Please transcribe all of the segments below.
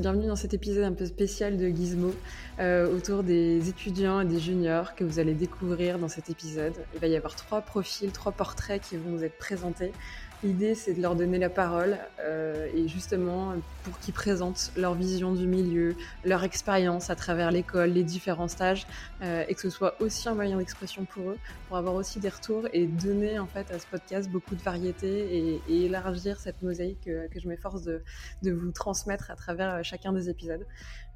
bienvenue dans cet épisode un peu spécial de Gizmo euh, autour des étudiants et des juniors que vous allez découvrir dans cet épisode. Il va y avoir trois profils, trois portraits qui vont vous être présentés L'idée, c'est de leur donner la parole euh, et justement pour qu'ils présentent leur vision du milieu, leur expérience à travers l'école, les différents stages, euh, et que ce soit aussi un moyen d'expression pour eux, pour avoir aussi des retours et donner en fait à ce podcast beaucoup de variété et, élargir cette mosaïque que, que je m'efforce de, de, vous transmettre à travers euh, chacun des épisodes.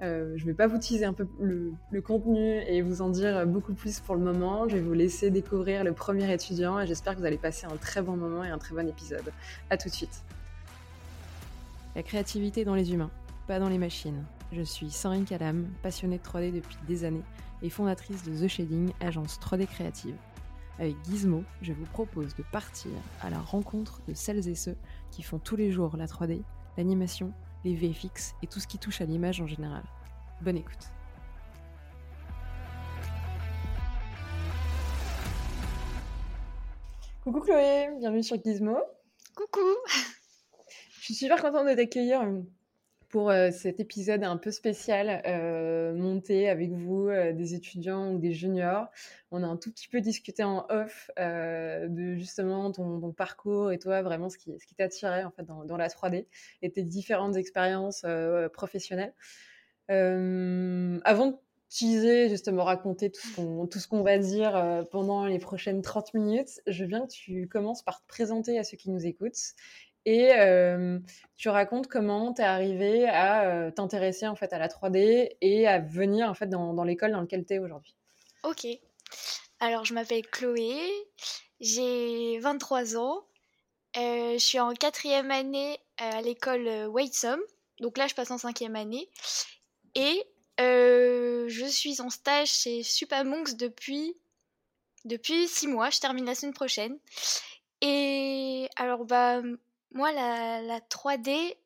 Euh, je ne vais pas vous teaser un peu le, contenu et vous en dire beaucoup plus pour le moment. Je vais vous laisser découvrir le premier étudiant et j'espère que vous allez passer un très bon moment et un très bon épisode. A tout de suite. La créativité dans les humains, pas dans les machines. Je suis Sandrine Calam, passionnée de 3D depuis des années et fondatrice de The Shading, agence 3D créative. Avec Gizmo, je vous propose de partir à la rencontre de celles et ceux qui font tous les jours la 3D, l'animation, les VFX et tout ce qui touche à l'image en général. Bonne écoute. Coucou Chloé, bienvenue sur Gizmo. Coucou Je suis super contente de t'accueillir pour euh, cet épisode un peu spécial, euh, monté avec vous, euh, des étudiants ou des juniors. On a un tout petit peu discuté en off euh, de justement ton, parcours et toi, vraiment ce qui, ce qui t'attirait en fait dans, la 3D et tes différentes expériences professionnelles. avant de teaser, justement raconter tout ce qu'on tout ce qu'on va dire pendant les prochaines 30 minutes, je viens que tu commences par te présenter à ceux qui nous écoutent et euh, tu racontes comment tu es arrivé à euh, t'intéresser en fait à la 3D et à venir en fait dans, l'école dans laquelle tu es aujourd'hui. OK. Alors je m'appelle Chloé, j'ai 23 ans. Euh, je suis en quatrième année à l'école Whitesome. Donc là, je passe en cinquième année. Et je suis en stage chez Supamonks depuis depuis six mois. Je termine la semaine prochaine. Et alors bah moi la, la 3D,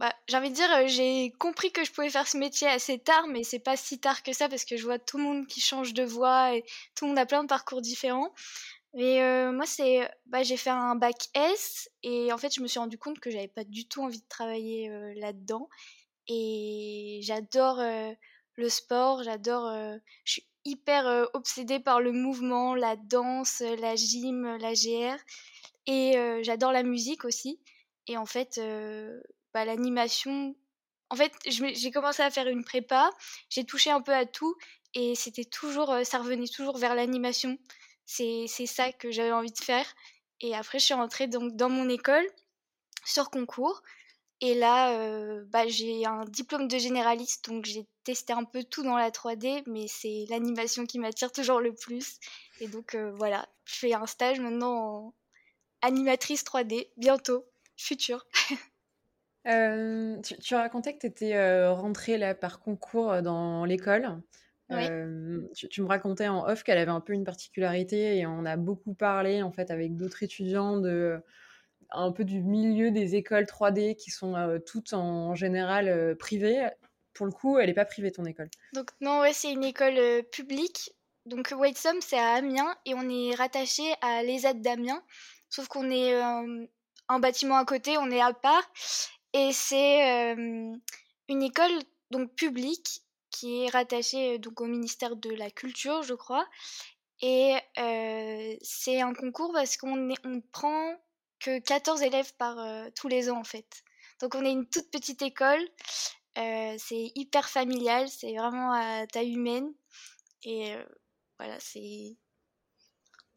bah, j'ai envie de dire j'ai compris que je pouvais faire ce métier assez tard, mais c'est pas si tard que ça parce que je vois tout le monde qui change de voie et tout le monde a plein de parcours différents. Mais euh, moi c'est bah j'ai fait un bac S et en fait je me suis rendu compte que j'avais pas du tout envie de travailler euh, là-dedans et j'adore euh, le sport, j'adore, euh, je suis hyper euh, obsédée par le mouvement, la danse, la gym, la GR, et j'adore la musique aussi. Et en fait, bah, l'animation, en fait, j'ai commencé à faire une prépa, j'ai touché un peu à tout, et c'était toujours, ça revenait toujours vers l'animation. C'est ça que j'avais envie de faire. Et après, je suis rentrée donc dans mon école sur concours. Et là, bah, j'ai un diplôme de généraliste, donc j'ai testé un peu tout dans la 3D, mais c'est l'animation qui m'attire toujours le plus. Et donc voilà, je fais un stage maintenant en animatrice 3D, bientôt, futur. euh, tu, tu, racontais que tu étais euh, rentrée là par concours dans l'école. Oui. Tu, tu, me racontais en off qu'elle avait un peu une particularité et on a beaucoup parlé en fait avec d'autres étudiants de un peu du milieu des écoles 3D qui sont euh, toutes en général euh, privées. Pour le coup, elle n'est pas privée ton école. Donc non, ouais, c'est une école euh, publique. Donc Whitesome, c'est à Amiens et on est rattaché à l'ESAD d'Amiens. Sauf qu'on est euh, un bâtiment à côté, on est à part. Et c'est euh, une école donc publique qui est rattachée donc au ministère de la Culture, je crois. Et c'est un concours parce qu'on on prend que 14 élèves par euh, tous les ans en fait. Donc on est une toute petite école, euh, c'est hyper familial, c'est vraiment à taille humaine et euh, voilà c'est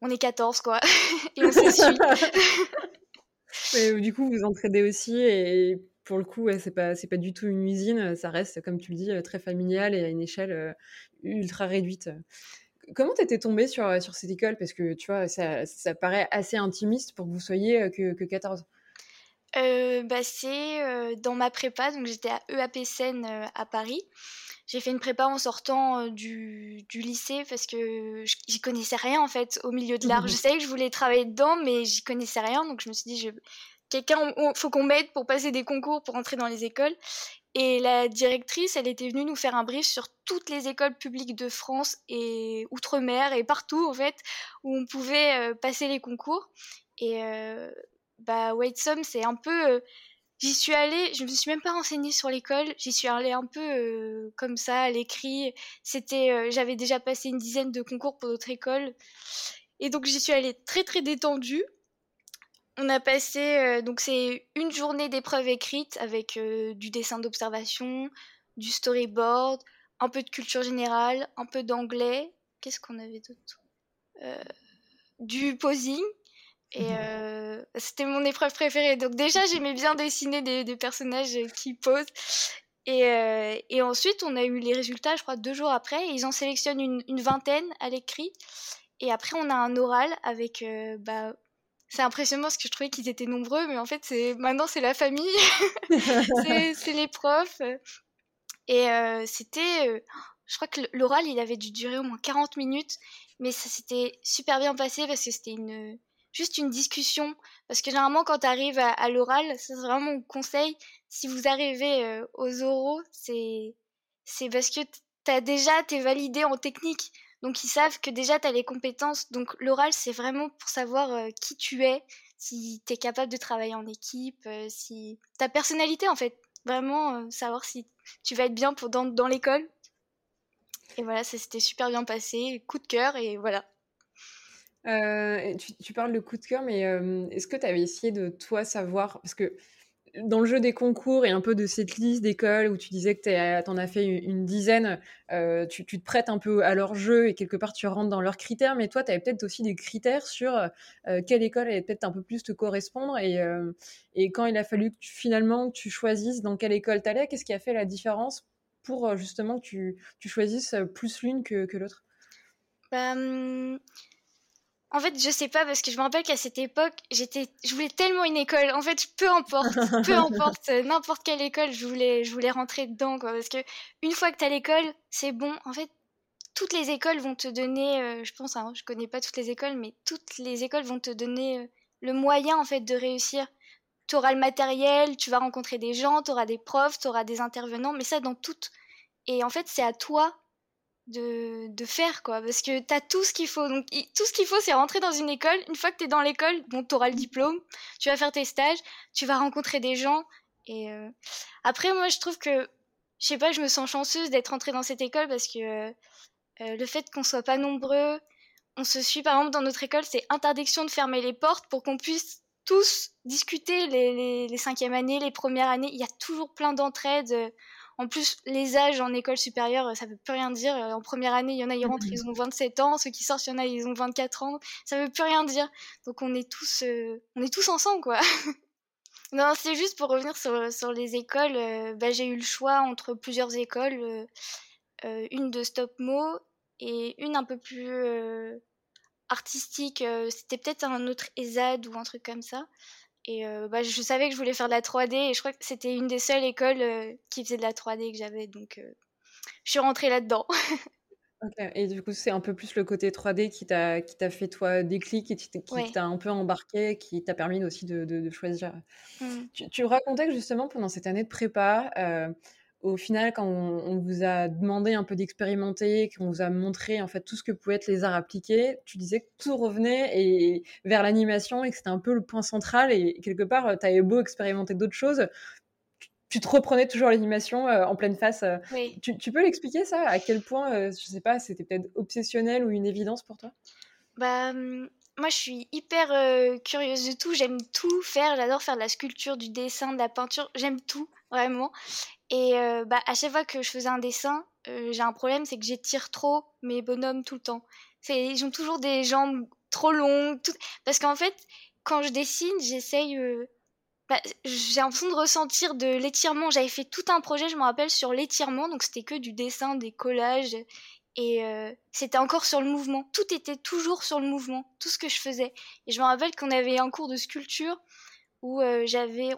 on est 14 quoi et on se suit. Mais, du coup vous entraidez aussi et pour le coup c'est pas c'est pas du tout une usine, ça reste comme tu le dis très familial et à une échelle ultra réduite. Comment t'étais tombée sur, sur cette école? Parce que tu vois, ça, ça paraît assez intimiste pour que vous soyez que, que 14. Euh, bah c'est euh, dans ma prépa, donc j'étais à EAPSN euh, à Paris. J'ai fait une prépa en sortant euh, du, du lycée parce que j'y connaissais rien en fait au milieu de l'art. je savais que je voulais travailler dedans, mais j'y connaissais rien, donc je me suis dit, je... quelqu'un, faut qu'on m'aide pour passer des concours pour entrer dans les écoles. Et la directrice, elle était venue nous faire un brief sur toutes les écoles publiques de France et outre-mer et partout en fait où on pouvait euh, passer les concours. Et euh, bah Whitesome, c'est un peu, euh, j'y suis allée, je me suis même pas renseignée sur l'école, j'y suis allée un peu euh, comme ça, à l'écrit. C'était, euh, j'avais déjà passé une dizaine de concours pour d'autres écoles. Et donc j'y suis allée très très détendue. On a passé, euh, donc c'est une journée d'épreuves écrites avec du dessin d'observation, du storyboard, un peu de culture générale, un peu d'anglais. Qu'est-ce qu'on avait d'autre? Du posing et euh, c'était mon épreuve préférée. Donc déjà, j'aimais bien dessiner des, personnages qui posent. Et, euh, et, ensuite, on a eu les résultats, je crois, deux jours après. ils en sélectionnent une, vingtaine à l'écrit. Et après, on a un oral avec... Euh, bah, c'est impressionnant parce que je trouvais qu'ils étaient nombreux, mais en fait, c'est maintenant, c'est la famille. c'est les profs. Et c'était... je crois que l'oral, il avait dû durer au moins 40 minutes. Mais ça s'était super bien passé parce que c'était une juste une discussion. Parce que généralement, quand tu arrives à, l'oral, c'est vraiment mon conseil. Si vous arrivez euh, aux oraux, c'est, c'est parce que t'as déjà, t'es validé en technique. Donc ils savent que déjà tu as les compétences. Donc l'oral, c'est vraiment pour savoir euh, qui tu es, si tu es capable de travailler en équipe, euh, si ta personnalité en fait. Vraiment savoir si tu vas être bien pour, dans, dans l'école. Et voilà, ça s'était super bien passé. Coup de cœur et voilà. Euh, tu, parles de coup de cœur, mais est-ce que tu avais essayé de toi savoir Parce que dans le jeu des concours et un peu de cette liste d'écoles où tu disais que tu en as fait une, dizaine, euh, tu, te prêtes un peu à leur jeu et quelque part tu rentres dans leurs critères, mais toi tu avais peut-être aussi des critères sur euh, quelle école allait peut-être un peu plus te correspondre et, quand il a fallu que finalement tu choisisses dans quelle école tu allais, qu'est-ce qui a fait la différence pour justement que tu, tu choisisses plus l'une que, l'autre? Bah, hum, en fait, je sais pas parce que je me rappelle qu'à cette époque, j'étais, je voulais tellement une école. En fait, peu importe, peu importe, n'importe quelle école, je voulais, je voulais rentrer dedans, quoi. Parce que une fois que t'as l'école, c'est bon. En fait, toutes les écoles vont te donner, euh, je pense, hein, je connais pas toutes les écoles, mais toutes les écoles vont te donner euh, le moyen, en fait, de réussir. Tu auras le matériel, tu vas rencontrer des gens, tu auras des profs, tu auras des intervenants, mais ça dans toutes. Et en fait, c'est à toi de, faire quoi. Parce que t'as tout ce qu'il faut. Donc tout ce qu'il faut c'est rentrer dans une école. Une fois que t'es dans l'école bon t'auras le diplôme. Tu vas faire tes stages. Tu vas rencontrer des gens. Et euh, après moi je trouve que je sais pas je me sens chanceuse d'être rentrée dans cette école parce que euh, euh, le fait qu'on soit pas nombreux on se suit par exemple dans notre école c'est interdiction de fermer les portes pour qu'on puisse tous discuter les, les, cinquièmes années les premières années. Il y a toujours plein d'entraide en plus, les âges en école supérieure, ça veut plus rien dire. En première année, il y en a, ils rentrent, ils ont 27 ans. Ceux qui sortent, il y en a, ils ont 24 ans. Ça veut plus rien dire. Donc on est tous, euh, on est tous ensemble, quoi. non, c'est juste pour revenir sur, les écoles. Euh, bah, j'ai eu le choix entre plusieurs écoles. Euh, une de stop mo et une un peu plus artistique. C'était peut-être un autre ESAD ou un truc comme ça. Et euh, bah, je savais que je voulais faire de la 3D et je crois que c'était une des seules écoles euh, qui faisait de la 3D que j'avais. Donc euh, je suis rentrée là-dedans. Et du coup, c'est un peu plus le côté 3D qui t'a qui t'a fait toi déclic et qui t'a un peu embarqué, qui t'a permis aussi de, de, choisir. Mmh. Tu, tu, racontais que justement pendant cette année de prépa, au final, quand on, vous a demandé un peu d'expérimenter, qu'on vous a montré en fait tout ce que pouvaient être les arts appliqués, tu disais que tout revenait et, vers l'animation et que c'était un peu le point central. Et quelque part, tu avais beau expérimenter d'autres choses, tu te reprenais toujours l'animation euh, en pleine face. Euh. Tu, peux l'expliquer ça? À quel point, euh, je sais pas, c'était peut-être obsessionnel ou une évidence pour toi? Bah, hum, moi, je suis hyper curieuse de tout. J'aime tout faire. J'adore faire de la sculpture, du dessin, de la peinture. J'aime tout, vraiment. Et euh, bah, à chaque fois que je faisais un dessin, euh, j'ai un problème, c'est que j'étire trop mes bonhommes tout le temps. Ils ont toujours des jambes trop longues. Parce qu'en fait, quand je dessine, j'essaye... Euh, bah, j'ai l'impression de ressentir de l'étirement. J'avais fait tout un projet, je me rappelle, sur l'étirement. Donc c'était que du dessin, des collages. Et c'était encore sur le mouvement. Tout était toujours sur le mouvement, tout ce que je faisais. Et je me rappelle qu'on avait un cours de sculpture où j'avais...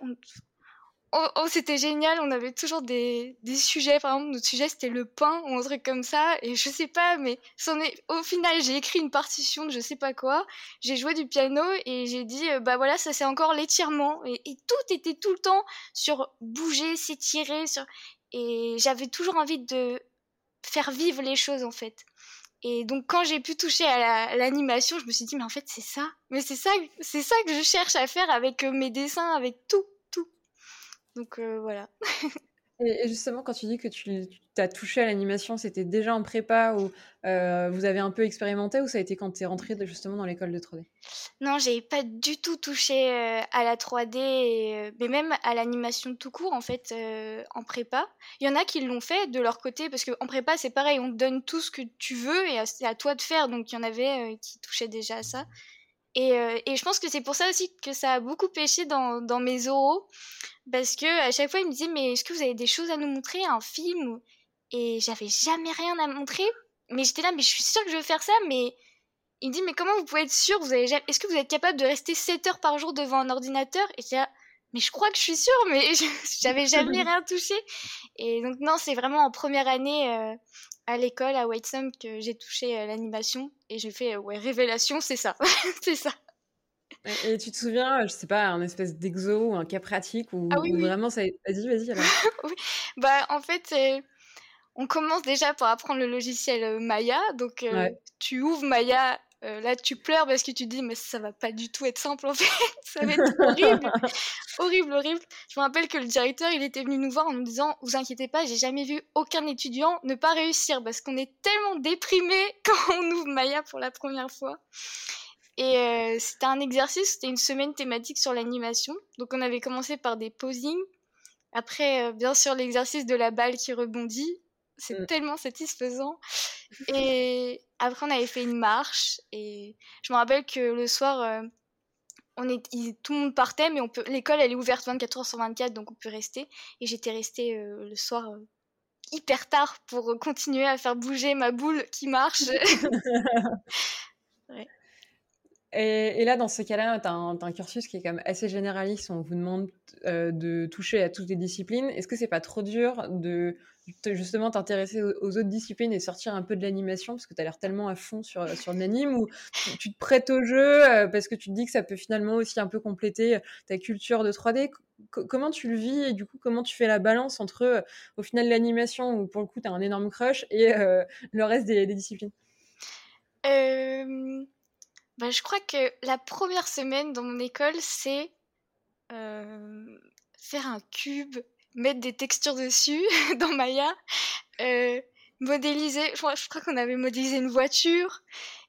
Oh, oh, c'était génial, on avait toujours des, des, sujets. Par exemple, notre sujet c'était le pain ou un truc comme ça. Et je sais pas, mais est... au final, j'ai écrit une partition de je sais pas quoi. J'ai joué du piano et j'ai dit, euh, bah voilà, ça c'est encore l'étirement. Et, tout était tout le temps sur bouger, s'étirer. Sur... Et j'avais toujours envie de faire vivre les choses en fait. Et donc quand j'ai pu toucher à l'animation, je me suis dit, mais en fait c'est ça. Mais c'est ça, c'est ça que je cherche à faire avec euh, mes dessins, avec tout Donc voilà. Et, justement, quand tu dis que tu, as touché à l'animation, c'était déjà en prépa ou euh, vous avez un peu expérimenté ou ça a été quand tu es rentrée justement dans l'école de 3D Non, j'ai pas du tout touché euh, à la 3D, euh, mais même à l'animation tout court en fait en prépa. Il y en a qui l'ont fait de leur côté parce qu'en prépa c'est pareil, on te donne tout ce que tu veux et c'est à toi de faire. Donc il y en avait qui touchaient déjà à ça. Et, et, je pense que c'est pour ça aussi que ça a beaucoup pêché dans, mes oraux parce que à chaque fois il me dit mais est-ce que vous avez des choses à nous montrer un film et j'avais jamais rien à montrer mais j'étais là mais je suis sûre que je veux faire ça mais il me dit mais comment vous pouvez être sûr est-ce que vous êtes capable de rester 7 heures par jour devant un ordinateur? Et là mais je crois que je suis sûre mais j'avais jamais rien touché et donc non c'est vraiment en première année euh, à l'école à Whitesome que j'ai touché euh, l'animation et j'ai fait ouais révélation c'est ça c'est ça et, tu te souviens, je sais pas, un espèce d'exo ou un cas pratique ou ah vraiment ça. Vas-y, vas-y. oui. Bah en fait, on commence déjà par apprendre le logiciel euh, Maya. Donc euh, tu ouvres Maya. Euh, là, tu pleures parce que tu te dis, mais ça va pas du tout être simple en fait. ça va être horrible. horrible, horrible. Je me rappelle que le directeur, il était venu nous voir en nous disant, vous inquiétez pas, j'ai jamais vu aucun étudiant ne pas réussir parce qu'on est tellement déprimé quand on ouvre Maya pour la première fois. Et euh, c'était un exercice, c'était une semaine thématique sur l'animation. Donc on avait commencé par des posings. Après, euh, bien sûr, l'exercice de la balle qui rebondit. C'est mm. tellement satisfaisant. Et après, on avait fait une marche. Et je me rappelle que le soir, euh, on est, tout le monde partait, mais l'école, elle est ouverte 24 heures sur 24, donc on peut rester. Et j'étais restée le soir hyper tard pour continuer à faire bouger ma boule qui marche. Et, là, dans ce cas-là, tu as, un cursus qui est quand même assez généraliste. On vous demande euh, de toucher à toutes les disciplines. Est-ce que c'est pas trop dur de justement t'intéresser aux, autres disciplines et sortir un peu de l'animation? Parce que tu as l'air tellement à fond sur, sur l'anime ou tu te prêtes au jeu euh, parce que tu te dis que ça peut finalement aussi un peu compléter ta culture de 3D comment tu le vis et du coup comment tu fais la balance entre euh, au final l'animation où pour le coup tu as un énorme crush et le reste des disciplines? Bah, je crois que la première semaine dans mon école, c'est euh, faire un cube, mettre des textures dessus dans Maya, euh, modéliser. Je crois, qu'on avait modélisé une voiture.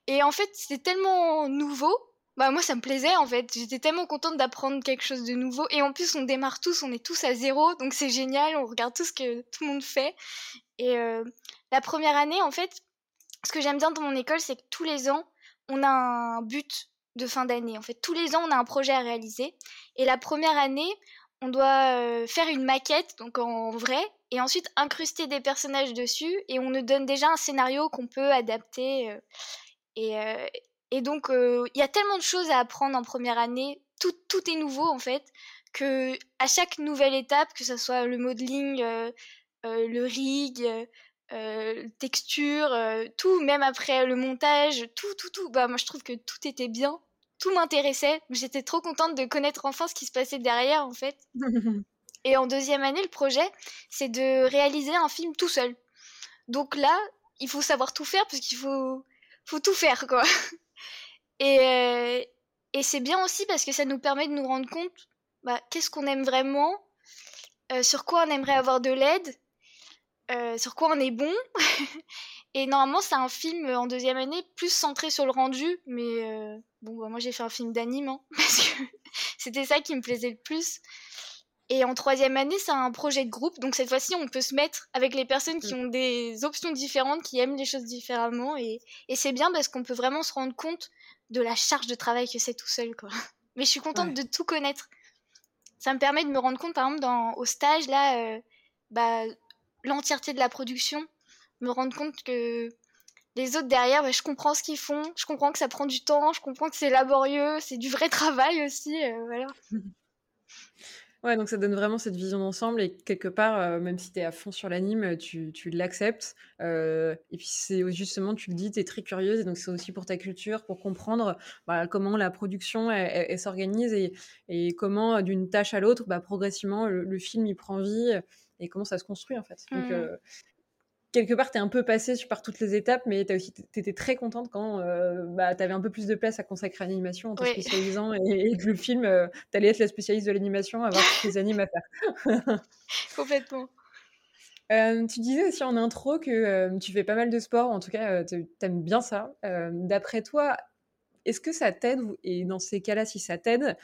Et en fait, c'était tellement nouveau. Bah moi ça me plaisait en fait, j'étais tellement contente d'apprendre quelque chose de nouveau et en plus on démarre tous, on est tous à zéro donc c'est génial, on regarde tout ce que tout le monde fait et euh, la première année en fait, ce que j'aime bien dans mon école c'est que tous les ans on a un but de fin d'année. En fait, tous les ans, on a un projet à réaliser. Et la première année, on doit euh, faire une maquette, donc en vrai, et ensuite incruster des personnages dessus. Et on nous donne déjà un scénario qu'on peut adapter. Euh, et, euh, et, donc, il y a tellement de choses à apprendre en première année. Tout, tout est nouveau, en fait, que à chaque nouvelle étape, que ce soit le modeling, le rig, euh, texture, euh, tout, même après le montage, tout, tout, tout. Bah, moi, je trouve que tout était bien, tout m'intéressait. J'étais trop contente de connaître enfin ce qui se passait derrière, en fait. Et en deuxième année, le projet, c'est de réaliser un film tout seul. Donc là, il faut savoir tout faire parce qu'il faut, faut tout faire, quoi. Et, euh, et c'est bien aussi parce que ça nous permet de nous rendre compte, bah, qu'est-ce qu'on aime vraiment, sur quoi on aimerait avoir de l'aide, euh, sur quoi on est bon. et normalement, c'est un film en deuxième année plus centré sur le rendu, mais euh, bon, bah, moi j'ai fait un film d'anime, hein, parce que c'était ça qui me plaisait le plus. Et en troisième année, c'est un projet de groupe, donc cette fois-ci, on peut se mettre avec les personnes qui mm. ont des options différentes, qui aiment les choses différemment, et, et c'est bien parce qu'on peut vraiment se rendre compte de la charge de travail que c'est tout seul, quoi. Mais je suis contente de tout connaître. Ça me permet de me rendre compte, par exemple, dans, au stage, là, euh, bah, l'entièreté de la production, me rendre compte que les autres derrière, bah, je comprends ce qu'ils font, je comprends que ça prend du temps, je comprends que c'est laborieux, c'est du vrai travail aussi, euh, voilà. Ouais, donc ça donne vraiment cette vision d'ensemble et quelque part, euh, même si tu es à fond sur l'anime, tu, tu l'acceptes. Euh, et puis c'est justement, tu le dis, tu es très curieuse et donc c'est aussi pour ta culture, pour comprendre bah, comment la production s'organise et, et, comment d'une tâche à l'autre, bah, progressivement, le, le, film il prend vie et comment ça se construit en fait. Donc, mmh. quelque part, tu es un peu passé par toutes les étapes, mais tu étais très contente quand bah, tu avais un peu plus de place à consacrer à l'animation en te spécialisant et, et, le film, tu allais être la spécialiste de l'animation, avoir tous les animes à faire. Complètement. tu disais aussi en intro que tu fais pas mal de sport, en tout cas, tu aimes bien ça. D'après toi, est-ce que ça t'aide Et dans ces cas-là, si ça t'aide,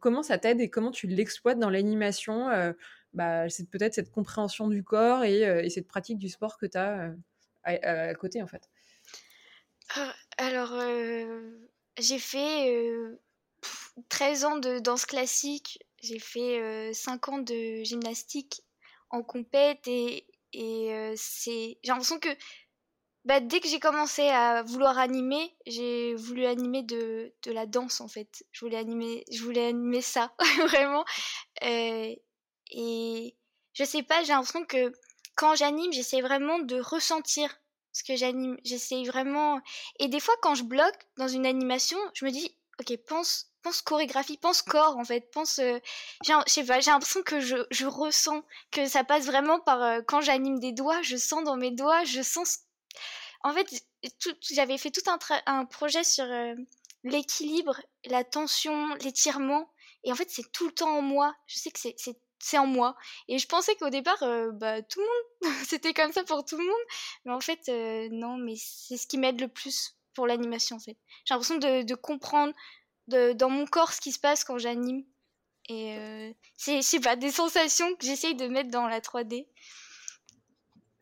comment ça t'aide et comment tu l'exploites dans l'animation bah, C'est peut-être cette compréhension du corps et, cette pratique du sport que tu as à, côté, en fait. Ah, alors, j'ai fait 13 ans de danse classique, j'ai fait 5 ans de gymnastique en compète et, et c'est j'ai l'impression que bah, dès que j'ai commencé à vouloir animer, j'ai voulu animer de, de, la danse en fait. Je voulais animer, je voulais animer ça vraiment. Euh, et je sais pas, j'ai l'impression que quand j'anime, j'essaie vraiment de ressentir ce que j'anime. J'essaie vraiment. Et des fois, quand je bloque dans une animation, je me dis, ok, pense, pense chorégraphie, pense corps en fait, pense. Euh, je sais pas, j'ai l'impression que je, je, ressens que ça passe vraiment par euh, quand j'anime des doigts, je sens dans mes doigts, je sens en fait, j'avais fait tout un, un projet sur euh, l'équilibre, la tension, l'étirement. Et en fait, c'est tout le temps en moi. Je sais que c'est en moi. Et je pensais qu'au départ, euh, bah, tout le monde, c'était comme ça pour tout le monde. Mais en fait, euh, non, mais c'est ce qui m'aide le plus pour l'animation, en fait. J'ai l'impression de, comprendre de, dans mon corps ce qui se passe quand j'anime. Et c'est, je sais pas, des sensations que j'essaye de mettre dans la 3D.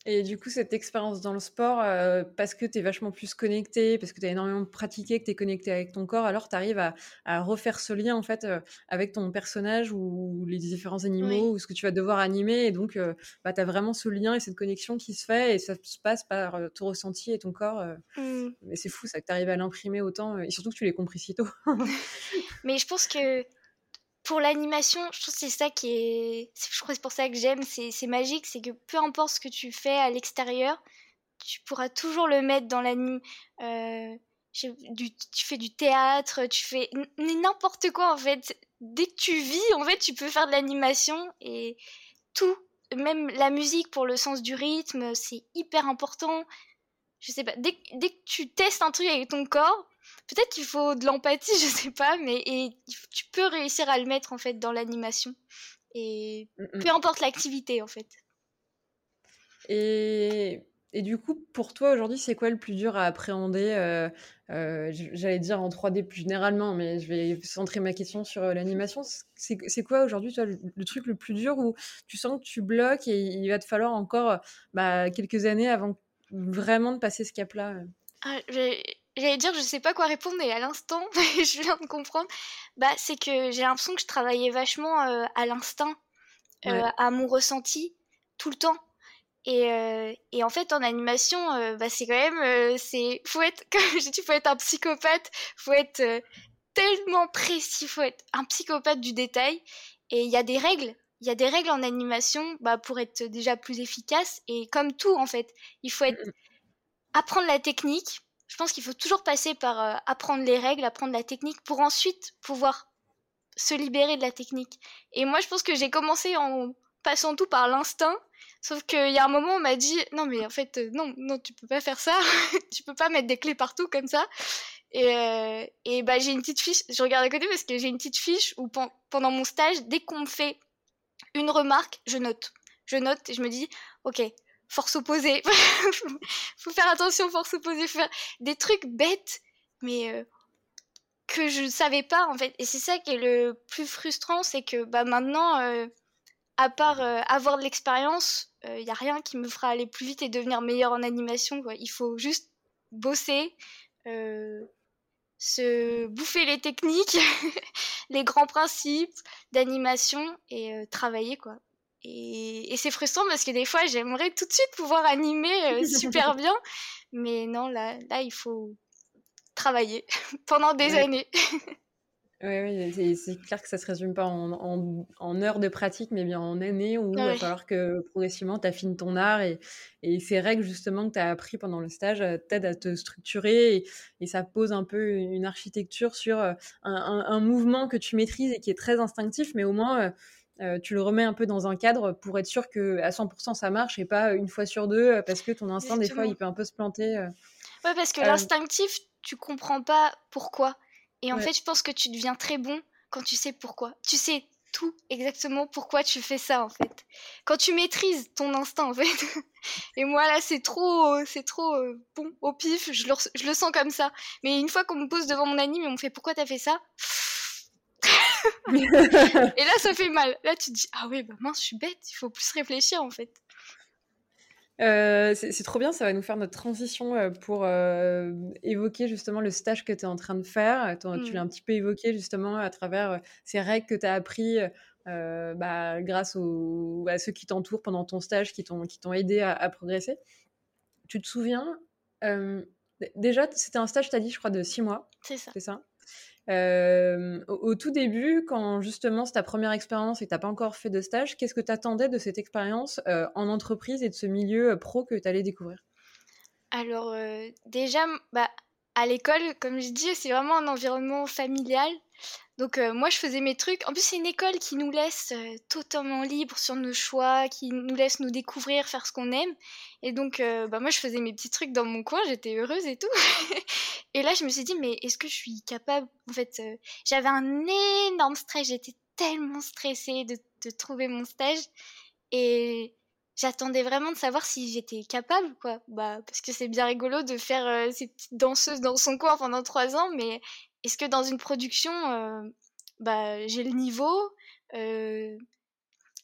Et du coup, cette expérience dans le sport, euh, parce que tu es vachement plus connecté, parce que tu as énormément pratiqué, que tu es connecté avec ton corps, alors tu arrives à, refaire ce lien en fait euh, avec ton personnage ou les différents animaux ou ce que tu vas devoir animer. Et donc, euh, bah, tu as vraiment ce lien et cette connexion qui se fait et ça se passe par ton ressenti et ton corps. Mmh. Mais c'est fou ça que tu arrives à l'imprimer autant et surtout que tu l'aies compris si tôt. Mais je pense que pour l'animation, je trouve que c'est ça qui est. Je crois c'est pour ça que j'aime, c'est magique, c'est que peu importe ce que tu fais à l'extérieur, tu pourras toujours le mettre dans l'anime. Euh, tu fais du théâtre, tu fais n'importe quoi en fait. Dès que tu vis, en fait, tu peux faire de l'animation et tout, même la musique pour le sens du rythme, c'est hyper important. Je sais pas, dès, dès que tu testes un truc avec ton corps, peut-être qu'il faut de l'empathie, je sais pas, mais et tu peux réussir à le mettre en fait dans l'animation. Et mm, mm. peu importe l'activité en fait. Et, et, du coup, pour toi aujourd'hui, c'est quoi le plus dur à appréhender euh, euh, J'allais dire en 3D plus généralement, mais je vais centrer ma question sur euh, l'animation. C'est quoi aujourd'hui, toi, le, truc le plus dur où tu sens que tu bloques et il va te falloir encore bah, quelques années avant vraiment de passer ce cap-là ah, J'allais dire, je sais pas quoi répondre, mais à l'instant, je viens de comprendre. Bah, c'est que j'ai l'impression que je travaillais vachement euh, à l'instinct, euh, à mon ressenti, tout le temps. Et, euh, et en fait, en animation, bah, c'est quand même, c'est, faut être, comme j'ai dit, faut être un psychopathe, faut être tellement précis, faut être un psychopathe du détail. Et il y a des règles. Il y a des règles en animation bah, pour être déjà plus efficace. Et comme tout, en fait, il faut être, apprendre la technique, je pense qu'il faut toujours passer par euh, apprendre les règles, apprendre la technique pour ensuite pouvoir se libérer de la technique. Et moi, je pense que j'ai commencé en passant tout par l'instinct. Sauf qu'il y a un moment, on m'a dit non, mais en fait, euh, non, non, tu peux pas faire ça. tu peux pas mettre des clés partout comme ça. Et, euh, bah, j'ai une petite fiche. Je regarde à côté parce que j'ai une petite fiche où pendant mon stage, dès qu'on me fait une remarque, je note. Je note et je me dis ok, force opposée. faut faire attention, force opposée. Faut faire des trucs bêtes, mais euh, que je ne savais pas en fait. Et c'est ça qui est le plus frustrant, c'est que bah, maintenant, euh, à part euh, avoir de l'expérience, il n'y a rien qui me fera aller plus vite et devenir meilleur en animation. Il faut juste bosser, se bouffer les techniques, les grands principes d'animation et travailler quoi. Et, c'est frustrant parce que des fois, j'aimerais tout de suite pouvoir animer euh, super bien. Mais non, là, là, il faut travailler pendant des années. Oui, oui c'est clair que ça se résume pas en, en, heures de pratique, mais bien en années où il va falloir que progressivement tu affines ton art et, et, ces règles justement que tu as appris pendant le stage euh, t'aident à te structurer et, ça pose un peu une architecture sur euh, un, un, mouvement que tu maîtrises et qui est très instinctif, mais au moins tu le remets un peu dans un cadre pour être sûr que à 100% ça marche et pas une fois sur deux parce que ton instinct des fois il peut un peu se planter. Ouais, parce que l'instinctif, tu comprends pas pourquoi. Et en fait, je pense que tu deviens très bon quand tu sais pourquoi. Tu sais tout exactement pourquoi tu fais ça en fait. Quand tu maîtrises ton instinct en fait. Et moi là c'est trop c'est trop euh, bon au pif, je le, je le, sens comme ça. Mais une fois qu'on me pose devant mon anime et on me fait pourquoi t'as fait ça? Et là ça fait mal. Là tu te dis ah oui bah mince je suis bête, il faut plus réfléchir en fait. Euh, c'est trop bien, ça va nous faire notre transition euh, pour euh, évoquer justement le stage que tu es en train de faire. Tu l'as mmh. un petit peu évoqué justement à travers ces règles que tu as appris bah, grâce à ceux qui t'entourent pendant ton stage, qui t'ont aidé à, progresser. Tu te souviens, déjà, c'était un stage, tu as dit, je crois, de six mois. C'est ça. C'est ça? Euh, au, tout début, quand justement c'est ta première expérience et tu n'as pas encore fait de stage, qu'est-ce que tu attendais de cette expérience euh, en entreprise et de ce milieu euh, pro que tu allais découvrir? Alors déjà, bah, à l'école, comme je dis, c'est vraiment un environnement familial. Donc moi, je faisais mes trucs. En plus, c'est une école qui nous laisse totalement libre sur nos choix, qui nous laisse nous découvrir, faire ce qu'on aime. Et donc, bah, moi, je faisais mes petits trucs dans mon coin, j'étais heureuse et tout. et là, je me suis dit, mais est-ce que je suis capable? En fait, j'avais un énorme stress, j'étais tellement stressée de, de trouver mon stage. Et j'attendais vraiment de savoir si j'étais capable, quoi. Bah, parce que c'est bien rigolo de faire ces petites danseuses dans son coin pendant trois ans, mais est-ce que dans une production, euh, bah, j'ai le niveau euh,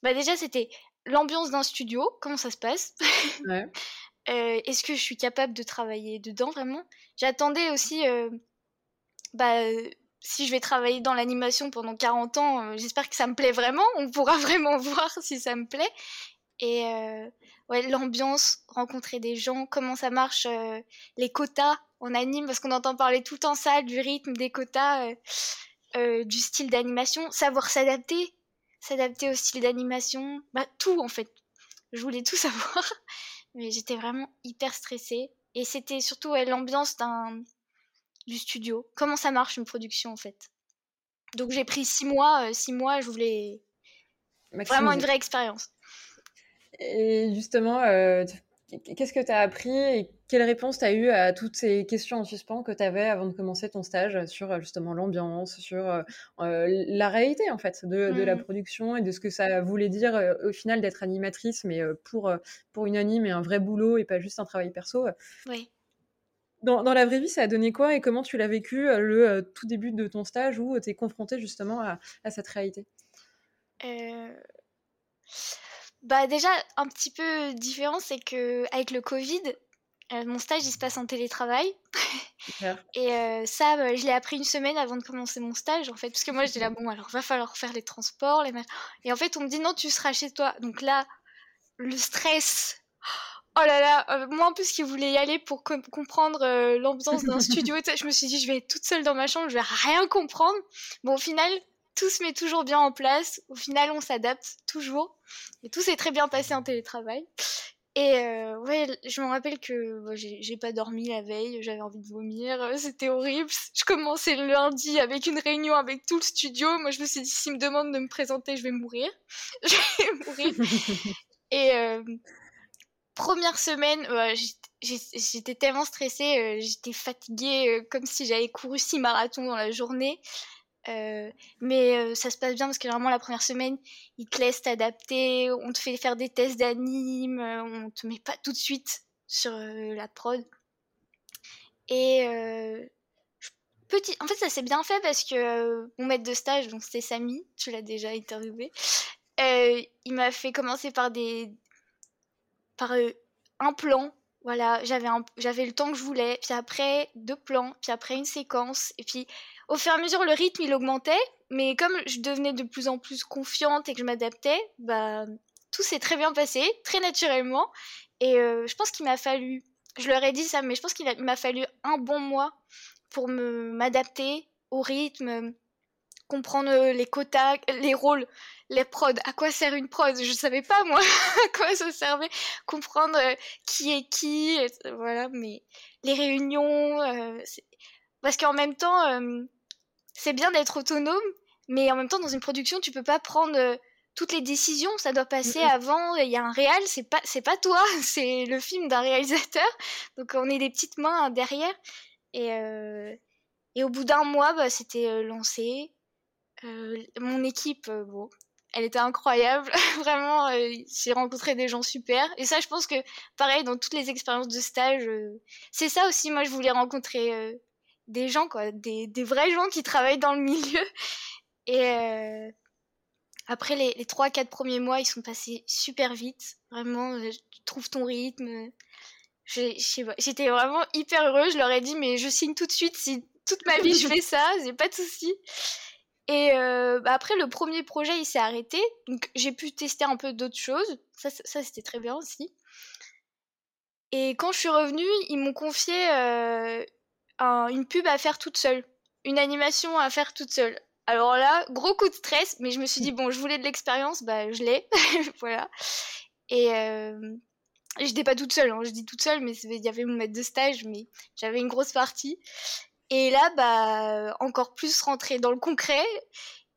bah Déjà, c'était l'ambiance d'un studio, comment ça se passe? Euh, Est-ce que je suis capable de travailler dedans vraiment? J'attendais aussi, bah, si je vais travailler dans l'animation pendant 40 ans, j'espère que ça me plaît vraiment. On pourra vraiment voir si ça me plaît. Et ouais, l'ambiance, rencontrer des gens, comment ça marche, les quotas? On anime parce qu'on entend parler tout en salle du rythme, des quotas, euh, euh, du style d'animation, savoir s'adapter, s'adapter au style d'animation, bah tout en fait. Je voulais tout savoir, mais j'étais vraiment hyper stressée et c'était surtout l'ambiance d'un du studio. Comment ça marche une production en fait? Donc j'ai pris six mois, euh, six mois, je voulais vraiment une vraie expérience. Et justement, Qu'est-ce que tu as appris et quelle réponse tu as eu à toutes ces questions en suspens que tu avais avant de commencer ton stage sur euh, justement l'ambiance, sur euh, euh, la réalité en fait de, la mmh. production et de ce que ça voulait dire au final d'être animatrice, mais pour, pour une anime et un vrai boulot et pas juste un travail perso. Oui. Dans, dans, la vraie vie, ça a donné quoi et comment tu l'as vécu le tout début de ton stage où tu es confronté justement à, à cette réalité? Bah déjà, un petit peu différent, c'est que avec le Covid, euh, mon stage il se passe en télétravail. et euh, ça, bah, je l'ai appris une semaine avant de commencer mon stage, en fait, parce que moi j'étais là, bon, alors va falloir faire les transports, les Et en fait, on me dit non, tu seras chez toi. Donc là, le stress. Oh là là, euh, moi en plus qui voulais y aller pour comprendre l'ambiance d'un studio, je me suis dit je vais être toute seule dans ma chambre, je vais rien comprendre. Bon au final, tout se met toujours bien en place. Au final, on s'adapte toujours. Et tout s'est très bien passé en télétravail. Et euh, ouais, je me rappelle que bah, j'ai pas dormi la veille, j'avais envie de vomir, euh, c'était horrible. Je commençais le lundi avec une réunion avec tout le studio. Moi, je me suis dit, s'ils me demandent de me présenter, je vais mourir. je vais mourir. Et euh, première semaine, j'étais tellement stressée, j'étais fatiguée, comme si j'avais couru six marathons dans la journée. Euh, mais euh, ça se passe bien parce que vraiment la première semaine, ils te laissent t'adapter, on te fait faire des tests d'anime, euh, on te met pas tout de suite sur la prod. Et petit, en fait ça s'est bien fait parce que mon maître de stage, donc c'était Samy, tu l'as déjà interviewé, il m'a fait commencer par des, par un plan voilà, j'avais j'avais le temps que je voulais, puis après deux plans, puis après une séquence, et puis au fur et à mesure le rythme il augmentait, mais comme je devenais de plus en plus confiante et que je m'adaptais, bah tout s'est très bien passé, très naturellement, et euh, je pense qu'il m'a fallu, je leur ai dit ça, mais je pense qu'il m'a fallu un bon mois pour me m'adapter au rythme, comprendre les quotas, les rôles, les prods, à quoi sert une prod? Je savais pas moi. À quoi ça servait, comprendre euh, qui est qui, voilà, mais les réunions, euh, parce qu'en même temps, c'est bien d'être autonome, mais en même temps dans une production, tu peux pas prendre toutes les décisions, ça doit passer avant. Il y a un réal, c'est pas, c'est pas toi, c'est le film d'un réalisateur. Donc on est des petites mains derrière. Et, euh, et au bout d'un mois, bah, c'était euh, lancé. Euh, mon équipe, bon, elle était incroyable. Vraiment, j'ai rencontré des gens super. Et ça, je pense que, pareil, dans toutes les expériences de stage, c'est ça aussi. Moi, je voulais rencontrer des gens, quoi, des, des, vrais gens qui travaillent dans le milieu. Et après, les, les 3-4 premiers mois, ils sont passés super vite. Vraiment, euh, tu trouves ton rythme. J'étais vraiment hyper heureuse. Je leur ai dit, mais je signe tout de suite si toute ma vie je fais ça, j'ai pas de souci. Et euh, bah après, le premier projet, il s'est arrêté. Donc, j'ai pu tester un peu d'autres choses. Ça, ça c'était très bien aussi. Et quand je suis revenue, ils m'ont confié euh, une pub à faire toute seule. Une animation à faire toute seule. Alors là, gros coup de stress, mais je me suis dit, bon, je voulais de l'expérience, bah je l'ai, voilà. Et euh, j'étais pas toute seule, hein. je dis toute seule, mais il y avait mon maître de stage, mais j'avais une grosse partie. Et là, bah, encore plus rentrer dans le concret.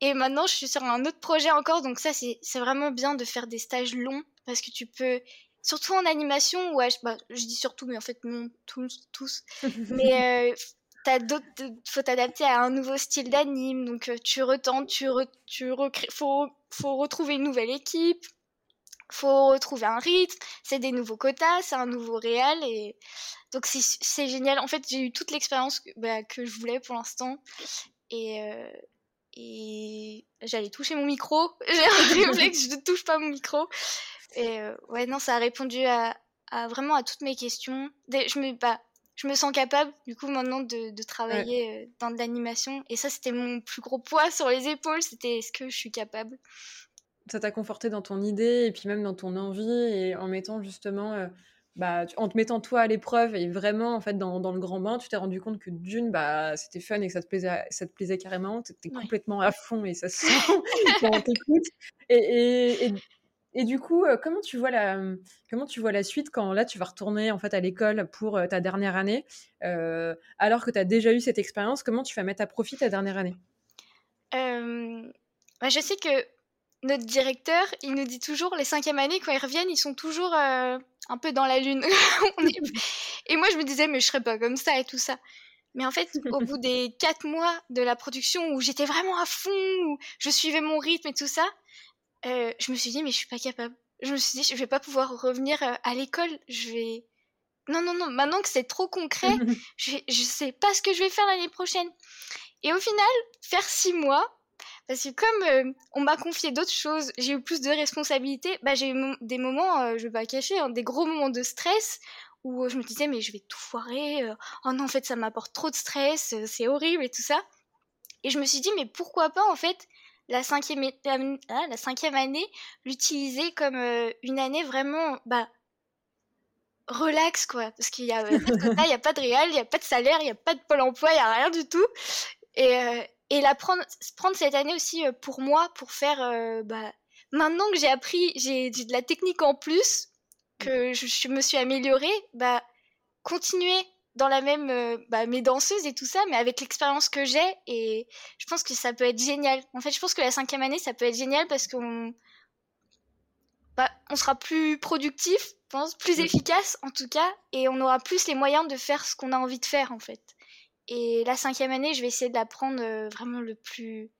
Et maintenant, je suis sur un autre projet encore, donc ça, c'est vraiment bien de faire des stages longs, parce que tu peux, surtout en animation, ouais, je, bah, je dis surtout, mais en fait, non, tous, tous. mais euh, d'autres, faut t'adapter à un nouveau style d'anime, donc euh, tu retentes, tu, tu recrées, faut, faut retrouver une nouvelle équipe, faut retrouver un rythme, c'est des nouveaux quotas, c'est un nouveau réel et donc c'est génial. En fait, j'ai eu toute l'expérience que, bah, que, je voulais pour l'instant et euh, et j'allais toucher mon micro. J'ai un réflexe, je ne touche pas mon micro. Et euh, ouais, non, ça a répondu à, à, vraiment à toutes mes questions. Je me, bah, je me sens capable, du coup, maintenant de, travailler euh, dans de l'animation. Et ça, c'était mon plus gros poids sur les épaules. C'était est-ce que je suis capable? Ça t'a conforté dans ton idée et puis même dans ton envie et en mettant justement. Euh, bah, en te mettant toi à l'épreuve et vraiment en fait dans, le grand bain, tu t'es rendu compte que d'une, bah, c'était fun et que ça te plaisait, ça te plaisait carrément, tu étais complètement à fond et ça se sent quand on t'écoute. et, et du coup, euh, comment tu vois la comment tu vois la suite quand là tu vas retourner en fait à l'école pour euh, ta dernière année, euh, alors que tu as déjà eu cette expérience, comment tu vas mettre à profit ta dernière année? Bah, je sais que notre directeur, il nous dit toujours les cinquièmes années quand ils reviennent, ils sont toujours un peu dans la lune. Et moi je me disais mais je serais pas comme ça et tout ça. Mais en fait, au bout des quatre mois de la production où j'étais vraiment à fond, où je suivais mon rythme et tout ça, euh, je me suis dit, mais je suis pas capable. Je me suis dit, je vais pas pouvoir revenir euh, à l'école. Je vais. Non, non, non, maintenant que c'est trop concret, je, je sais pas ce que je vais faire l'année prochaine. Et au final, faire six mois, parce que comme euh, on m'a confié d'autres choses, j'ai eu plus de responsabilités, bah, j'ai eu des moments, je vais pas cacher, hein, des gros moments de stress où je me disais, mais je vais tout foirer, oh non, en fait, ça m'apporte trop de stress, c'est horrible et tout ça. Et je me suis dit, mais pourquoi pas, en fait, la cinquième, ah, la cinquième année, l'utiliser comme euh, une année vraiment bah, relax, quoi. Parce qu'il n'y a, pas de il n'y a pas de réel, il n'y a pas de salaire, il n'y a pas de pôle emploi, il n'y a rien du tout. Et, euh, et la prendre, prendre cette année aussi euh, pour moi, pour faire. bah, maintenant que j'ai appris, j'ai de la technique en plus, que je, je me suis améliorée, bah, continuer dans la même euh, bah, mes danseuses et tout ça mais avec l'expérience que j'ai et je pense que ça peut être génial. En fait je pense que la cinquième année ça peut être génial parce qu'on bah, on sera plus productif je pense plus efficace en tout cas et on aura plus les moyens de faire ce qu'on a envie de faire en fait. Et la cinquième année je vais essayer de la prendre euh, vraiment le plus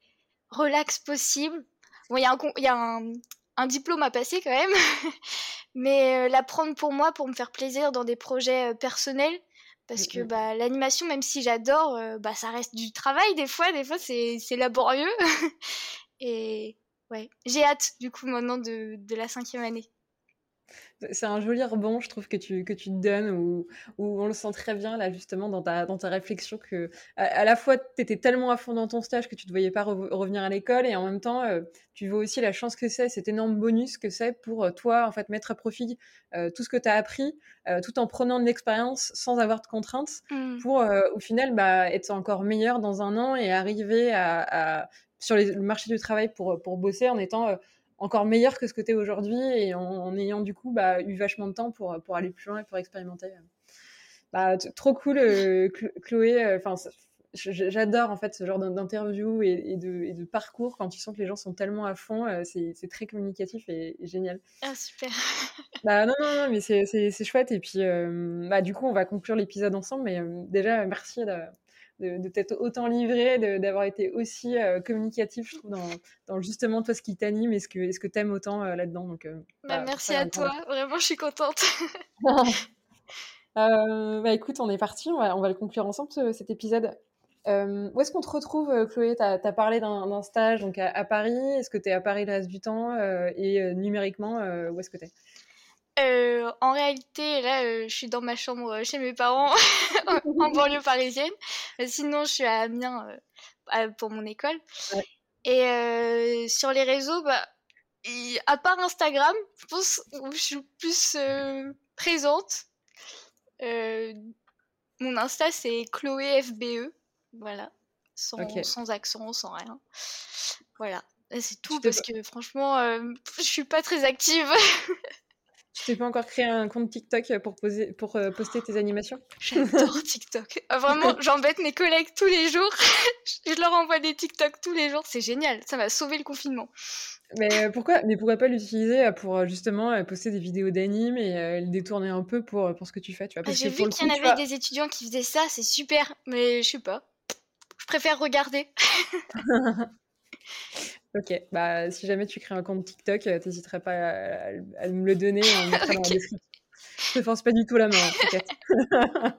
relax possible. Bon il y a un il y a un, un diplôme à passer quand même. Mais euh, la prendre pour moi pour me faire plaisir dans des projets personnels parce mmh, que mmh. bah, l'animation, même si j'adore, euh, bah, ça reste du travail des fois, des fois c'est laborieux. et ouais, j'ai hâte du coup maintenant de, de la cinquième année. C'est un joli rebond, je trouve, que tu, que tu te donnes, où, où on le sent très bien, là, justement, dans ta, dans ta réflexion, que à, la fois, tu étais tellement à fond dans ton stage que tu ne te voyais pas revenir à l'école, et en même temps, euh, tu vois aussi la chance que c'est, cet énorme bonus que c'est pour euh, toi, en fait, mettre à profit euh, tout ce que tu as appris, tout en prenant de l'expérience sans avoir de contraintes, mmh. pour, au final, bah, être encore meilleur dans un an et arriver à, sur le marché du travail pour, pour bosser en étant encore meilleur que ce que tu es aujourd'hui et en, ayant du coup bah, eu vachement de temps pour, pour aller plus loin et pour expérimenter. Bah, trop cool, euh, Chloé. Euh, enfin, j'adore en fait ce genre d'interview et, de, parcours quand tu sens que les gens sont tellement à fond. c'est très communicatif et, génial. Ah, super. bah non, non, non, mais c'est chouette. Et puis, bah, du coup, on va conclure l'épisode ensemble. Mais déjà, merci de, de t'être autant livré, d'avoir été aussi communicatif, je trouve, dans, dans, justement toi ce qui t'anime et ce que ce que t'aimes autant là-dedans. Donc, bah, bah, merci à toi, vraiment, je suis contente. Euh, bah écoute, on est parti, on va, on va le conclure ensemble cet épisode. Euh, où est-ce qu'on te retrouve, euh, Chloé? Tu as, parlé d'un stage donc à, Paris. Est-ce que tu es à Paris le reste du temps? Et numériquement, où est-ce que tu es En réalité, là, je suis dans ma chambre chez mes parents en banlieue parisienne. sinon, je suis à Amiens pour mon école. Et sur les réseaux, bah, à part Instagram, je pense où je suis plus présente. Euh, mon Insta, c'est Chloé FBE. Voilà. Sans, sans accent, sans rien. Voilà. C'est tout parce que franchement, euh, je suis pas très active. tu t'es pas encore créé un compte TikTok pour, poser, pour euh, poster tes animations? J'adore TikTok. Ah, vraiment, j'embête mes collègues tous les jours. je leur envoie des TikTok tous les jours. C'est génial. Ça m'a sauvé le confinement. Mais euh, pourquoi, mais pourquoi pas l'utiliser euh, pour euh, justement poster des vidéos d'anime et le détourner un peu pour, pour ce que tu fais, tu vois? Ah, J'ai vu qu'il y en avait des étudiants qui faisaient ça, c'est super, mais je sais pas. Je préfère regarder. ok, bah si jamais tu crées un compte TikTok, t'hésiterais pas à, me le donner, on mettra dans la description. Je te force pas du tout la main, t'inquiète.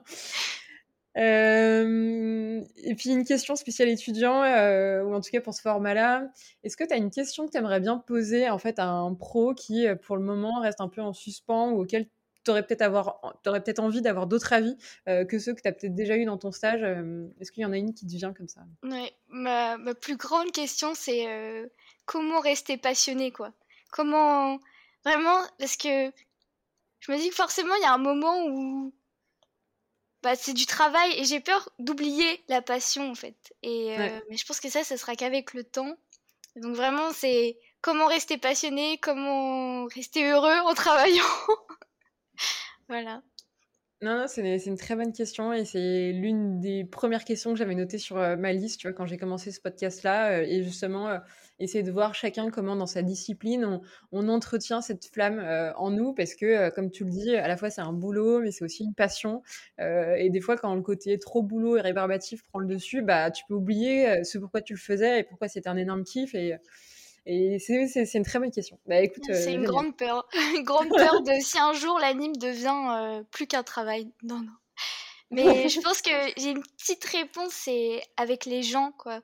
Euh, et puis une question spéciale étudiant, euh, ou en tout cas pour ce format-là, est-ce que tu as une question que tu aimerais bien poser en fait à un pro qui euh, pour le moment reste un peu en suspens ou auquel tu aurais peut-être peut envie d'avoir d'autres avis que ceux que tu as peut-être déjà eu dans ton stage Est-ce qu'il y en a une qui te vient comme ça? Ouais, ma, ma, plus grande question c'est comment rester passionné quoi? Comment vraiment parce que je me dis que forcément il y a un moment où bah, c'est du travail et j'ai peur d'oublier la passion en fait. Et euh, mais je pense que ça, ça sera qu'avec le temps. Donc vraiment, c'est comment rester passionné, comment rester heureux en travaillant. Voilà. Non, non c'est une, très bonne question et c'est l'une des premières questions que j'avais notées sur euh, ma liste, tu vois, quand j'ai commencé ce podcast-là. Euh, et justement, essayer de voir chacun comment dans sa discipline on, entretient cette flamme euh, en nous parce que euh, comme tu le dis à la fois c'est un boulot mais c'est aussi une passion euh, et des fois quand le côté trop boulot et rébarbatif prend le dessus bah tu peux oublier ce pourquoi tu le faisais et pourquoi c'était un énorme kiff et et c'est une très bonne question. Bah, écoute, c'est une grande peur, une grande peur de si un jour l'anime devient plus qu'un travail. Non, non. Mais je pense que j'ai une petite réponse, c'est avec les gens, quoi.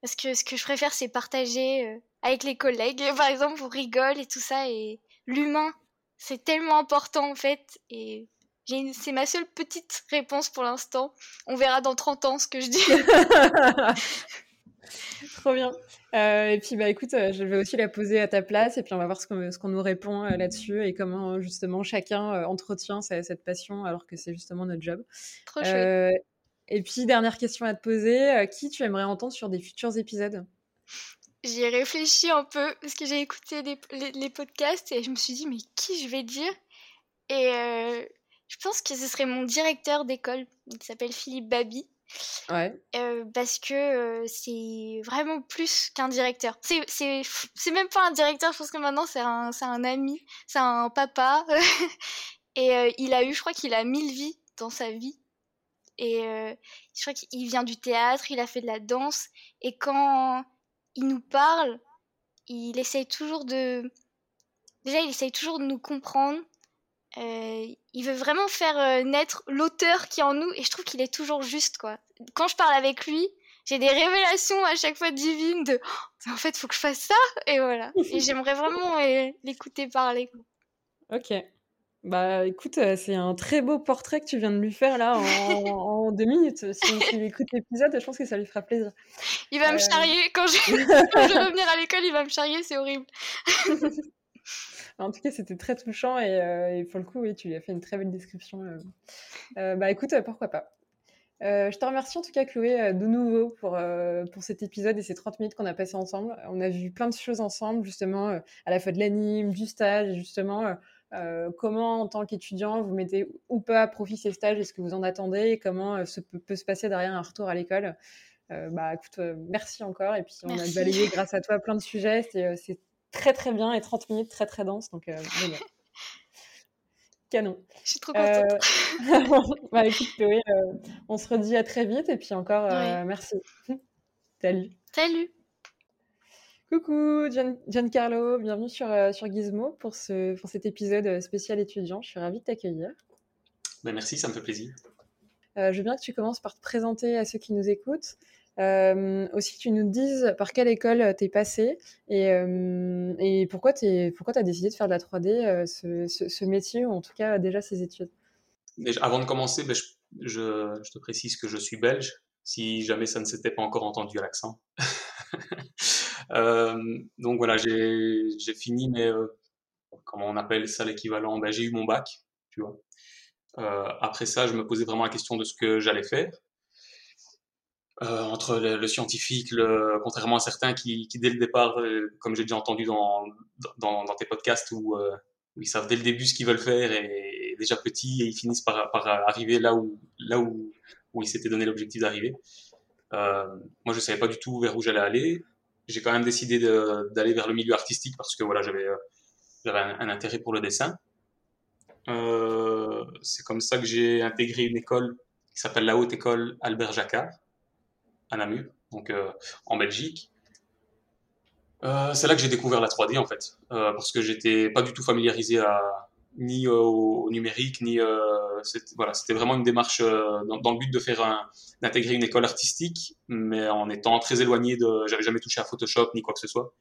Parce que ce que je préfère, c'est partager euh, avec les collègues. Par exemple, on rigole et tout ça. Et l'humain, c'est tellement important en fait. Et c'est ma seule petite réponse pour l'instant. On verra dans 30 ans ce que je dis. Trop bien. Euh, et puis, bah, écoute, euh, je vais aussi la poser à ta place et puis on va voir ce qu'on nous répond là-dessus et comment justement chacun entretient cette, passion alors que c'est justement notre job. Trop chouette. Et puis, dernière question à te poser, euh, qui tu aimerais entendre sur des futurs épisodes? J'y ai réfléchi un peu parce que j'ai écouté les, podcasts et je me suis dit, mais qui je vais dire? Et euh, je pense que ce serait mon directeur d'école, il s'appelle Philippe Babi. Euh, parce que c'est vraiment plus qu'un directeur. C'est même pas un directeur, je pense que maintenant c'est un, un ami, c'est un papa. et il a eu, je crois qu'il a mille vies dans sa vie. Et euh, je crois qu'il vient du théâtre, il a fait de la danse. Et quand il nous parle, il essaye toujours de. Déjà, il essaye toujours de nous comprendre. Euh, il veut vraiment faire euh, naître l'auteur qui est en nous. Et je trouve qu'il est toujours juste, quoi. Quand je parle avec lui, j'ai des révélations à chaque fois divines de oh, en fait, il faut que je fasse ça. Et voilà. et j'aimerais vraiment l'écouter parler. Ok. Bah écoute, euh, c'est un très beau portrait que tu viens de lui faire là en, deux minutes. Si, il écoute l'épisode, je pense que ça lui fera plaisir. Il va me euh. charrier quand je... vais revenir à l'école, il va me charrier, c'est horrible. en tout cas, c'était très touchant et, euh, pour le coup, oui, tu lui as fait une très belle description. bah écoute, pourquoi pas. je te remercie en tout cas Chloé de nouveau pour, pour cet épisode et ces 30 minutes qu'on a passé ensemble. On a vu plein de choses ensemble, justement, à la fois de l'anime, du stage, et justement comment, en tant qu'étudiant, vous mettez ou pas à profit ces stages Est-ce que vous en attendez et Comment se peut, se passer derrière un retour à l'école bah, écoute, merci encore. Et puis, on a balayé grâce à toi plein de sujets. C'est très, très bien et 30 minutes très, très dense. Donc, Canon. Je suis trop contente. bah, écoute, Chloé, on se redit à très vite. Et puis, encore, merci. Salut. Salut. Coucou Giancarlo, bienvenue sur, euh, sur Gizmo pour, ce, pour cet épisode euh, spécial étudiant. Je suis ravie de t'accueillir. Ben merci, ça me fait plaisir. Euh, je veux bien que tu commences par te présenter à ceux qui nous écoutent. Aussi que tu nous dises par quelle école tu es passé et, et pourquoi tu as décidé de faire de la 3D, ce, métier ou en tout cas déjà ces études? avant de commencer, ben, je, te précise que je suis belge, si jamais ça ne s'était pas encore entendu à l'accent. Euh, donc voilà, j'ai fini, mais euh, comment on appelle ça l'équivalent? Ben, J'ai eu mon bac. Euh, après ça, je me posais vraiment la question de ce que j'allais faire. Entre le, scientifique, le, contrairement à certains qui, qui dès le départ, comme j'ai déjà entendu dans, dans, dans, tes podcasts, où, où, ils savent dès le début ce qu'ils veulent faire et, déjà petits et ils finissent par, par arriver là où, là où, où ils s'étaient donné l'objectif d'arriver. moi, je savais pas du tout vers où j'allais aller j'ai quand même décidé d'aller vers le milieu artistique parce que voilà, j'avais euh, un, intérêt pour le dessin. Euh, c'est comme ça que j'ai intégré une école qui s'appelle la Haute École Albert Jacquard à Namur, donc euh, en Belgique. c'est là que j'ai découvert la 3D en fait, parce que j'étais pas du tout familiarisé ni au numérique, ni c'était vraiment une démarche euh, dans, le but de faire d'intégrer une école artistique, mais en étant très éloigné de, j'avais jamais touché à Photoshop ni quoi que ce soit.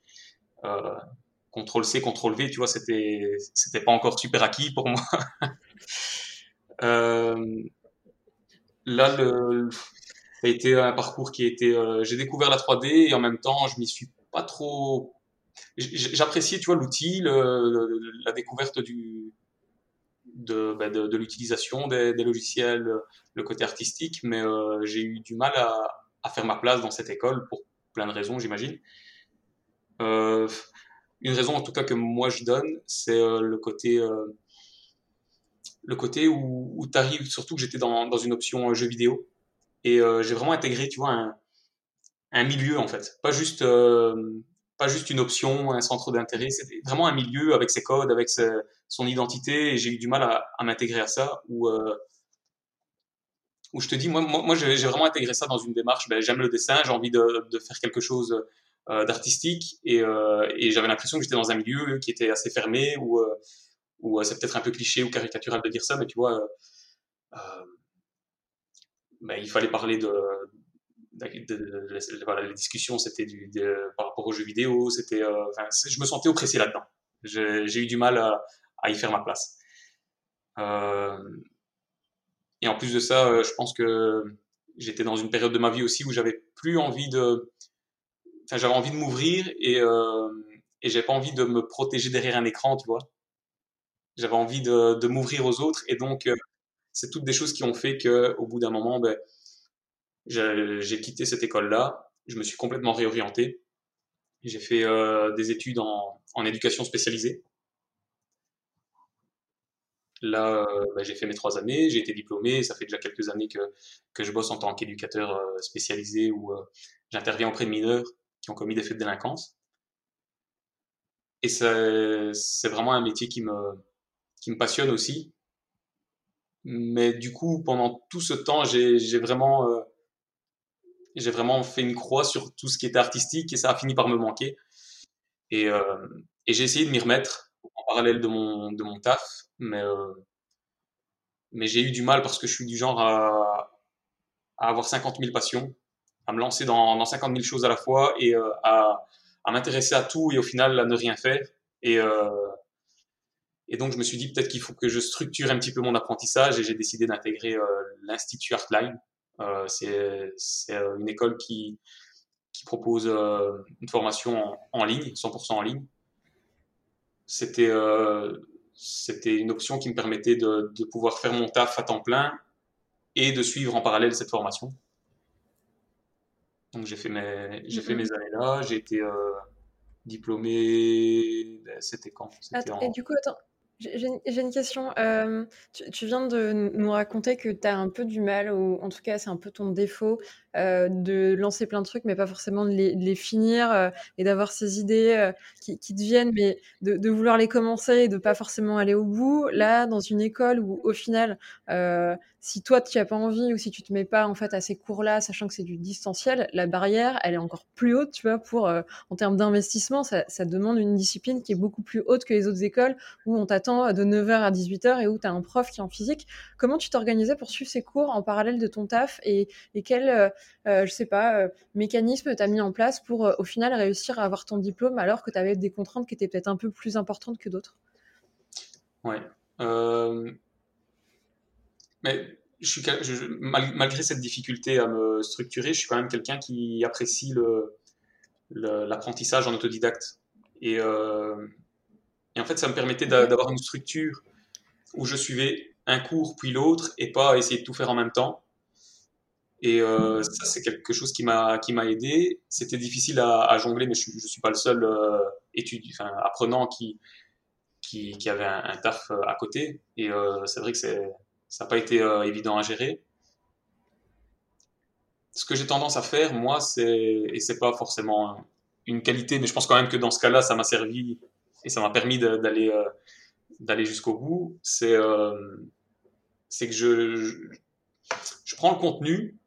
Euh, Ctrl C, Ctrl V, tu vois, c'était c'était pas encore super acquis pour moi. euh, là, le, été un parcours qui été, euh, j'ai découvert la 3D et en même temps, je m'y suis pas trop j'appréciais tu vois l'outil la découverte du bah, de, de, l'utilisation des, logiciels, le côté artistique, mais euh, j'ai eu du mal à, faire ma place dans cette école pour plein de raisons, j'imagine. Euh, une raison en tout cas que moi je donne, c'est le côté le côté où, où tu arrives, surtout que j'étais dans, dans, une option jeu vidéo, et j'ai vraiment intégré, tu vois, un, milieu en fait, pas juste pas juste une option, un centre d'intérêt, c'était vraiment un milieu avec ses codes, avec son identité, et j'ai eu du mal à, m'intégrer à ça, où, euh, où je te dis, moi, moi, j'ai vraiment intégré ça dans une démarche, ben, j'aime le dessin, j'ai envie de, faire quelque chose euh, d'artistique, et, euh, et j'avais l'impression que j'étais dans un milieu qui était assez fermé, où, où c'est peut-être un peu cliché ou caricatural de dire ça, mais tu vois, ben, il fallait parler de, voilà, les discussions, c'était du, par rapport aux jeux vidéo, c'était, euh, je me sentais oppressé là-dedans. J'ai eu du mal à, à, y faire ma place. Euh, et en plus de ça, euh, je pense que j'étais dans une période de ma vie aussi où j'avais plus envie de, enfin, j'avais envie de m'ouvrir et, euh, et j'avais pas envie de me protéger derrière un écran, tu vois. J'avais envie de m'ouvrir aux autres et donc, c'est toutes des choses qui ont fait que, au bout d'un moment, ben, j'ai quitté cette école-là, je me suis complètement réorienté. J'ai fait euh, des études en, éducation spécialisée. Là, euh, bah, j'ai fait mes trois années, j'ai été diplômé, ça fait déjà quelques années que, que je bosse en tant qu'éducateur euh, spécialisé où j'interviens auprès de mineurs qui ont commis des faits de délinquance. Et c'est vraiment un métier qui me, qui me passionne aussi. Mais du coup, pendant tout ce temps, j'ai vraiment j'ai vraiment fait une croix sur tout ce qui était artistique et ça a fini par me manquer. Et, euh, et j'ai essayé de m'y remettre en parallèle de mon, de mon taf, mais, euh, mais j'ai eu du mal parce que je suis du genre à, à avoir 50 000 passions, à me lancer dans, dans 50 000 choses à la fois et euh, à, à m'intéresser à tout et au final à ne rien faire. Et, euh, et donc je me suis dit peut-être qu'il faut que je structure un petit peu mon apprentissage et j'ai décidé d'intégrer euh, l'Institut Artline euh, c'est euh, une école qui, qui propose euh, une formation en, ligne, 100% en ligne. C'était c'était une option qui me permettait de, de, pouvoir faire mon taf à temps plein et de suivre en parallèle cette formation. Donc j'ai fait mes, j'ai fait mes années là, j'ai été diplômé, ben, c'était quand? Et du coup, attends, J'ai une question. Euh, tu, viens de nous raconter que tu as un peu du mal, ou en tout cas c'est un peu ton défaut, euh, de lancer plein de trucs, mais pas forcément de les, finir euh, et d'avoir ces idées qui, te viennent, mais de, vouloir les commencer et de pas forcément aller au bout. Là, dans une école où au final, si toi tu n'as pas envie ou si tu te mets pas en fait à ces cours-là, sachant que c'est du distanciel, la barrière elle est encore plus haute, tu vois, pour en termes d'investissement, ça, ça demande une discipline qui est beaucoup plus haute que les autres écoles où on t'attend de 9h à 18h et où tu as un prof qui est en physique. Comment tu t'organisais pour suivre ces cours en parallèle de ton taf et, quel, euh, euh, je sais pas, euh, mécanisme tu as mis en place pour au final réussir à avoir ton diplôme alors que tu avais des contraintes qui étaient peut-être un peu plus importantes que d'autres? Ouais. Mais je suis, malgré cette difficulté à me structurer, je suis quand même quelqu'un qui apprécie l'apprentissage en autodidacte. Et en fait, ça me permettait d'avoir une structure où je suivais un cours puis l'autre et pas essayer de tout faire en même temps. Et euh, ça, c'est quelque chose qui m'a qui m'a aidé. C'était difficile à, jongler, mais je ne suis pas le seul euh, enfin, apprenant qui, qui, qui avait un, taf euh, à côté. Et c'est vrai que ça n'a pas été évident à gérer. Ce que j'ai tendance à faire, moi, c'est et c'est pas forcément une qualité, mais je pense quand même que dans ce cas-là, ça m'a servi et ça m'a permis d'aller d'aller jusqu'au bout, c'est c'est que je, je, prends le contenu,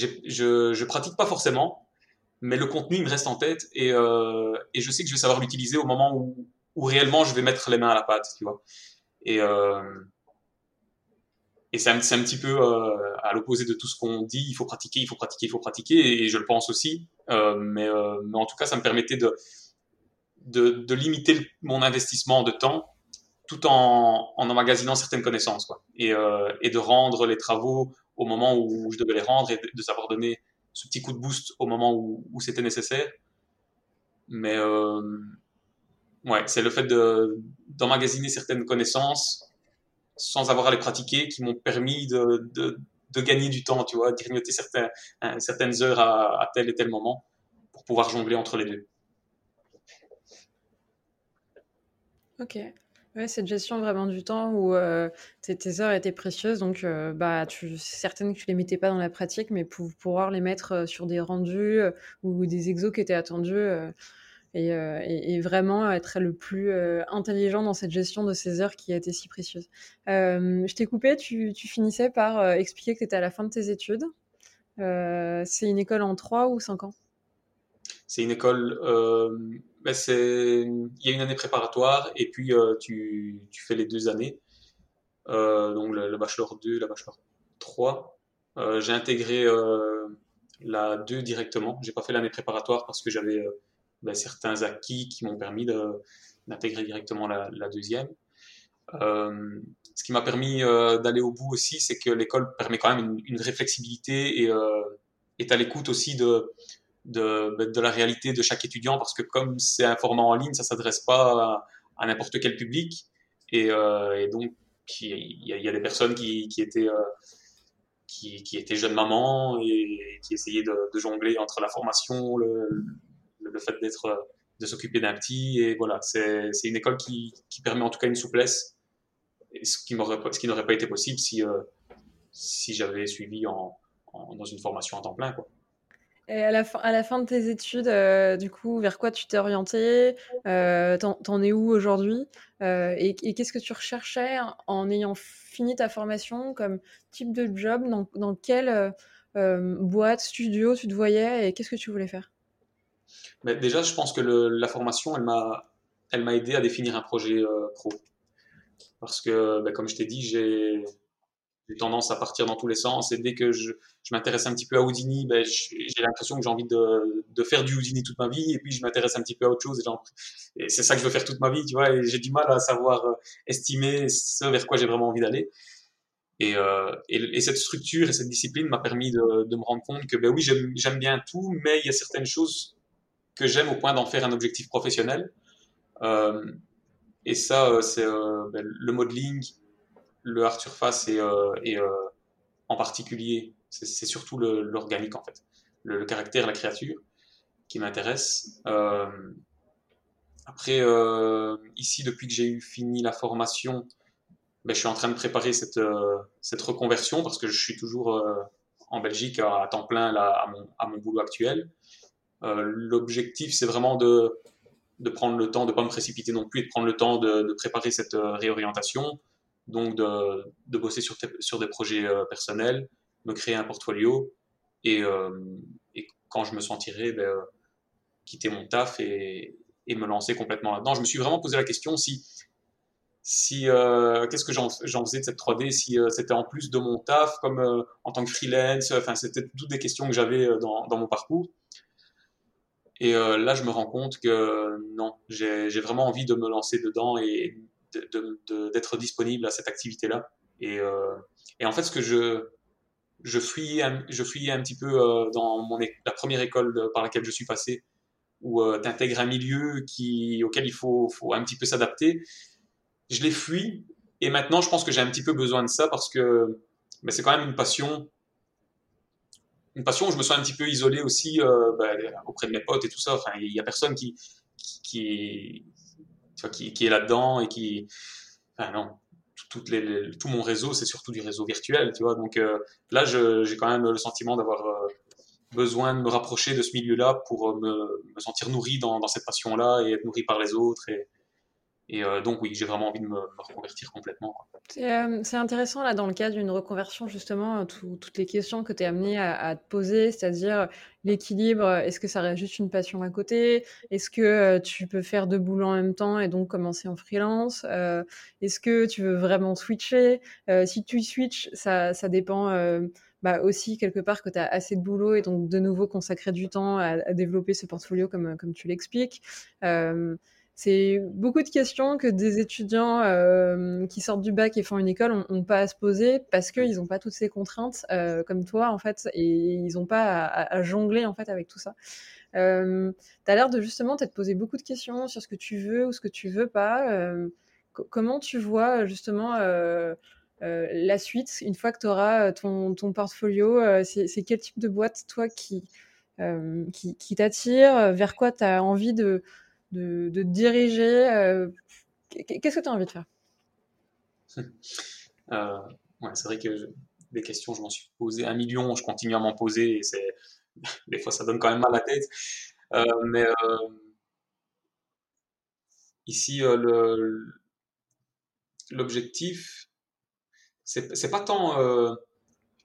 je, je pratique pas forcément, mais le contenu il me reste en tête et, euh, je sais que je vais savoir l'utiliser au moment où, réellement je vais mettre les mains à la pâte, tu vois. Et, et c'est un, petit peu à l'opposé de tout ce qu'on dit, il faut pratiquer, il faut pratiquer, il faut pratiquer, et je le pense aussi. mais, mais en tout cas, ça me permettait de, de, limiter mon investissement de temps tout en, en emmagasinant certaines connaissances quoi. Euh, et, de rendre les travaux au moment où je devais les rendre et de, savoir donner ce petit coup de boost au moment où, c'était nécessaire. Mais euh, ouais, c'est le fait d'emmagasiner certaines connaissances sans avoir à les pratiquer qui m'ont permis de, de, de, gagner du temps, tu vois, de grignoter certains, certaines heures à, à tel et tel moment pour pouvoir jongler entre les deux. Ok. Ouais, cette gestion vraiment du temps où euh, tes, heures étaient précieuses, donc euh, bah, tu, certaines que tu les mettais pas dans la pratique, mais pour pouvoir les mettre euh, sur des rendus ou des exos qui étaient attendus et, vraiment être le plus intelligent dans cette gestion de ces heures qui a été si précieuse. je t'ai coupé, tu, tu, finissais par expliquer que tu étais à la fin de tes études. C'est une école en 3 ou 5 ans? C'est une école ben, il y a une année préparatoire et puis euh, tu, fais les deux années, euh, donc le, bachelor 2, la bachelor 3. Euh, j'ai intégré la 2 directement. J'ai pas fait l'année préparatoire parce que j'avais ben, certains acquis qui m'ont permis d'intégrer directement la, deuxième. ce qui m'a permis d'aller au bout aussi, c'est que l'école permet quand même une, une vraie flexibilité et est à l'écoute aussi de, de, de, la réalité de chaque étudiant parce que comme c'est un format en ligne, ça s'adresse pas à, n'importe quel public. Et, euh, donc il y, a des personnes qui, étaient euh, qui, étaient jeunes mamans et qui essayaient de, jongler entre la formation, le, le fait d'être de s'occuper d'un petit. Et voilà c'est une école qui, qui permet en tout cas une souplesse. Ce qui ce qui n'aurait pas été possible si euh, si j'avais suivi en, en, dans une formation en temps plein quoi. Et à la, fin, de tes études, euh, du coup, vers quoi tu t'es orienté euh, T'en es où aujourd'hui? Euh, Et, qu'est-ce que tu recherchais en ayant fini ta formation comme type de job? Dans, quelle euh, boîte, studio tu te voyais et qu'est-ce que tu voulais faire? Déjà, je pense que la formation, elle m'a elle m'a aidé à définir un projet pro. Parce que, ben, comme je t'ai dit, j'ai j'ai tendance à partir dans tous les sens. Et dès que je, m'intéresse un petit peu à Houdini, ben, j'ai l'impression que j'ai envie de, faire du Houdini toute ma vie. Et puis, je m'intéresse un petit peu à autre chose. Et, c'est ça que je veux faire toute ma vie, tu vois. Et j'ai du mal à savoir euh, estimer ce vers quoi j'ai vraiment envie d'aller. Et, euh, et, et, cette structure et cette discipline m'a permis de, me rendre compte que, ben oui, j'aime bien tout, mais il y a certaines choses que j'aime au point d'en faire un objectif professionnel. Euh, et ça, c'est ben, le modeling, le art surface et, euh, euh, en particulier, c'est surtout l'organique en fait, le, caractère, la créature qui m'intéresse. Euh, après, ici, depuis que j'ai eu fini la formation, ben, je suis en train de préparer cette, reconversion parce que je suis toujours en Belgique à, temps plein là, à, mon, boulot actuel. L'objectif, c'est vraiment de, prendre le temps, de ne pas me précipiter non plus, et de prendre le temps de préparer cette réorientation, donc de, de bosser sur, sur des projets personnels, me créer un portfolio, et, et quand je me sentirai, ben, quitter mon taf et, et me lancer complètement là-dedans. Je me suis vraiment posé la question si, si euh, qu'est-ce que j'en faisais de cette 3D, si euh, c'était en plus de mon taf, comme euh, en tant que freelance, enfin c'était toutes des questions que j'avais dans, dans, mon parcours. Et là, je me rends compte que non, j'ai vraiment envie de me lancer dedans et d'être disponible à cette activité-là. Et, et, en fait, ce que je je fouillais un, je fouillais un petit peu dans mon, la première école par laquelle je suis passé, où euh, tu un milieu qui, auquel il faut, faut un petit peu s'adapter. Je l'ai fui et maintenant je pense que j'ai un petit peu besoin de ça parce que ben, c'est quand même une passion. Une passion où je me sens un petit peu isolé aussi euh, ben, auprès de mes potes et tout ça. Enfin, il n'y a personne qui, qui, est là-dedans et qui. Non. Toutes les, tout mon réseau, c'est surtout du réseau virtuel, tu vois. Donc euh, là, j'ai quand même le sentiment d'avoir besoin de me rapprocher de ce milieu-là pour euh, me, sentir nourri dans, dans cette passion-là et être nourri par les autres. Et, et euh, donc oui, j'ai vraiment envie de me, reconvertir complètement. Euh, c'est intéressant là dans le cas d'une reconversion justement, toutes les questions que tu es amené à, te poser, c'est-à-dire l'équilibre, est-ce que ça reste juste une passion à côté? Est-ce que tu peux faire deux boulots en même temps et donc commencer en freelance? Est-ce que tu veux vraiment switcher? Si tu switches, ça, dépend bah, aussi quelque part que tu as assez de boulot et donc de nouveau consacrer du temps à, développer ce portfolio comme, comme tu l'expliques. Euh, c'est beaucoup de questions que des étudiants euh, qui sortent du bac et font une école n'ont pas à se poser parce qu'ils n'ont pas toutes ces contraintes euh, comme toi en fait et ils n'ont pas à, jongler en fait avec tout ça. Euh, tu as l'air de justement t'être posé beaucoup de questions sur ce que tu veux ou ce que tu veux pas. comment tu vois justement euh, la suite, une fois que tu auras euh, ton, ton portfolio, euh, c'est quel type de boîte, toi, qui, qui, qui t'attire? Vers quoi tu as envie de, de, diriger Qu'est-ce que tu as envie de faire? Ouais, C'est vrai que des questions, je m'en suis posé un million, je continue à m'en poser, c'est des fois ça donne quand même mal à la tête. mais ici, l'objectif, c'est pas tant euh,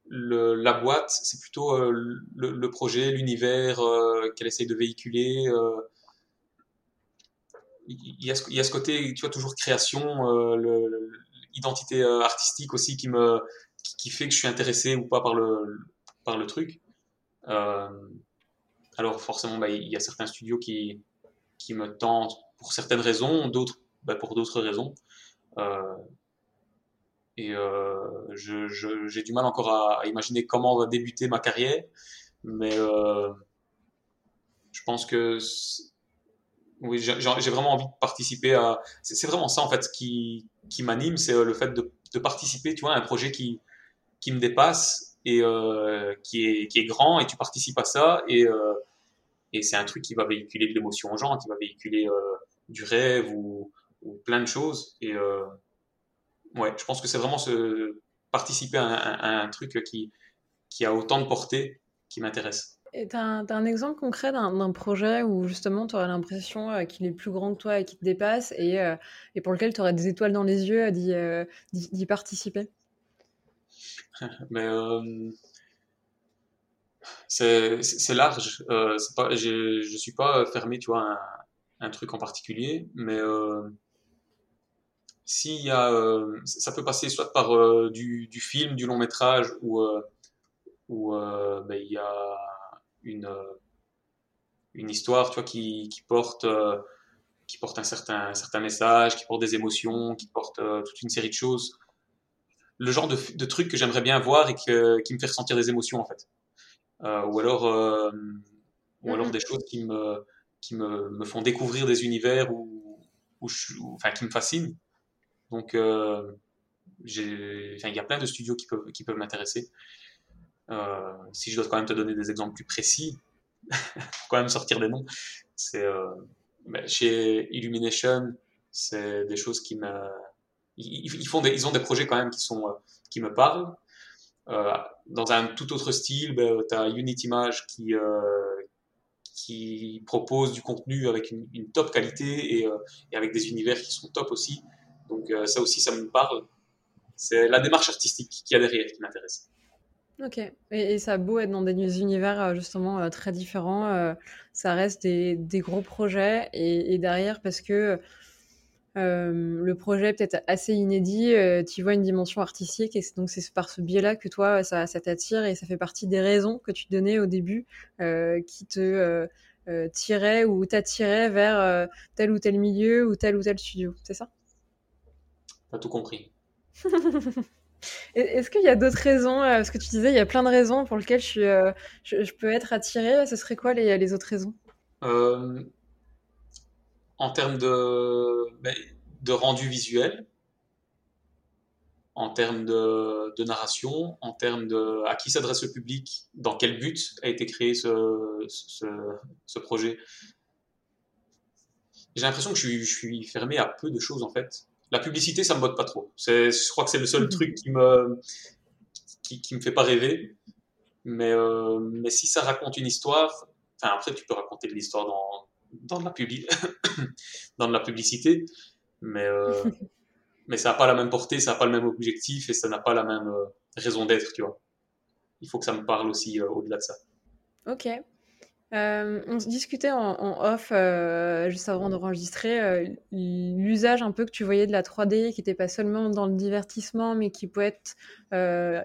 la boîte, c'est plutôt euh, le, projet, l'univers euh, qu'elle essaye de véhiculer. Il y, a ce, il y, a ce, côté, tu vois, toujours création, l'identité artistique aussi qui me qui, fait que je suis intéressé ou pas par le par le truc. alors forcément, bah, il y a certains studios qui qui me tentent pour certaines raisons, d'autres bah, pour d'autres raisons. Euh, et euh, j'ai du mal encore à, imaginer comment va débuter ma carrière. Mais euh, je pense que oui, j'ai vraiment envie de participer à. C'est vraiment ça en fait qui, qui m'anime, c'est euh, le fait de, de, participer, tu vois, à un projet qui, qui me dépasse et euh, qui, est, qui est grand et tu participes à ça et, euh, et c'est un truc qui va véhiculer de l'émotion aux gens, qui va véhiculer du rêve ou, plein de choses et ouais, je pense que c'est vraiment ce, participer à un, truc qui, qui a autant de portée qui m'intéresse. Et tu as, un exemple concret d'un projet où justement tu aurais l'impression euh, qu'il est plus grand que toi et qu'il te dépasse et, euh, pour lequel tu aurais des étoiles dans les yeux d'y euh, participer? Mais c'est large. Je ne suis pas fermé tu vois, un, truc en particulier, mais s'il y a, euh, ça peut passer soit par euh, du, film, du long métrage, ou euh, où ben, il y a une, une histoire, tu vois, qui, qui porte, qui porte un certain, un certain message, qui porte des émotions, qui porte toute une série de choses. Le genre de, de truc que j'aimerais bien voir et que, qui me fait ressentir des émotions, en fait. ou alors, ou alors mm-hmm. des choses qui me, qui me, me font découvrir des univers où, où je, enfin, qui me fascinent. Donc, euh, il y a plein de studios qui peuvent, qui peuvent m'intéresser. Euh, si je dois quand même te donner des exemples plus précis, quand même sortir des noms, c'est euh, ben, chez Illumination, c'est des choses qui me. Ils, font ils ont des projets quand même qui, sont, qui me parlent. dans un tout autre style, ben, tu as Unity Image qui, qui propose du contenu avec une, top qualité et, et, avec des univers qui sont top aussi. Donc ça aussi, ça me parle. C'est la démarche artistique qu'il y a derrière qui m'intéresse. Ok. Et, ça a beau être dans des univers euh, justement euh, très différents, euh, ça reste des, gros projets. Et, derrière, parce que le projet est peut-être assez inédit, tu vois une dimension artistique. Et donc, c'est par ce biais-là que toi, ça, t'attire. Et ça fait partie des raisons que tu donnais au début qui te tiraient ou t'attiraient vers tel ou tel milieu ou tel ou tel studio. C'est ça? Pas tout compris. Est-ce qu'il y a d'autres raisons euh, Parce que tu disais, il y a plein de raisons pour lesquelles je, euh, peux être attirée. Ce serait quoi les, autres raisons? Euh, En termes de, ben, de rendu visuel, en termes de, narration, en termes de à qui s'adresse le public, dans quel but a été créé ce, projet? J'ai l'impression que je suis fermé à peu de choses en fait la publicité, ça me botte pas trop. Je crois que c'est le seul mhm. truc qui me, qui, qui, me fait pas rêver. Mais, euh, mais si ça raconte une histoire, enfin après tu peux raconter de l'histoire dans, dans, de la publi dans de la publicité, mais, euh, mais ça n'a pas la même portée, ça n'a pas le même objectif et ça n'a pas la même euh, raison d'être, tu vois. Il faut que ça me parle aussi au-delà de ça. Ok. Euh, on se discutait en, off euh, juste avant d'enregistrer euh, l'usage un peu que tu voyais de la 3D qui n'était pas seulement dans le divertissement mais qui peut être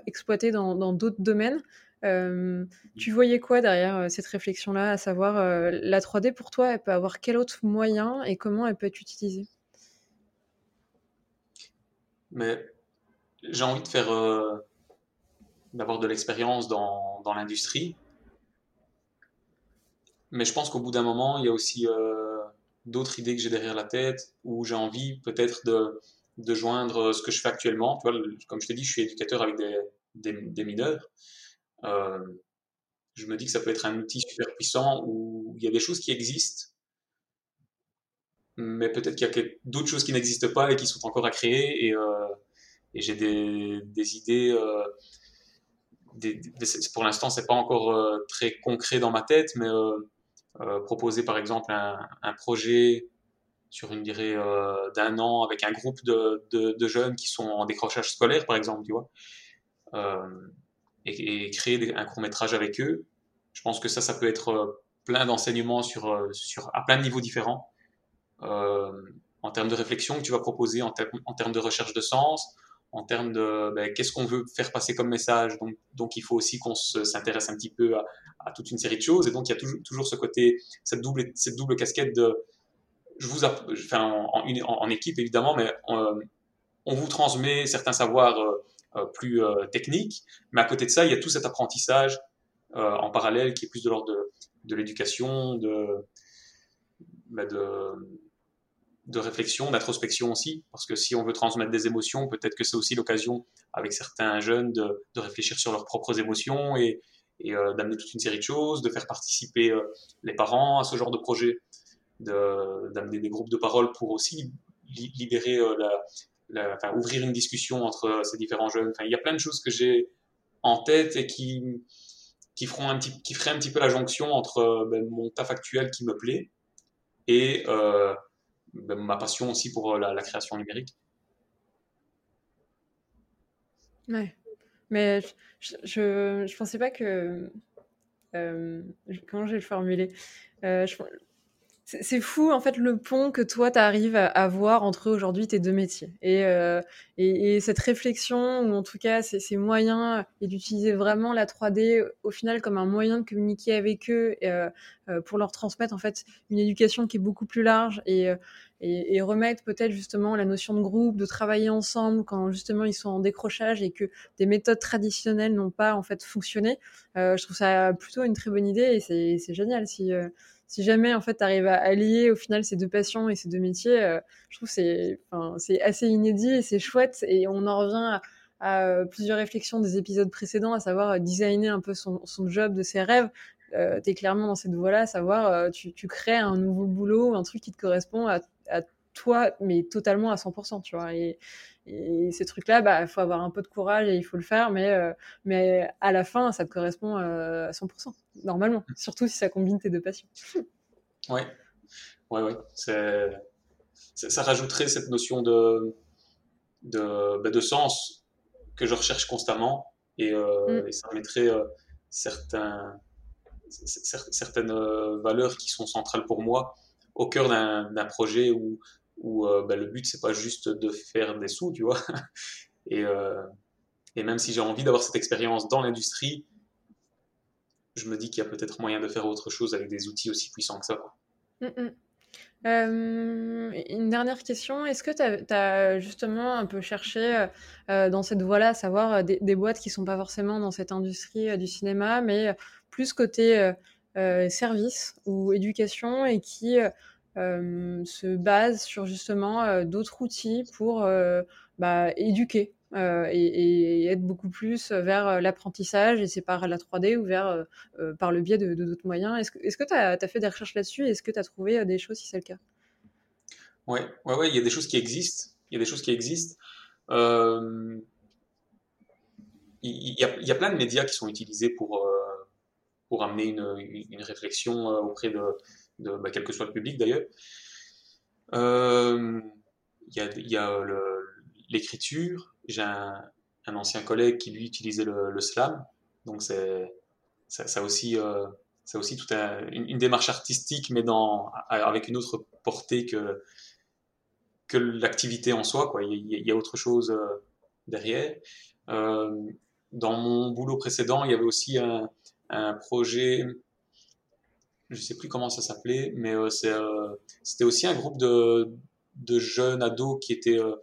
exploité dans d'autres domaines. tu voyais quoi derrière cette réflexion-là, à savoir la 3D pour toi, elle peut avoir quel autre moyen et comment elle peut être utilisée? Mais j'ai envie de faire d'avoir de l'expérience dans, dans l'industrie mais je pense qu'au bout d'un moment, il y a aussi euh, d'autres idées que j'ai derrière la tête, où j'ai envie peut-être de, de, joindre ce que je fais actuellement. Tu vois, comme je t'ai dit, je suis éducateur avec des, des, mineurs. Euh, je me dis que ça peut être un outil super puissant où il y a des choses qui existent, mais peut-être qu'il y a d'autres choses qui n'existent pas et qui sont encore à créer. Et, euh, et j'ai des, des, idées. Euh, pour l'instant, c'est pas encore euh, très concret dans ma tête, mais euh, proposer par exemple un, projet sur une durée euh, d'un an avec un groupe de, jeunes qui sont en décrochage scolaire, par exemple, tu vois, euh, et, créer un court métrage avec eux. Je pense que ça, ça peut être plein d'enseignements sur, à plein de niveaux différents. en termes de réflexion que tu vas proposer, en termes de recherche de sens, en termes de ben, qu'est-ce qu'on veut faire passer comme message. Donc, donc il faut aussi qu'on s'intéresse un petit peu à, toute une série de choses. Et donc il y a toujours, toujours ce côté, cette double, cette double casquette de, je vous, en, équipe évidemment, mais euh, on vous transmet certains savoirs euh, euh, plus techniques, mais à côté de ça, il y a tout cet apprentissage en parallèle qui est plus de l'ordre de, de l'éducation, de, ben, de de réflexion, d'introspection aussi, parce que si on veut transmettre des émotions, peut-être que c'est aussi l'occasion avec certains jeunes de, réfléchir sur leurs propres émotions et, euh, d'amener toute une série de choses, de faire participer euh, les parents à ce genre de projet, d'amener des groupes de parole pour aussi libérer, euh, la, enfin, ouvrir une discussion entre ces différents jeunes. Enfin, il y a plein de choses que j'ai en tête et qui, qui, feront un petit, qui feraient un petit peu la jonction entre ben, mon taf actuel qui me plaît et ma passion aussi pour euh, la, création numérique. Ouais. Mais je, je, pensais pas que. Euh, comment je vais c'est fou en fait le pont que toi tu arrives à, avoir voir entre aujourd'hui tes deux métiers et, et, cette réflexion ou en tout cas ces, moyens et d'utiliser vraiment la 3D au final comme un moyen de communiquer avec eux pour leur transmettre en fait une éducation qui est beaucoup plus large et et, remettre peut-être justement la notion de groupe, de travailler ensemble quand justement ils sont en décrochage et que des méthodes traditionnelles n'ont pas en fait fonctionné. Euh, je trouve ça plutôt une très bonne idée et c'est génial si euh, si jamais en fait arrives à allier au final ces deux passions et ces deux métiers. Euh, je trouve c'est c'est assez inédit et c'est chouette et on en revient à, plusieurs réflexions des épisodes précédents, à savoir designer un peu son, job de ses rêves. tu es clairement dans cette voie-là, savoir, tu, crées un nouveau boulot, un truc qui te correspond à, toi, mais totalement à 100%, tu vois. Et ces trucs-là, bah, il faut avoir un peu de courage et il faut le faire, mais, euh, mais à la fin, ça te correspond euh, à 100%, normalement. Mm. Surtout si ça combine tes deux passions. Ouais, ouais, ouais. Ça rajouterait cette notion de, de, bah, de sens que je recherche constamment et, euh, mm. et ça mettrait certains, certaines valeurs qui sont centrales pour moi au cœur d'un projet où où euh, bah, le but c'est pas juste de faire des sous, tu vois. et, euh, et même si j'ai envie d'avoir cette expérience dans l'industrie, je me dis qu'il y a peut-être moyen de faire autre chose avec des outils aussi puissants que ça. Mm, mm. Euh, une dernière question, est-ce que tu as, justement un peu cherché dans cette voie-là, à savoir des, boîtes qui sont pas forcément dans cette industrie du cinéma, mais plus côté service ou éducation et qui se base sur justement euh, d'autres outils pour euh, bah, éduquer et, être beaucoup plus vers l'apprentissage, et c'est par la 3D ou vers, par le biais de d'autres moyens. Est-ce que tu as, fait des recherches là-dessus Est-ce que tu as trouvé des choses si c'est le cas? Oui, ouais, ouais, il y a des choses qui existent. Il y a des choses qui existent. Il y, a, y, a, plein de médias qui sont utilisés pour, pour amener une, une réflexion auprès de, de, bah, quel que soit le public d'ailleurs. Euh, il y a, l'écriture. J'ai un, ancien collègue qui lui utilisait le, slam, donc c'est ça, aussi euh, ça aussi toute une, démarche artistique, mais dans avec une autre portée que que l'activité en soi. Il, y a, autre chose euh, derrière. dans mon boulot précédent, il y avait aussi un projet je sais plus comment ça s'appelait, mais euh, euh, c'était aussi un groupe de, jeunes ados qui étaient, euh,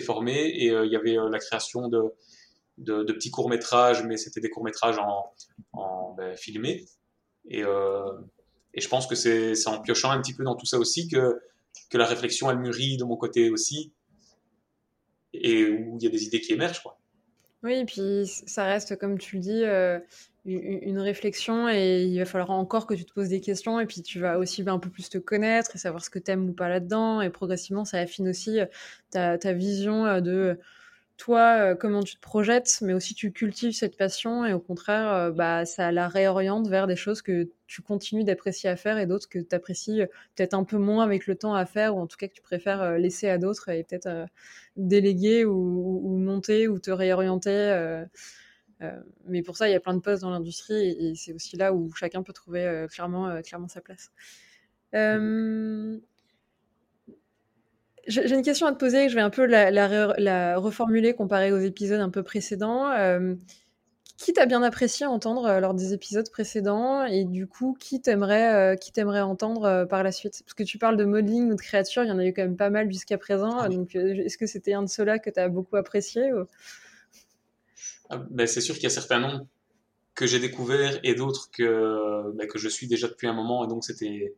formés et il y avait la création de, petits courts-métrages, mais c'était des courts-métrages en, en ben, filmés. Et, je pense que c'est en piochant un petit peu dans tout ça aussi que, que la réflexion, elle mûrit de mon côté aussi et où il y a des idées qui émergent. Quoi. Oui, et puis ça reste, comme tu le dis, une réflexion et il va falloir encore que tu te poses des questions et puis tu vas aussi un peu plus te connaître et savoir ce que tu aimes ou pas là-dedans et progressivement ça affine aussi euh, ta, vision euh, de toi, euh, comment tu te projettes, mais aussi tu cultives cette passion et au contraire, bah, ça la réoriente vers des choses que tu continues d'apprécier à faire et d'autres que tu apprécies peut-être un peu moins avec le temps à faire ou en tout cas que tu préfères laisser à d'autres et peut-être déléguer ou, ou, monter ou te réorienter. Euh, mais pour ça, il y a plein de postes dans l'industrie et, c'est aussi là où chacun peut trouver euh, clairement, euh, clairement sa place. J'ai une question à te poser, je vais un peu la, reformuler comparée aux épisodes un peu précédents. qui t'a bien apprécié entendre lors des épisodes précédents et du coup, qui t'aimerait entendre par la suite? Parce que tu parles de modeling ou de créature, il y en a eu quand même pas mal jusqu'à présent. Ah donc, est-ce que c'était un de ceux-là que tu as beaucoup apprécié ben, c'est sûr qu'il y a certains noms que j'ai découverts et d'autres que, ben, que je suis déjà depuis un moment et donc c'était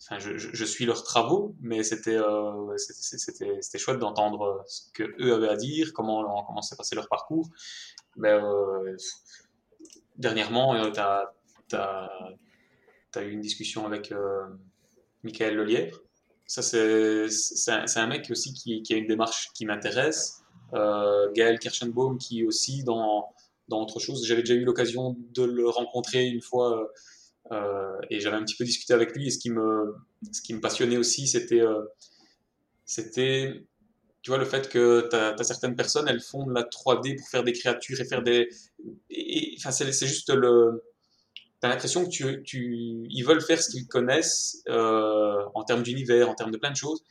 enfin je, suis leurs travaux mais c'était euh, c'était chouette d'entendre ce que eux avaient à dire comment comment s'est passé leur parcours. Mais ben, euh, dernièrement euh, tu as, eu une discussion avec euh, Michael Lelièvre. Ça c'est un, un, mec aussi qui, a une démarche qui m'intéresse Gaël Kirchenbaum qui aussi dans, dans autre chose, j'avais déjà eu l'occasion de le rencontrer une fois euh, et j'avais un petit peu discuté avec lui et ce qui me, ce qui me passionnait aussi c'était euh, c'était tu vois, le fait que tu certaines personnes, elles font de la 3D pour faire des créatures et faire des. Enfin, c'est juste le. Tu as l'impression que tu, tu, ils veulent faire ce qu'ils connaissent euh, en termes d'univers, en termes de plein de choses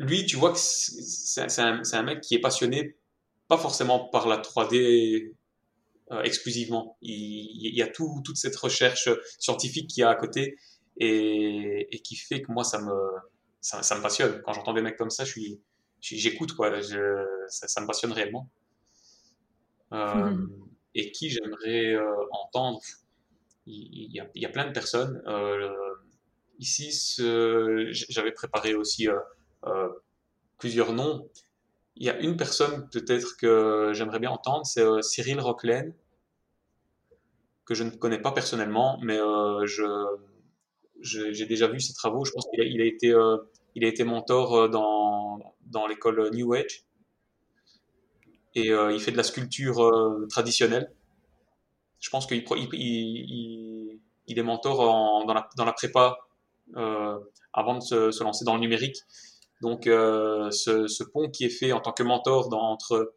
lui, tu vois que c'est un, mec qui est passionné, pas forcément par la 3D euh, exclusivement. Il, y a tout, toute cette recherche scientifique qu'il y a à côté et, qui fait que moi, ça me, ça, me passionne. Quand j'entends des mecs comme ça, je suis, j'écoute quoi. ça, me passionne réellement. Euh, et qui j'aimerais euh, entendre il, y a, plein de personnes. ici, j'avais préparé aussi plusieurs noms. Il y a une personne peut-être que j'aimerais bien entendre, c'est euh, Cyril Rocklen, que je ne connais pas personnellement, mais je, j'ai déjà vu ses travaux. Je pense qu'il a, été, il a été mentor dans, dans l'école New Age. Et il fait de la sculpture traditionnelle. Je pense qu'il il, il, est mentor dans, la, dans la prépa avant de se, lancer dans le numérique. Donc, ce, ce, pont qui est fait en tant que mentor entre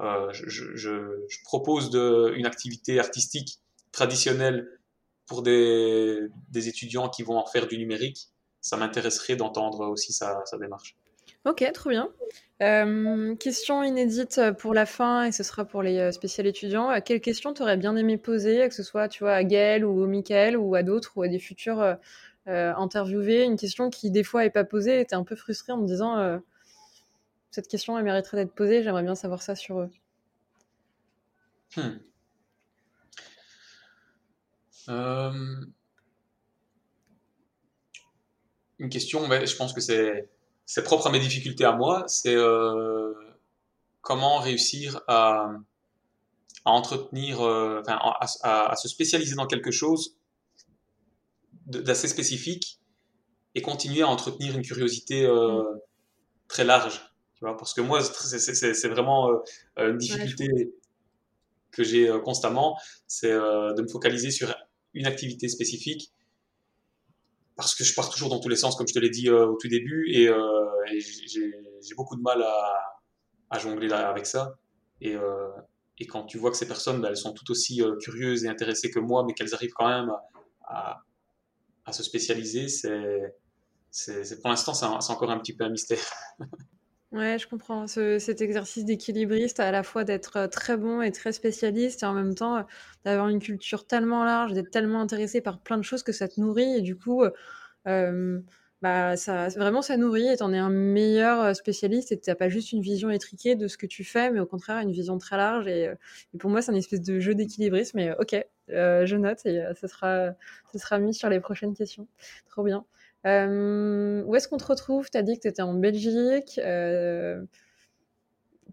euh, je, propose une activité artistique traditionnelle pour des, étudiants qui vont en faire du numérique. Ça m'intéresserait d'entendre aussi sa, démarche. Ok, trop bien. Euh, question inédite pour la fin, et ce sera pour les euh, spécial étudiants. Euh, quelle question tu aurais bien aimé poser, que ce soit tu vois, à Gaël ou à Michael ou à d'autres ou à des futurs euh, interviewés Une question qui, des fois, n'est pas posée es un peu frustré en me disant cette question, elle mériterait d'être posée. J'aimerais bien savoir ça sur eux. Hmm. Euh, une question, mais je pense que c'est propre à mes difficultés à moi. C'est euh, comment réussir à, entretenir, euh, à, se spécialiser dans quelque chose d'assez spécifique et continuer à entretenir une curiosité hmm. très large parce que moi, c'est vraiment euh, une difficulté que j'ai euh, constamment, c'est euh, de me focaliser sur une activité spécifique parce que je pars toujours dans tous les sens, comme je te l'ai dit au tout début, et, j'ai beaucoup de mal à, jongler avec ça. Et, quand tu vois que ces personnes, bah, elles sont tout aussi curieuses et intéressées que moi, mais qu'elles arrivent quand même à, à se spécialiser, c'est pour l'instant, c'est encore un petit peu un mystère. Ouais, je comprends. cet exercice d'équilibriste, à la fois d'être euh, très bon et très spécialiste, et en même temps euh, d'avoir une culture tellement large, d'être tellement intéressé par plein de choses que ça te nourrit, et du coup, euh, bah, ça, vraiment, ça nourrit, et t'en es un meilleur spécialiste, et t'as pas juste une vision étriquée de ce que tu fais, mais au contraire, une vision très large, et, pour moi, c'est un espèce de jeu d'équilibriste, mais ok, je note, et ça, sera, mis sur les prochaines questions. Trop bien. Euh, où est-ce qu'on te retrouve? Tu as dit que tu étais en Belgique. Euh,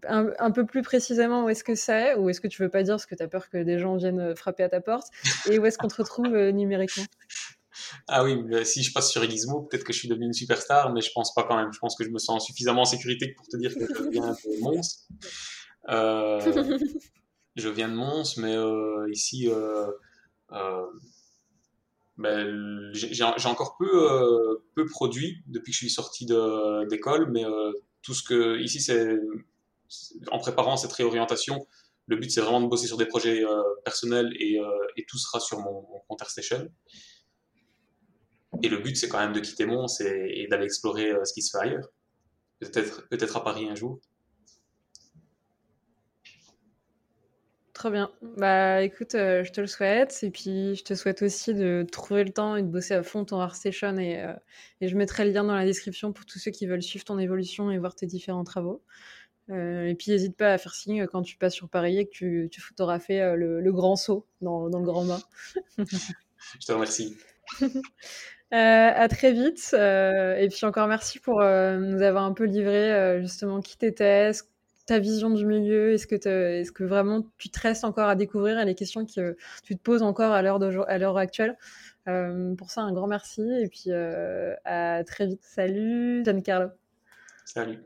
un, peu plus précisément, où est-ce que c'est? Ou est-ce que tu veux pas dire parce que tu as peur que des gens viennent frapper à ta porte? Et où est-ce qu'on te retrouve euh, numériquement? Ah oui, si je passe sur Gizmo, peut-être que je suis devenu une superstar, mais je pense pas quand même. Je pense que je me sens suffisamment en sécurité pour te dire que je viens de Mons. je viens de Mons, mais ici, ben, j'ai encore peu, euh, produit depuis que je suis sorti d'école, mais euh, tout ce que ici, c'est en préparant cette réorientation, le but c'est vraiment de bosser sur des projets euh, personnels et, tout sera sur mon, mon AirStation. Et le but c'est quand même de quitter Mons et, et d'aller explorer ce qui se fait ailleurs. Peut-être peut, à Paris un jour. Très bien. Bah écoute, euh, je te le souhaite. Et puis je te souhaite aussi de trouver le temps et de bosser à fond ton ArtStation. Et, euh, et je mettrai le lien dans la description pour tous ceux qui veulent suivre ton évolution et voir tes différents travaux. Euh, et puis n'hésite pas à faire signe quand tu passes sur Paris et que tu, tu auras fait le, grand saut dans, dans le grand bain. je te remercie. à très vite. et puis encore merci pour nous avoir un peu livré justement qui t'étais, ta vision du milieu Est-ce que, est que vraiment tu te restes encore à découvrir et les questions que tu te poses encore à l'heure actuelle euh, Pour ça, un grand merci et puis euh, à très vite. Salut Giancarlo. Salut.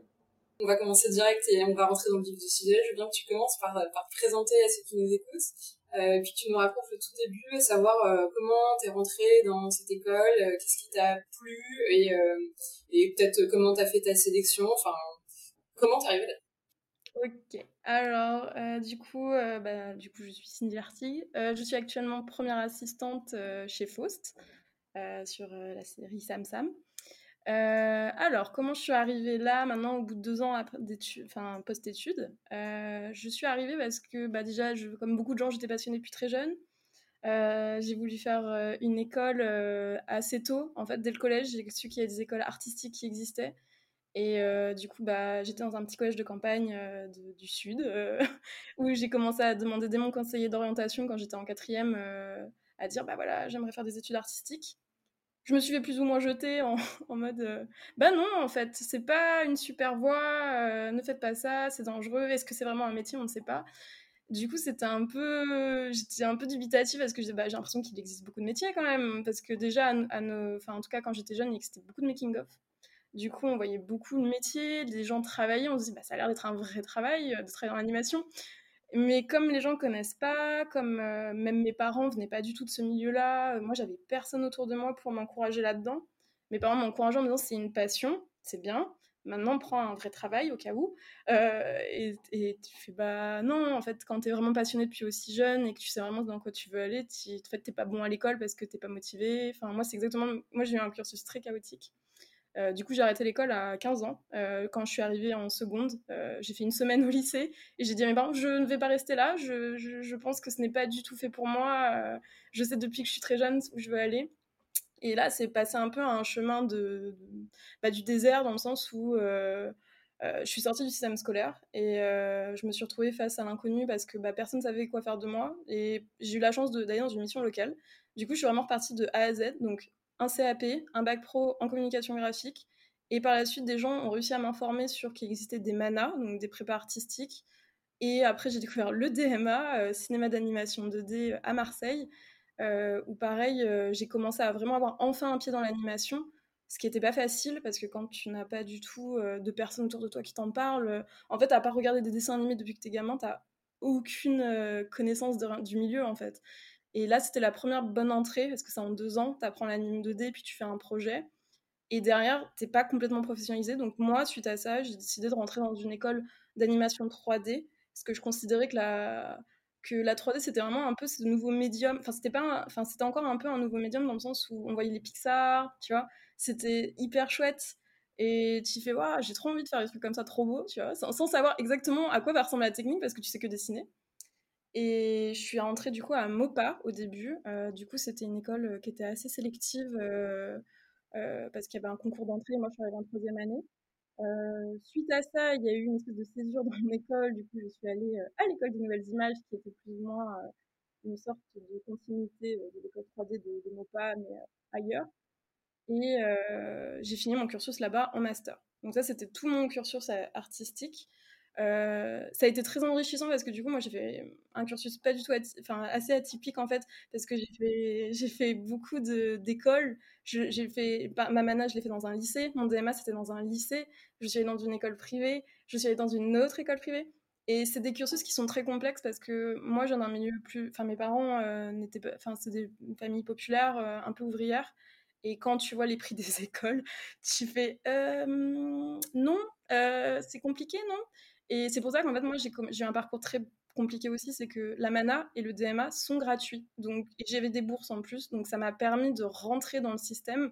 On va commencer direct et on va rentrer dans le vif du sujet. Je veux bien que tu commences par, par te présenter à ceux qui nous écoutent. Euh, puis tu nous racontes le tout début, savoir euh, comment t'es rentré dans cette école, euh, qu'est-ce qui t'a plu et, et peut-être comment t'as fait ta sélection, enfin comment t'es arrivé là? Ok, alors euh, du coup, euh, bah, du coup, je suis Cindy Lartigue. Euh, je suis actuellement première assistante chez Faust sur la série Sam Sam. Alors, comment je suis arrivée là maintenant au bout de deux ans enfin post-études? Je suis arrivée parce que bah, déjà, comme beaucoup de gens, j'étais passionnée depuis très jeune. j'ai voulu faire une école assez tôt. En fait, dès le collège, j'ai su qu'il y a des écoles artistiques qui existaient. Et euh, du coup, bah, j'étais dans un petit collège de campagne euh, du sud, euh, où j'ai commencé à demander dès mon conseiller d'orientation quand j'étais en quatrième, à dire, bah voilà, j'aimerais faire des études artistiques. Je me suis fait plus ou moins jeter en, mode, bah non, en fait, c'est pas une super voie, ne faites pas ça, c'est dangereux, est-ce que c'est vraiment un métier, on ne sait pas. Du coup, c'était un peu, j'étais un peu dubitative parce que bah, j'ai l'impression qu'il existe beaucoup de métiers quand même. Parce que déjà, à, en tout cas, quand j'étais jeune, il existait beaucoup de making-of. Du coup, on voyait beaucoup de métiers, des gens travailler, on se dit, bah, ça a l'air d'être un vrai travail, de travailler dans l'animation. Mais comme les gens connaissent pas, comme euh, même mes parents venaient pas du tout de ce milieu-là, euh, moi j'avais personne autour de moi pour m'encourager là-dedans. Mes parents m'encourageaient en me disant c'est une passion, c'est bien. Maintenant, prends un vrai travail au cas où. Euh, et, tu fais bah non, en fait, quand tu es vraiment passionné depuis aussi jeune et que tu sais vraiment dans quoi tu veux aller, tu en fait, t'es pas bon à l'école parce que t'es pas motivé. Enfin, moi, c'est exactement. Moi, j'ai eu un cursus très chaotique. Euh, du coup, j'ai arrêté l'école à 15 ans. Euh, quand je suis arrivée en seconde, euh, j'ai fait une semaine au lycée et j'ai dit à mes parents, je ne vais pas rester là, je, pense que ce n'est pas du tout fait pour moi. je sais depuis que je suis très jeune où je veux aller. Et là, c'est passé un peu un chemin de, bah, du désert dans le sens où je suis sortie du système scolaire et je me suis retrouvée face à l'inconnu parce que bah, personne ne savait quoi faire de moi. Et j'ai eu la chance d'aller dans une mission locale. Du coup, je suis vraiment repartie de A à Z. Donc, un CAP, un bac pro en communication graphique. Et par la suite, des gens ont réussi à m'informer sur qu'il existait des manas, donc des prépas artistiques. Et après, j'ai découvert le DMA, euh, cinéma d'animation 2D euh, à Marseille, euh, où pareil, j'ai commencé à vraiment avoir enfin un pied dans l'animation, ce qui n'était pas facile parce que quand tu n'as pas du tout de personnes autour de toi qui t'en parlent, en fait, à part regarder des dessins animés depuis que tu es gamin, tu n'as aucune connaissance du milieu en fait. Et là, c'était la première bonne entrée, parce que c'est en deux ans, tu apprends l'anime 2D, puis tu fais un projet. Et derrière, t'es pas complètement professionnalisé. Donc moi, suite à ça, j'ai décidé de rentrer dans une école d'animation 3D, parce que je considérais que la, que la 3D, c'était vraiment un peu ce nouveau médium. Enfin, c'était enfin, encore un peu un nouveau médium dans le sens où on voyait les Pixar, tu vois. C'était hyper chouette. Et tu fais, waouh, j'ai trop envie de faire des trucs comme ça, trop beau, tu vois, sans, savoir exactement à quoi va ressembler la technique, parce que tu sais que dessiner. Et je suis rentrée du coup à MOPA au début. Euh, du coup, c'était une école euh, qui était assez sélective euh, parce qu'il y avait un concours d'entrée. Moi, je suis arrivée en troisième année. suite à ça, il y a eu une espèce de césure dans mon école. Du coup, je suis allée à l'école des nouvelles images, qui était plus ou moins une sorte de continuité de l'école 3D de, de, MOPA, mais ailleurs. Et j'ai fini mon cursus là-bas en master. Donc ça, c'était tout mon cursus artistique. Euh, ça a été très enrichissant parce que du coup, moi, j'ai fait un cursus pas du tout, enfin, assez atypique en fait, parce que j'ai fait, beaucoup d'écoles. J'ai fait ma mana, je l'ai fait dans un lycée. Mon DMA, c'était dans un lycée. Je suis allée dans une école privée. Je suis allée dans une autre école privée. Et c'est des cursus qui sont très complexes parce que moi, j'ai un milieu plus. Enfin, mes parents euh, n'étaient pas. Enfin, c'est des familles populaires, euh, un peu ouvrières. Et quand tu vois les prix des écoles, tu fais non, c'est compliqué, non? Et c'est pour ça qu'en fait, moi, j'ai un parcours très compliqué aussi, c'est que la MANA et le DMA sont gratuits. Donc, j'avais des bourses en plus, donc ça m'a permis de rentrer dans le système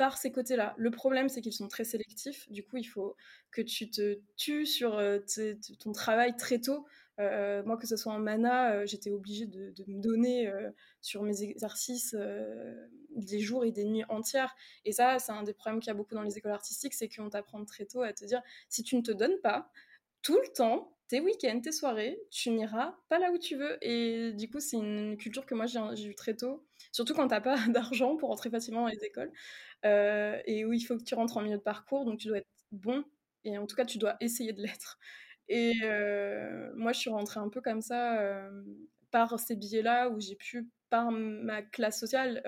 par ces côtés-là. Le problème, c'est qu'ils sont très sélectifs. Du coup, il faut que tu te tues sur euh, ton travail très tôt. Euh, moi, que ce soit en mana, euh, j'étais obligée de, me donner sur mes exercices des jours et des nuits entières. Et ça, c'est un des problèmes qu'il y a beaucoup dans les écoles artistiques, c'est qu'on t'apprend très tôt à te dire, si tu ne te donnes pas, tout le temps, tes week-ends, tes soirées, tu n'iras pas là où tu veux. Et du coup, c'est une culture que moi j'ai eue très tôt, surtout quand t'as pas d'argent pour rentrer facilement dans les écoles, euh, et où il faut que tu rentres en milieu de parcours, donc tu dois être bon, et en tout cas, tu dois essayer de l'être. Et euh, moi, je suis rentrée un peu comme ça, euh, par ces billets-là, où j'ai pu, par ma classe sociale,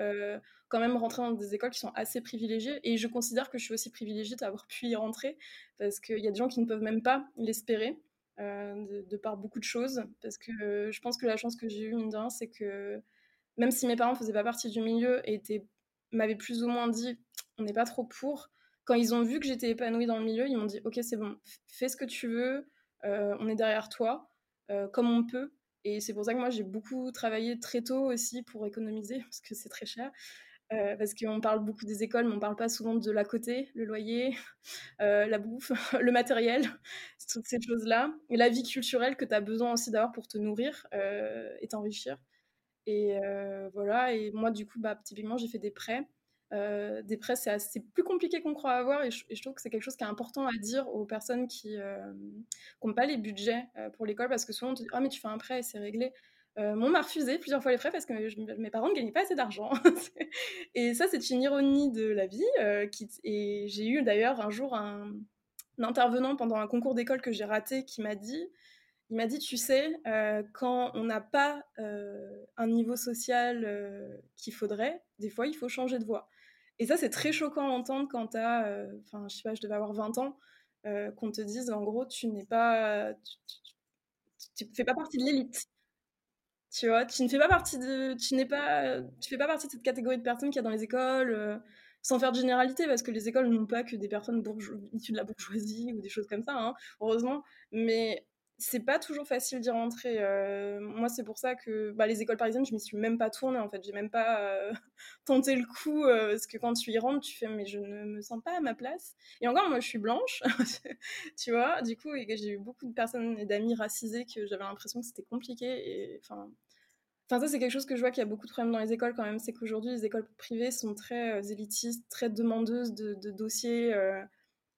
quand même rentrer dans des écoles qui sont assez privilégiées. Et je considère que je suis aussi privilégiée d'avoir pu y rentrer parce qu'il y a des gens qui ne peuvent même pas l'espérer. Euh, de, par beaucoup de choses parce que euh, je pense que la chance que j'ai eue mine de c'est que même si mes parents faisaient pas partie du milieu et m'avaient plus ou moins dit on n'est pas trop pour quand ils ont vu que j'étais épanouie dans le milieu ils m'ont dit ok c'est bon fais ce que tu veux euh, on est derrière toi comme on peut et c'est pour ça que moi j'ai beaucoup travaillé très tôt aussi pour économiser parce que c'est très cher euh, parce qu'on parle beaucoup des écoles, mais on parle pas souvent de la côté, le loyer, euh, la bouffe, le matériel, toutes ces choses-là. Et la vie culturelle que tu as besoin aussi d'avoir pour te nourrir euh, et t'enrichir. Et voilà, et moi, du coup, bah, typiquement, j'ai fait des prêts. des prêts, c'est plus compliqué qu'on croit avoir, et je, et je, trouve que c'est quelque chose qui est important à dire aux personnes qui n'ont pas les budgets pour l'école, parce que souvent on te dit Ah, mais tu fais un prêt et c'est réglé. Euh, m'a refusé plusieurs fois les frais parce que mes parents ne gagnaient pas assez d'argent. et ça, c'est une ironie de la vie. Euh, qui, et j'ai eu d'ailleurs un jour un, intervenant pendant un concours d'école que j'ai raté qui m'a dit Il m'a dit, tu sais, quand on n'a pas un niveau social qu'il faudrait, des fois, il faut changer de voie. Et ça, c'est très choquant à entendre quand tu as, enfin, je sais pas, je devais avoir 20 ans, qu'on te dise, en gros, tu n'es pas, tu, fais pas partie de l'élite. Tu vois, tu ne fais pas partie de, tu n'es pas, tu fais pas partie de cette catégorie de personnes qu'il y a dans les écoles, sans faire de généralité, parce que les écoles n'ont pas que des personnes issues de la bourgeoisie ou des choses comme ça, hein, heureusement. Mais c'est pas toujours facile d'y rentrer. Euh, moi, c'est pour ça que bah, les écoles parisiennes, je m'y suis même pas tournée en fait. J'ai même pas euh, tenté le coup euh, parce que quand tu y rentres, tu fais mais je ne me sens pas à ma place. Et encore, moi, je suis blanche, tu vois. Du coup, j'ai eu beaucoup de personnes et d'amis racisés que j'avais l'impression que c'était compliqué. Et enfin, enfin ça, c'est quelque chose que je vois qu'il y a beaucoup de problèmes dans les écoles quand même. C'est qu'aujourd'hui, les écoles privées sont très élitistes, très demandeuses de, dossiers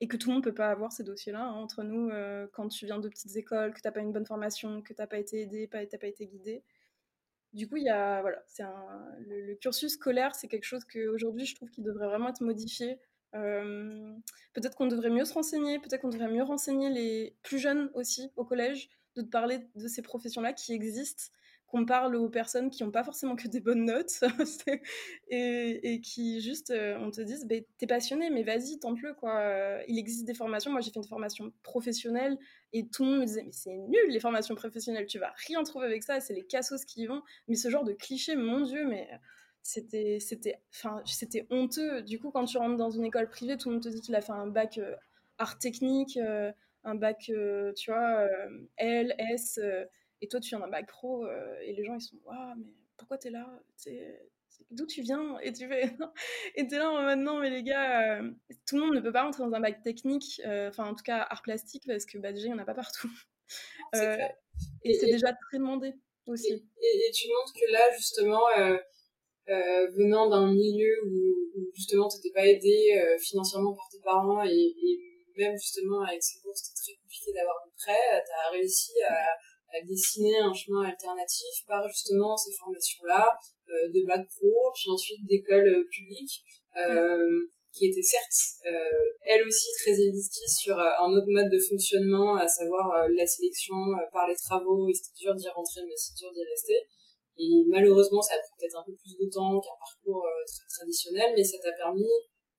et que tout le monde peut pas avoir ces dossiers-là hein, entre nous euh, quand tu viens de petites écoles, que tu n'as pas une bonne formation, que tu n'as pas été aidé, tu n'as pas été guidé. Du coup, y a, voilà, c'est le, cursus scolaire, c'est quelque chose qu'aujourd'hui, je trouve qu'il devrait vraiment être modifié. Euh, peut-être qu'on devrait mieux se renseigner, peut-être qu'on devrait mieux renseigner les plus jeunes aussi au collège, de te parler de ces professions-là qui existent qu'on parle aux personnes qui n'ont pas forcément que des bonnes notes et, qui juste, euh, on te dise, bah, t'es passionné, mais vas-y, tente-le, quoi. Euh, il existe des formations. Moi, j'ai fait une formation professionnelle et tout le monde me disait, mais c'est nul, les formations professionnelles, tu vas rien trouver avec ça, c'est les cassos qui y vont. Mais ce genre de cliché, mon Dieu, mais c'était c'était enfin c'était honteux du coup quand tu rentres dans une école privée tout le monde te dit qu'il a fait un bac euh, art technique un bac tu vois L S et toi, tu viens d'un bac pro euh, et les gens, ils sont Waouh, mais pourquoi t'es là? D'où tu viens? Et tu fais Et t'es là maintenant, mais les gars, euh, tout le monde ne peut pas rentrer dans un bac technique, euh, enfin, en tout cas, art plastique, parce que bah, déjà, il n'y en a pas partout. et, c'est déjà très demandé aussi. Et, tu montres que là, justement, venant d'un milieu où, justement tu n'étais pas aidé financièrement par tes parents et, même justement avec ces bourses, c'était très compliqué d'avoir de prêt, tu as réussi à dessiner un chemin alternatif par justement ces formations-là euh, de bac pro, puis ensuite d'école euh, publique, euh, qui était certes elle aussi très élitiste sur un autre mode de fonctionnement, à savoir la sélection par les travaux, et c'était dur d'y rentrer, mais c'est dur d'y rester. Et malheureusement, ça a pris peut-être un peu plus de temps qu'un parcours traditionnel, mais ça t'a permis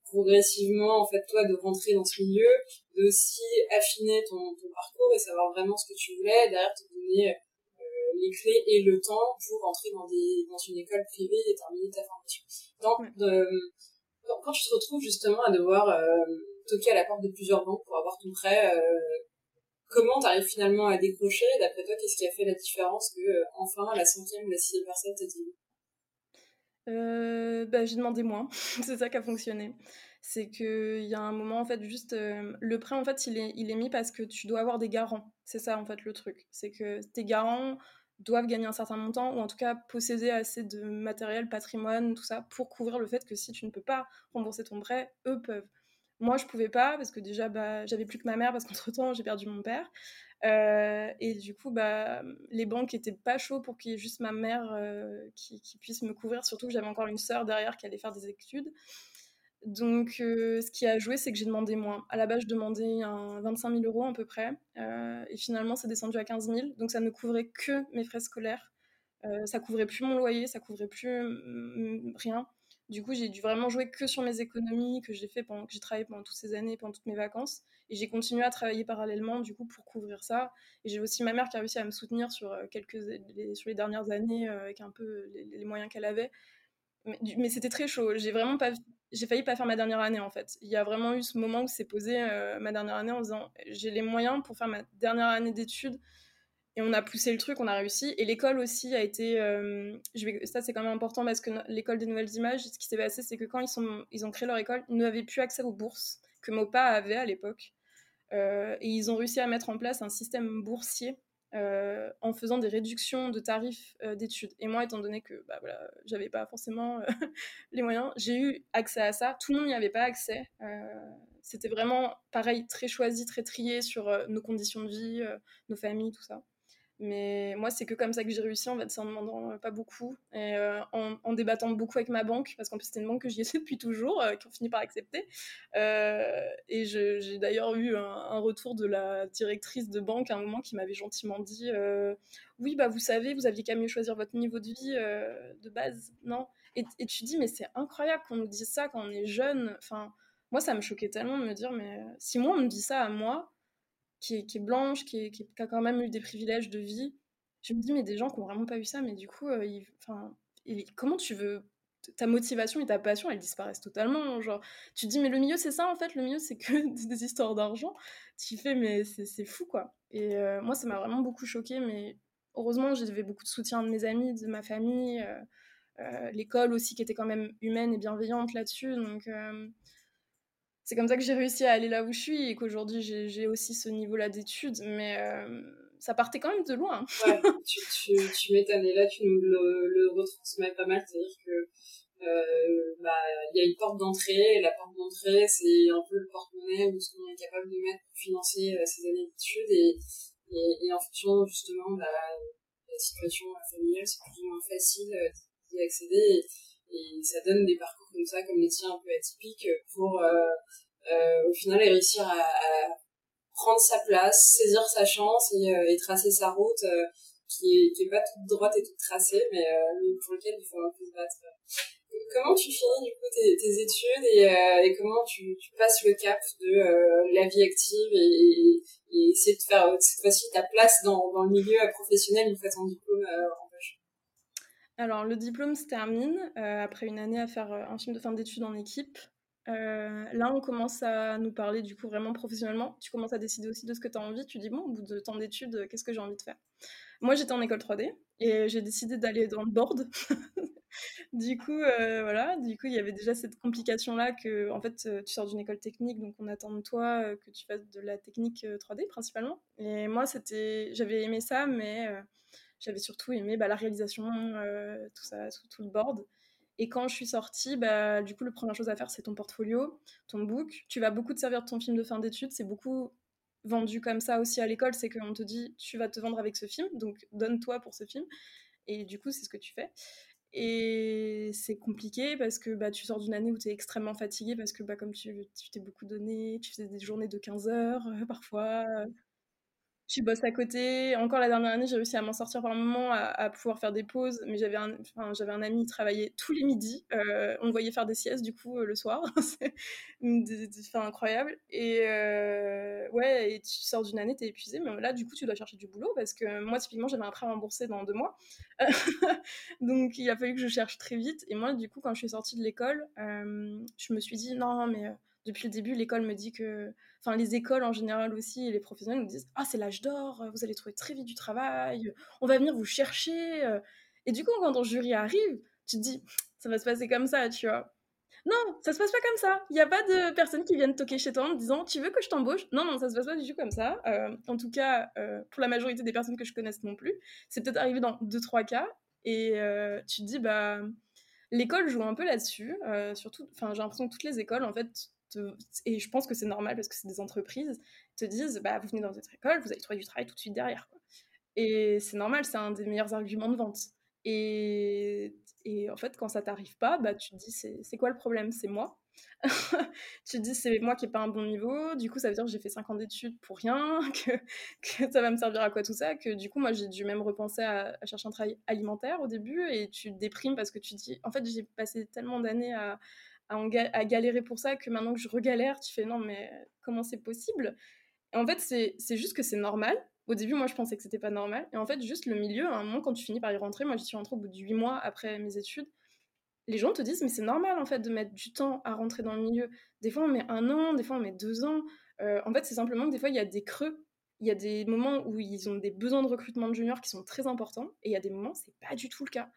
progressivement, en fait, toi, de rentrer dans ce milieu, de aussi affiner ton, ton parcours et savoir vraiment ce que tu voulais, derrière te donner euh, les clés et le temps pour rentrer dans, des, dans une école privée et terminer ta formation. Donc, quand tu te retrouves justement à devoir euh, toquer à la porte de plusieurs banques pour avoir ton prêt, euh, comment tu arrives finalement à décrocher? D'après toi, qu'est-ce qui a fait la différence que, enfin, la cinquième ou la sixième personne t'a dit? Euh, bah, j'ai demandé moins, c'est ça qui a fonctionné. C'est qu'il y a un moment, en fait, juste euh, le prêt, en fait, il est, il est mis parce que tu dois avoir des garants. C'est ça, en fait, le truc. C'est que tes garants doivent gagner un certain montant ou en tout cas posséder assez de matériel, patrimoine, tout ça, pour couvrir le fait que si tu ne peux pas rembourser ton prêt, eux peuvent. Moi, je pouvais pas parce que déjà, bah, j'avais plus que ma mère parce qu'entre-temps, j'ai perdu mon père. Euh, et du coup, bah, les banques étaient pas chauds pour qu'il y ait juste ma mère euh, qui, puisse me couvrir, surtout que j'avais encore une sœur derrière qui allait faire des études. Donc, euh, ce qui a joué, c'est que j'ai demandé moins. À la base, je demandais un 25 000 euros à peu près. et finalement, c'est descendu à 15 000. Donc, ça ne couvrait que mes frais scolaires. ça couvrait plus mon loyer, ça couvrait plus mm, rien. Du coup, j'ai dû vraiment jouer que sur mes économies que j'ai fait pendant que j'ai travaillé pendant toutes ces années, pendant toutes mes vacances. Et j'ai continué à travailler parallèlement, du coup, pour couvrir ça. Et j'ai aussi ma mère qui a réussi à me soutenir sur euh, quelques les, sur les dernières années euh, avec un peu les, moyens qu'elle avait. Mais, c'était très chaud. J'ai vraiment pas j'ai failli pas faire ma dernière année en fait. Il y a vraiment eu ce moment où s'est posé euh, ma dernière année en disant j'ai les moyens pour faire ma dernière année d'études et on a poussé le truc, on a réussi. Et l'école aussi a été. Euh, ça, c'est quand même important parce que l'école des nouvelles images, ce qui s'est passé, c'est que quand ils ont créé leur école, ils n'avaient plus accès aux bourses que MOPA avait à l'époque. Euh, et ils ont réussi à mettre en place un système boursier euh, en faisant des réductions de tarifs d'études. Et moi, étant donné que bah, voilà, j'avais pas forcément les moyens, j'ai eu accès à ça. Tout le monde n'y avait pas accès. C'était vraiment pareil, très choisi, très trié sur nos conditions de vie, nos familles, tout ça. Mais moi, c'est que comme ça que j'ai réussi, en fait, c'est en demandant euh, pas beaucoup et euh, en, débattant beaucoup avec ma banque, parce qu'en plus, c'était une banque que j'y étais depuis toujours, euh, qui ont fini par accepter. et j'ai d'ailleurs eu un, retour de la directrice de banque à un moment qui m'avait gentiment dit Oui, bah, vous savez, vous aviez qu'à mieux choisir votre niveau de vie de base, non? Et, et, tu dis Mais c'est incroyable qu'on nous dise ça quand on est jeune. Enfin, moi, ça me choquait tellement de me dire Mais si moi, on me dit ça à moi, qui est, blanche, qui, a quand même eu des privilèges de vie. Je me dis, mais des gens qui n'ont vraiment pas eu ça, mais du coup, euh, comment tu veux. Ta motivation et ta passion, elles disparaissent totalement. Genre, tu te dis, mais le milieu, c'est ça en fait, le milieu, c'est que des histoires d'argent. Tu fais, mais c'est fou quoi. Et euh, moi, ça m'a vraiment beaucoup choqué, mais heureusement, j'avais beaucoup de soutien de mes amis, de ma famille, euh, l'école aussi qui était quand même humaine et bienveillante là-dessus. Donc, c'est comme ça que j'ai réussi à aller là où je suis et qu'aujourd'hui j'ai aussi ce niveau-là d'études, mais euh, ça partait quand même de loin. ouais, tu, tu, tu m'étonnes là tu nous le, le retransmets pas mal, c'est-à-dire que euh, bah il y a une porte d'entrée et la porte d'entrée c'est un peu le porte-monnaie ou ce qu'on est capable de mettre pour financer euh, ses années d'études et, en fonction justement de la, situation familiale c'est plus ou moins facile d'y accéder et ça donne des parcours comme ça, comme les tiens un peu atypiques, pour euh, euh, au final réussir à, à, prendre sa place, saisir sa chance et, euh, et tracer sa route qui est, qui est pas toute droite et toute tracée, mais, pour lequel il faut un peu se battre. Comment tu finis du coup tes, tes études et, et comment tu, tu, passes le cap de la vie active et, et, essayer de faire cette fois-ci ta place dans, dans le milieu professionnel une fois ton diplôme alors, le diplôme se termine euh, après une année à faire euh, un film de fin d'études en équipe. Euh, là, on commence à nous parler du coup vraiment professionnellement. Tu commences à décider aussi de ce que tu as envie. Tu dis, bon, au bout de temps d'études, qu'est-ce que j'ai envie de faire? Moi, j'étais en école 3D et j'ai décidé d'aller dans le board. du coup, voilà, du coup, il y avait déjà cette complication-là que, en fait, tu sors d'une école technique, donc on attend de toi que tu fasses de la technique 3D principalement. Et moi, c'était, j'avais aimé ça, mais j'avais surtout aimé bah, la réalisation, euh, tout ça, tout, le board. Et quand je suis sortie, bah, du coup, la première chose à faire, c'est ton portfolio, ton book. Tu vas beaucoup te servir de ton film de fin d'études. C'est beaucoup vendu comme ça aussi à l'école. C'est qu'on te dit, tu vas te vendre avec ce film, donc donne-toi pour ce film. Et du coup, c'est ce que tu fais. Et c'est compliqué parce que bah, tu sors d'une année où tu es extrêmement fatigué parce que bah, comme tu t'es beaucoup donné, tu faisais des journées de 15 heures euh, parfois, tu bosses à côté. Encore la dernière année, j'ai réussi à m'en sortir par un moment, à, pouvoir faire des pauses. Mais j'avais un, enfin, j'avais un ami qui travaillait tous les midis. Euh, on le voyait faire des siestes, du coup, euh, le soir. c'est incroyable. Et euh, ouais, et tu sors d'une année, t'es épuisé. Mais là, du coup, tu dois chercher du boulot parce que moi, typiquement, j'avais un prêt remboursé dans deux mois. Donc, il a fallu que je cherche très vite. Et moi, du coup, quand je suis sortie de l'école, je me suis dit, non, mais depuis le début, l'école me dit que enfin les écoles en général aussi les professionnels nous disent ah c'est l'âge d'or, vous allez trouver très vite du travail, on va venir vous chercher. Et du coup quand ton jury arrive, tu te dis ça va se passer comme ça, tu vois. Non, ça se passe pas comme ça. Il n'y a pas de personnes qui viennent toquer chez toi en te disant tu veux que je t'embauche? Non, non, ça se passe pas du tout comme ça. Euh, en tout cas, euh, pour la majorité des personnes que je connaisse non plus. C'est peut-être arrivé dans deux trois cas. Et euh, tu te dis bah l'école joue un peu là-dessus. surtout, enfin j'ai l'impression que toutes les écoles en fait et je pense que c'est normal parce que c'est des entreprises, te disent bah, vous venez dans votre école, vous allez trouver du travail tout de suite derrière. Et c'est normal, c'est un des meilleurs arguments de vente. Et, et en fait, quand ça t'arrive pas, bah, tu te dis c'est quoi le problème? C'est moi. tu te dis c'est moi qui n'ai pas un bon niveau, du coup ça veut dire que j'ai fait 5 ans d'études pour rien, que, que, ça va me servir à quoi tout ça, que du coup moi j'ai dû même repenser à, à, chercher un travail alimentaire au début et tu te déprimes parce que tu te dis en fait j'ai passé tellement d'années à, à, galérer pour ça que maintenant que je regalère, tu fais non, mais comment c'est possible? Et en fait, c'est juste que c'est normal. Au début, moi, je pensais que c'était pas normal. Et en fait, juste le milieu, à un moment, quand tu finis par y rentrer, moi, j'y suis rentrée au bout de 8 mois après mes études, les gens te disent, mais c'est normal, en fait, de mettre du temps à rentrer dans le milieu. Des fois, on met un an, des fois, on met deux ans. Euh, en fait, c'est simplement que des fois, il y a des creux. Il y a des moments où ils ont des besoins de recrutement de juniors qui sont très importants. Et il y a des moments, c'est pas du tout le cas.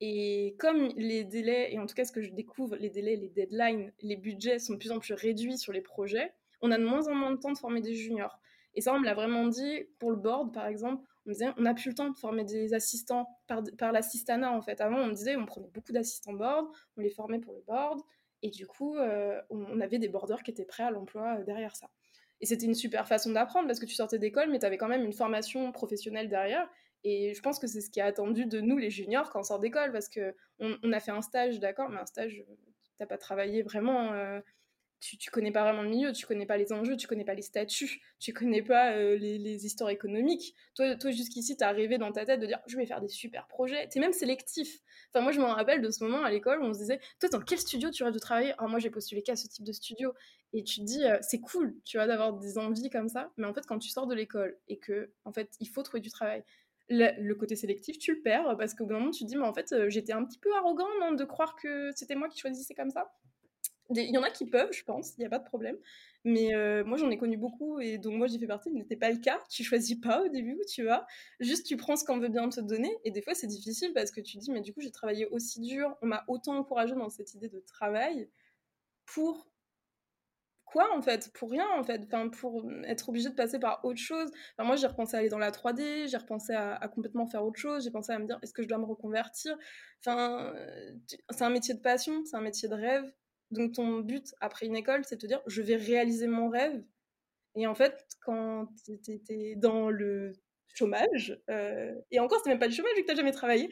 Et comme les délais, et en tout cas ce que je découvre, les délais, les deadlines, les budgets sont de plus en plus réduits sur les projets, on a de moins en moins de temps de former des juniors. Et ça, on me l'a vraiment dit pour le board, par exemple. On me disait, on n'a plus le temps de former des assistants par, l'assistana, en fait. Avant, on me disait, on prenait beaucoup d'assistants board, on les formait pour le board, et du coup, euh, on avait des boarders qui étaient prêts à l'emploi euh, derrière ça. Et c'était une super façon d'apprendre parce que tu sortais d'école, mais tu avais quand même une formation professionnelle derrière. Et je pense que c'est ce qui est attendu de nous, les juniors, quand on sort d'école, parce qu'on on a fait un stage, d'accord, mais un stage, t'as pas travaillé vraiment tu, tu connais pas vraiment le milieu, tu connais pas les enjeux, tu connais pas les statuts, tu connais pas euh, les, histoires économiques. Toi, toi jusqu'ici, t'es arrivé dans ta tête de dire je vais faire des super projets. T'es même sélectif. Enfin, moi, je me rappelle de ce moment à l'école où on se disait toi, dans quel studio tu rêves de travailler? Alors, moi, j'ai postulé qu'à ce type de studio. Et tu te dis euh, c'est cool, tu vois, d'avoir des envies comme ça. Mais en fait, quand tu sors de l'école et que, en fait, il faut trouver du travail, le, côté sélectif, tu le perds parce qu'au bout d'un moment, tu te dis, mais en fait, euh, j'étais un petit peu arrogant non, de croire que c'était moi qui choisissais comme ça. Il y en a qui peuvent, je pense, il n'y a pas de problème. Mais euh, moi, j'en ai connu beaucoup et donc moi, j'y fais partie. Ce n'était pas le cas. Tu choisis pas au début tu vas. Juste, tu prends ce qu'on veut bien te donner. Et des fois, c'est difficile parce que tu dis, mais du coup, j'ai travaillé aussi dur. On m'a autant encouragé dans cette idée de travail pour quoi en fait? Pour rien en fait, enfin, pour être obligé de passer par autre chose. Enfin, moi j'ai repensé à aller dans la 3D, j'ai repensé à, complètement faire autre chose, j'ai pensé à me dire est-ce que je dois me reconvertir? Enfin, c'est un métier de passion, c'est un métier de rêve. Donc ton but après une école, c'est de te dire je vais réaliser mon rêve. Et en fait, quand tu étais dans le chômage, euh, et encore c'est même pas du chômage vu que tu n'as jamais travaillé,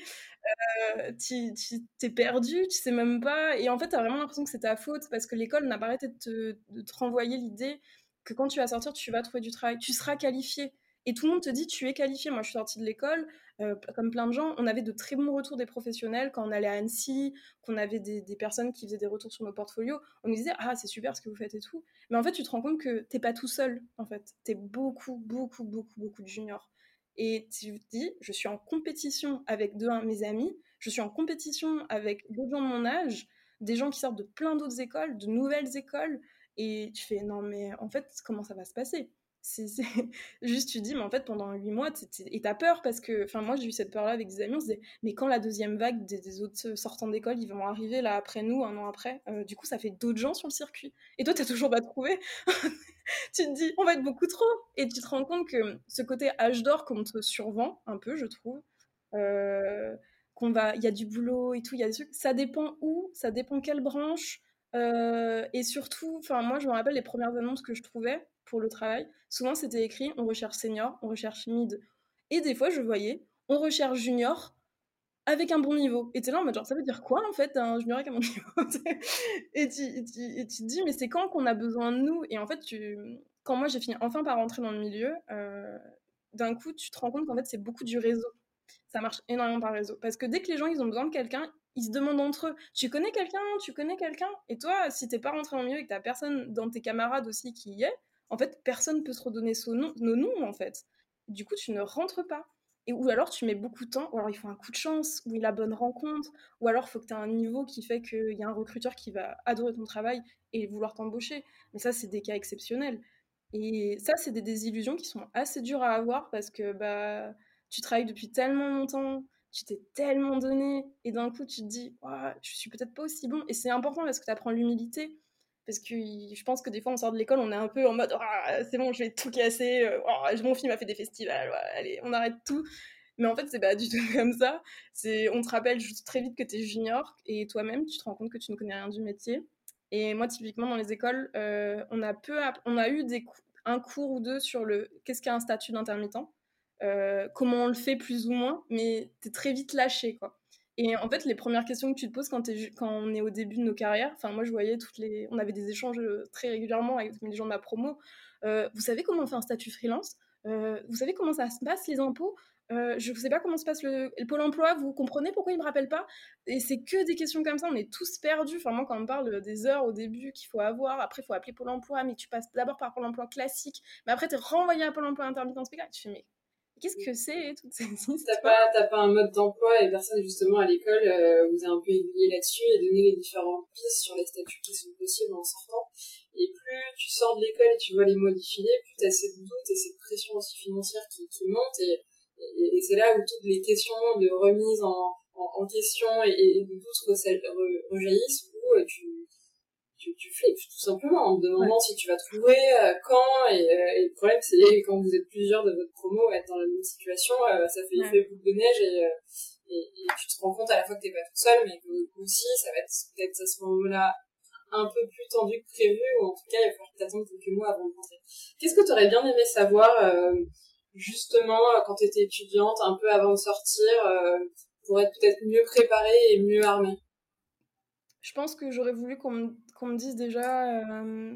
euh, tu t'es perdu, tu sais même pas, et en fait tu as vraiment l'impression que c'est ta faute parce que l'école n'a pas arrêté de te, renvoyer l'idée que quand tu vas sortir, tu vas trouver du travail, tu seras qualifié. Et tout le monde te dit, tu es qualifié. Moi, je suis sortie de l'école, euh, comme plein de gens, on avait de très bons retours des professionnels quand on allait à Annecy, qu'on avait des, personnes qui faisaient des retours sur nos portfolios. On nous disait, ah, c'est super ce que vous faites et tout. Mais en fait, tu te rends compte que t'es pas tout seul, en fait. T'es beaucoup, beaucoup, beaucoup, beaucoup de juniors. Et tu te dis, je suis en compétition avec deux, mes amis, je suis en compétition avec d'autres gens de mon âge, des gens qui sortent de plein d'autres écoles, de nouvelles écoles. Et tu fais, non, mais en fait, comment ça va se passer? Juste tu dis mais en fait pendant huit mois et t'as peur parce que enfin moi j'ai eu cette peur là avec des amis on se disait mais quand la deuxième vague des, autres sortants d'école ils vont arriver là après nous un an après euh, du coup ça fait d'autres gens sur le circuit et toi t'as toujours pas trouvé? tu te dis on va être beaucoup trop et tu te rends compte que ce côté âge d'or qu'on te survend un peu je trouve euh, qu'on va il y a du boulot et tout il y a ça dépend où ça dépend quelle branche euh, et surtout, enfin moi je me rappelle les premières annonces que je trouvais pour le travail. Souvent c'était écrit on recherche senior, on recherche mid. Et des fois je voyais on recherche junior avec un bon niveau. Et t'es là en mode genre ça veut dire quoi en fait un junior avec un bon niveau? Et, tu, te dis mais c'est quand qu'on a besoin de nous? Et en fait tu, quand moi j'ai fini enfin par rentrer dans le milieu, euh, d'un coup tu te rends compte qu'en fait c'est beaucoup du réseau. Ça marche énormément par réseau. Parce que dès que les gens ils ont besoin de quelqu'un, ils se demandent entre eux, tu connais quelqu'un, tu connais quelqu'un? Et toi, si t'es pas rentré dans le milieu et que t'as personne dans tes camarades aussi qui y est, en fait, personne peut se redonner nos noms, en fait. Du coup, tu ne rentres pas. Et, ou alors, tu mets beaucoup de temps, ou alors il faut un coup de chance, ou il a bonne rencontre, ou alors il faut que tu aies un niveau qui fait qu'il y a un recruteur qui va adorer ton travail et vouloir t'embaucher. Mais ça, c'est des cas exceptionnels. Et ça, c'est des désillusions qui sont assez dures à avoir parce que bah, tu travailles depuis tellement longtemps, tu t'es tellement donné, et d'un coup, tu te dis, je suis peut-être pas aussi bon. Et c'est important parce que tu apprends l'humilité. Parce que je pense que des fois, on sort de l'école, on est un peu en mode ah, c'est bon, je vais tout casser. Euh, oh, mon film a fait des festivals, allez, on arrête tout. Mais en fait, c'est pas du tout comme ça. On te rappelle juste très vite que tu es junior et toi-même, tu te rends compte que tu ne connais rien du métier. Et moi, typiquement, dans les écoles, euh, on, a peu on a eu un cours ou deux sur le qu'est-ce qu'un statut d'intermittent, euh, comment on le fait plus ou moins, mais tu es très vite lâché, quoi. Et en fait, les premières questions que tu te poses quand, on est au début de nos carrières, enfin moi je voyais toutes les, on avait des échanges euh, très régulièrement avec les gens de ma promo. Euh, vous savez comment on fait un statut freelance? Euh, Vous savez comment ça se passe les impôts? Je ne sais pas comment se passe le, pôle emploi. Vous comprenez pourquoi il me rappelle pas? Et c'est que des questions comme ça. On est tous perdus. Enfin moi quand on parle des heures au début qu'il faut avoir, après il faut appeler pôle emploi, mais tu passes d'abord par pôle emploi classique, mais après tu es renvoyé à pôle emploi intermittent spectacle. Tu fais mais Qu'est-ce que c'est toute cette histoire T'as pas, t'as pas un mode d'emploi et personne justement à l'école euh, vous a un peu aiguillé là-dessus et donné les différentes pistes sur les statuts qui sont possibles en sortant. Et plus tu sors de l'école et tu vois les mots défiler, plus t'as cette doute et cette pression aussi financière qui, qui monte et, et, c'est là où toutes les questions de remise en, en, question et, et de doute rejaillissent où euh, tu tu, tu flippes tout simplement en te demandant si tu vas trouver euh, quand et, euh, et, le problème c'est quand vous êtes plusieurs de votre promo à être dans la même situation euh, ça fait effet boule de neige et, et, et, tu te rends compte à la fois que t'es pas tout seul mais que aussi ça va être peut-être à ce moment-là un peu plus tendu que prévu ou en tout cas il va falloir t'attendre quelques mois avant de rentrer. Qu'est-ce que tu aurais bien aimé savoir justement quand tu étais étudiante, un peu avant de sortir, pour être peut-être mieux préparée et mieux armée? Je pense que j'aurais voulu qu'on me, me, dise déjà,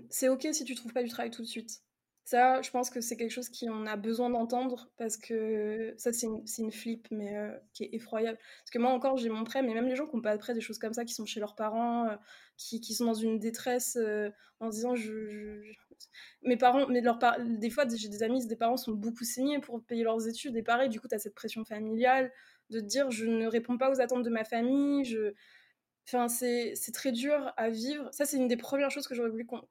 c'est ok si tu trouves pas du travail tout de suite. Ça, je pense que c'est quelque chose qu'on a besoin d'entendre parce que ça, c'est une, une, flip, mais euh, qui est effroyable. Parce que moi encore, j'ai mon prêt, mais même les gens qui n'ont pas de prêt, des choses comme ça, qui sont chez leurs parents, euh, qui, qui, sont dans une détresse euh, en disant je, Mes parents, mais leur des fois, j'ai des amis, des parents sont beaucoup signés pour payer leurs études, et pareil, du coup, tu as cette pression familiale de te dire je ne réponds pas aux attentes de ma famille, je. Enfin, c'est très dur à vivre. Ça, c'est une des premières choses que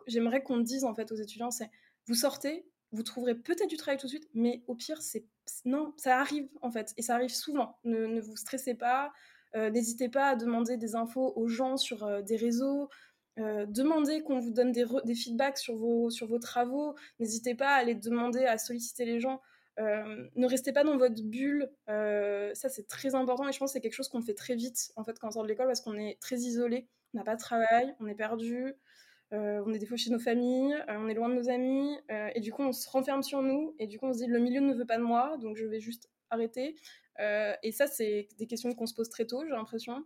j'aimerais qu'on dise en fait aux étudiants, c'est vous sortez, vous trouverez peut-être du travail tout de suite, mais au pire, c'est non, ça arrive en fait, et ça arrive souvent. Ne, vous stressez pas, euh, n'hésitez pas à demander des infos aux gens sur euh, des réseaux, euh, demandez qu'on vous donne des, des, feedbacks sur vos, sur vos travaux, n'hésitez pas à aller demander, à solliciter les gens. Ne restez pas dans votre bulle, ça c'est très important et je pense que c'est quelque chose qu'on fait très vite en fait quand on sort de l'école parce qu'on est très isolé, on n'a pas de travail, on est perdu, euh, on est des fois chez nos familles, euh, on est loin de nos amis, euh, et du coup on se renferme sur nous, et du coup on se dit le milieu ne veut pas de moi, donc je vais juste arrêter. et ça, c'est des questions qu'on se pose très tôt, j'ai l'impression.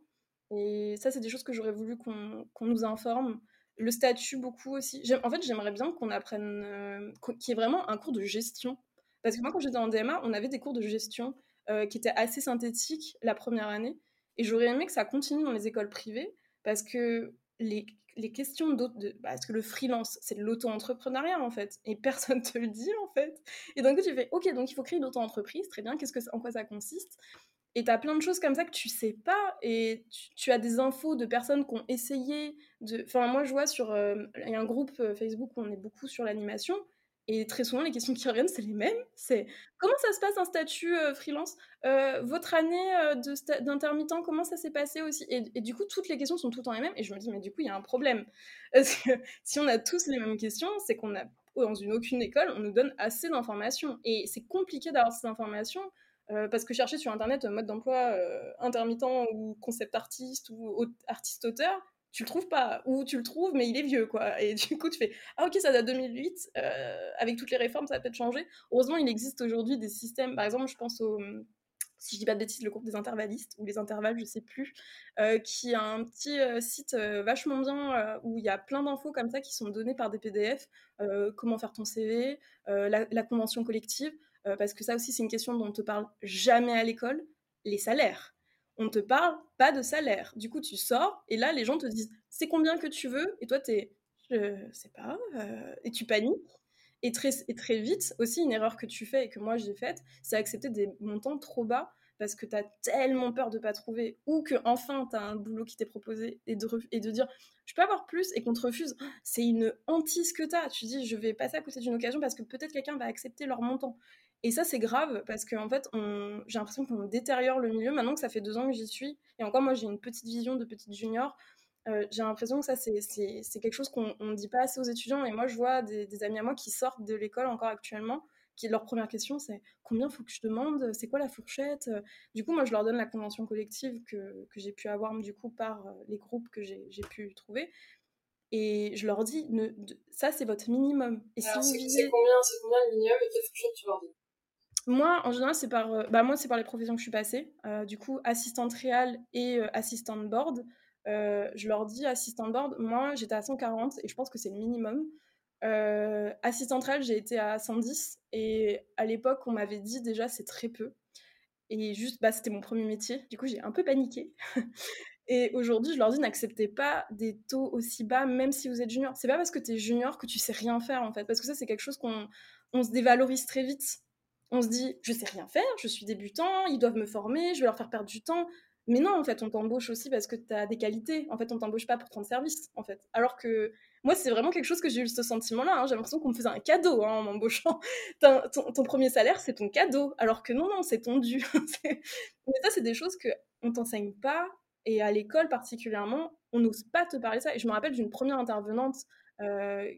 Et ça, c'est des choses que j'aurais voulu qu'on nous informe. Le statut, beaucoup aussi. En fait, j'aimerais bien qu'on apprenne, qu'il y ait vraiment un cours de gestion. Parce que moi, quand j'étais en DMA, on avait des cours de gestion qui étaient assez synthétiques la première année. Et j'aurais aimé que ça continue dans les écoles privées, parce que les, les questions d'autres, de, parce bah, que le freelance, c'est de l'auto-entrepreneuriat en fait, et personne te le dit en fait. Et donc tu fais, ok, donc il faut créer une auto-entreprise, très bien, qu'est-ce que, en quoi ça consiste? Et tu as plein de choses comme ça que tu sais pas, et tu, as des infos de personnes qui ont essayé de. Enfin, moi je vois sur. Euh, il y a un groupe euh, Facebook où on est beaucoup sur l'animation, et très souvent, les questions qui reviennent, c'est les mêmes. C'est comment ça se passe un statut euh, freelance? Euh, Votre année euh, d'intermittent, comment ça s'est passé aussi? Et, du coup, toutes les questions sont tout le temps les mêmes. Et je me dis, mais du coup, il y a un problème. Si on a tous les mêmes questions, c'est qu'on a, dans une aucune école, on nous donne assez d'informations. Et c'est compliqué d'avoir ces informations. parce que chercher sur internet mode d'emploi intermittent ou concept artiste ou artiste-auteur, tu le trouves pas, ou tu le trouves, mais il est vieux, quoi. Et du coup, tu fais, ah ok, ça date 2008, euh, avec toutes les réformes, ça a peut-être changé. Heureusement, il existe aujourd'hui des systèmes, par exemple, je pense au, si je dis pas de bêtises, le groupe des intervallistes, ou les intervalles, je sais plus, euh, qui a un petit euh, site vachement bien, où il y a plein d'infos comme ça qui sont données par des PDF, comment faire ton CV, la, la, convention collective, parce que ça aussi, c'est une question dont on te parle jamais à l'école, les salaires on te parle pas de salaire. Du coup, tu sors et là, les gens te disent c'est combien que tu veux? Et toi, tu es je sais pas, euh, et tu paniques. Et très, et très vite, aussi, une erreur que tu fais et que moi j'ai faite, c'est accepter des montants trop bas parce que tu as tellement peur de pas trouver ou que enfin tu as un boulot qui t'est proposé et de, et de dire je peux avoir plus et qu'on te refuse. C'est une hantise que tu as. Tu dis je vais passer à côté d'une occasion parce que peut-être quelqu'un va accepter leur montant. Et ça, c'est grave parce qu'en fait, j'ai l'impression qu'on détériore le milieu maintenant que ça fait deux ans que j'y suis. Et encore, moi, j'ai une petite vision de petite junior. Euh, j'ai l'impression que ça, c'est quelque chose qu'on ne dit pas assez aux étudiants. Et moi, je vois des, amis à moi qui sortent de l'école encore actuellement, qui leur première question, c'est combien faut que je demande? C'est quoi la fourchette? Du coup, moi, je leur donne la convention collective que, que j'ai pu avoir du coup par euh, les groupes que j'ai pu trouver. Et je leur dis, ne, ça, c'est votre minimum. Et si c'est combien, combien le minimum et quelle fourchette tu leur dis moi, en général, c'est par, euh, bah, moi, c'est par les professions que je suis passée. Euh, du coup, assistante réelle et euh, assistante board. je leur dis assistante board. Moi, j'étais à 140 et je pense que c'est le minimum. assistante réelle, j'ai été à 110 et à l'époque, on m'avait dit déjà c'est très peu. Et juste, bah, c'était mon premier métier. Du coup, j'ai un peu paniqué. et aujourd'hui, je leur dis n'acceptez pas des taux aussi bas, même si vous êtes junior. C'est pas parce que tu es junior que tu sais rien faire en fait, parce que ça, c'est quelque chose qu'on on se dévalorise très vite on se dit, je sais rien faire, je suis débutant, ils doivent me former, je vais leur faire perdre du temps. Mais non, en fait, on t'embauche aussi parce que tu as des qualités. En fait, on t'embauche pas pour ton service, en fait. Alors que moi, c'est vraiment quelque chose que j'ai eu ce sentiment-là. Hein. J'ai l'impression qu'on me faisait un cadeau hein, en m'embauchant. Ton, premier salaire, c'est ton cadeau. Alors que non, non, c'est ton dû. Mais ça, c'est des choses que on t'enseigne pas. Et à l'école particulièrement, on n'ose pas te parler ça. Et je me rappelle d'une première intervenante euh,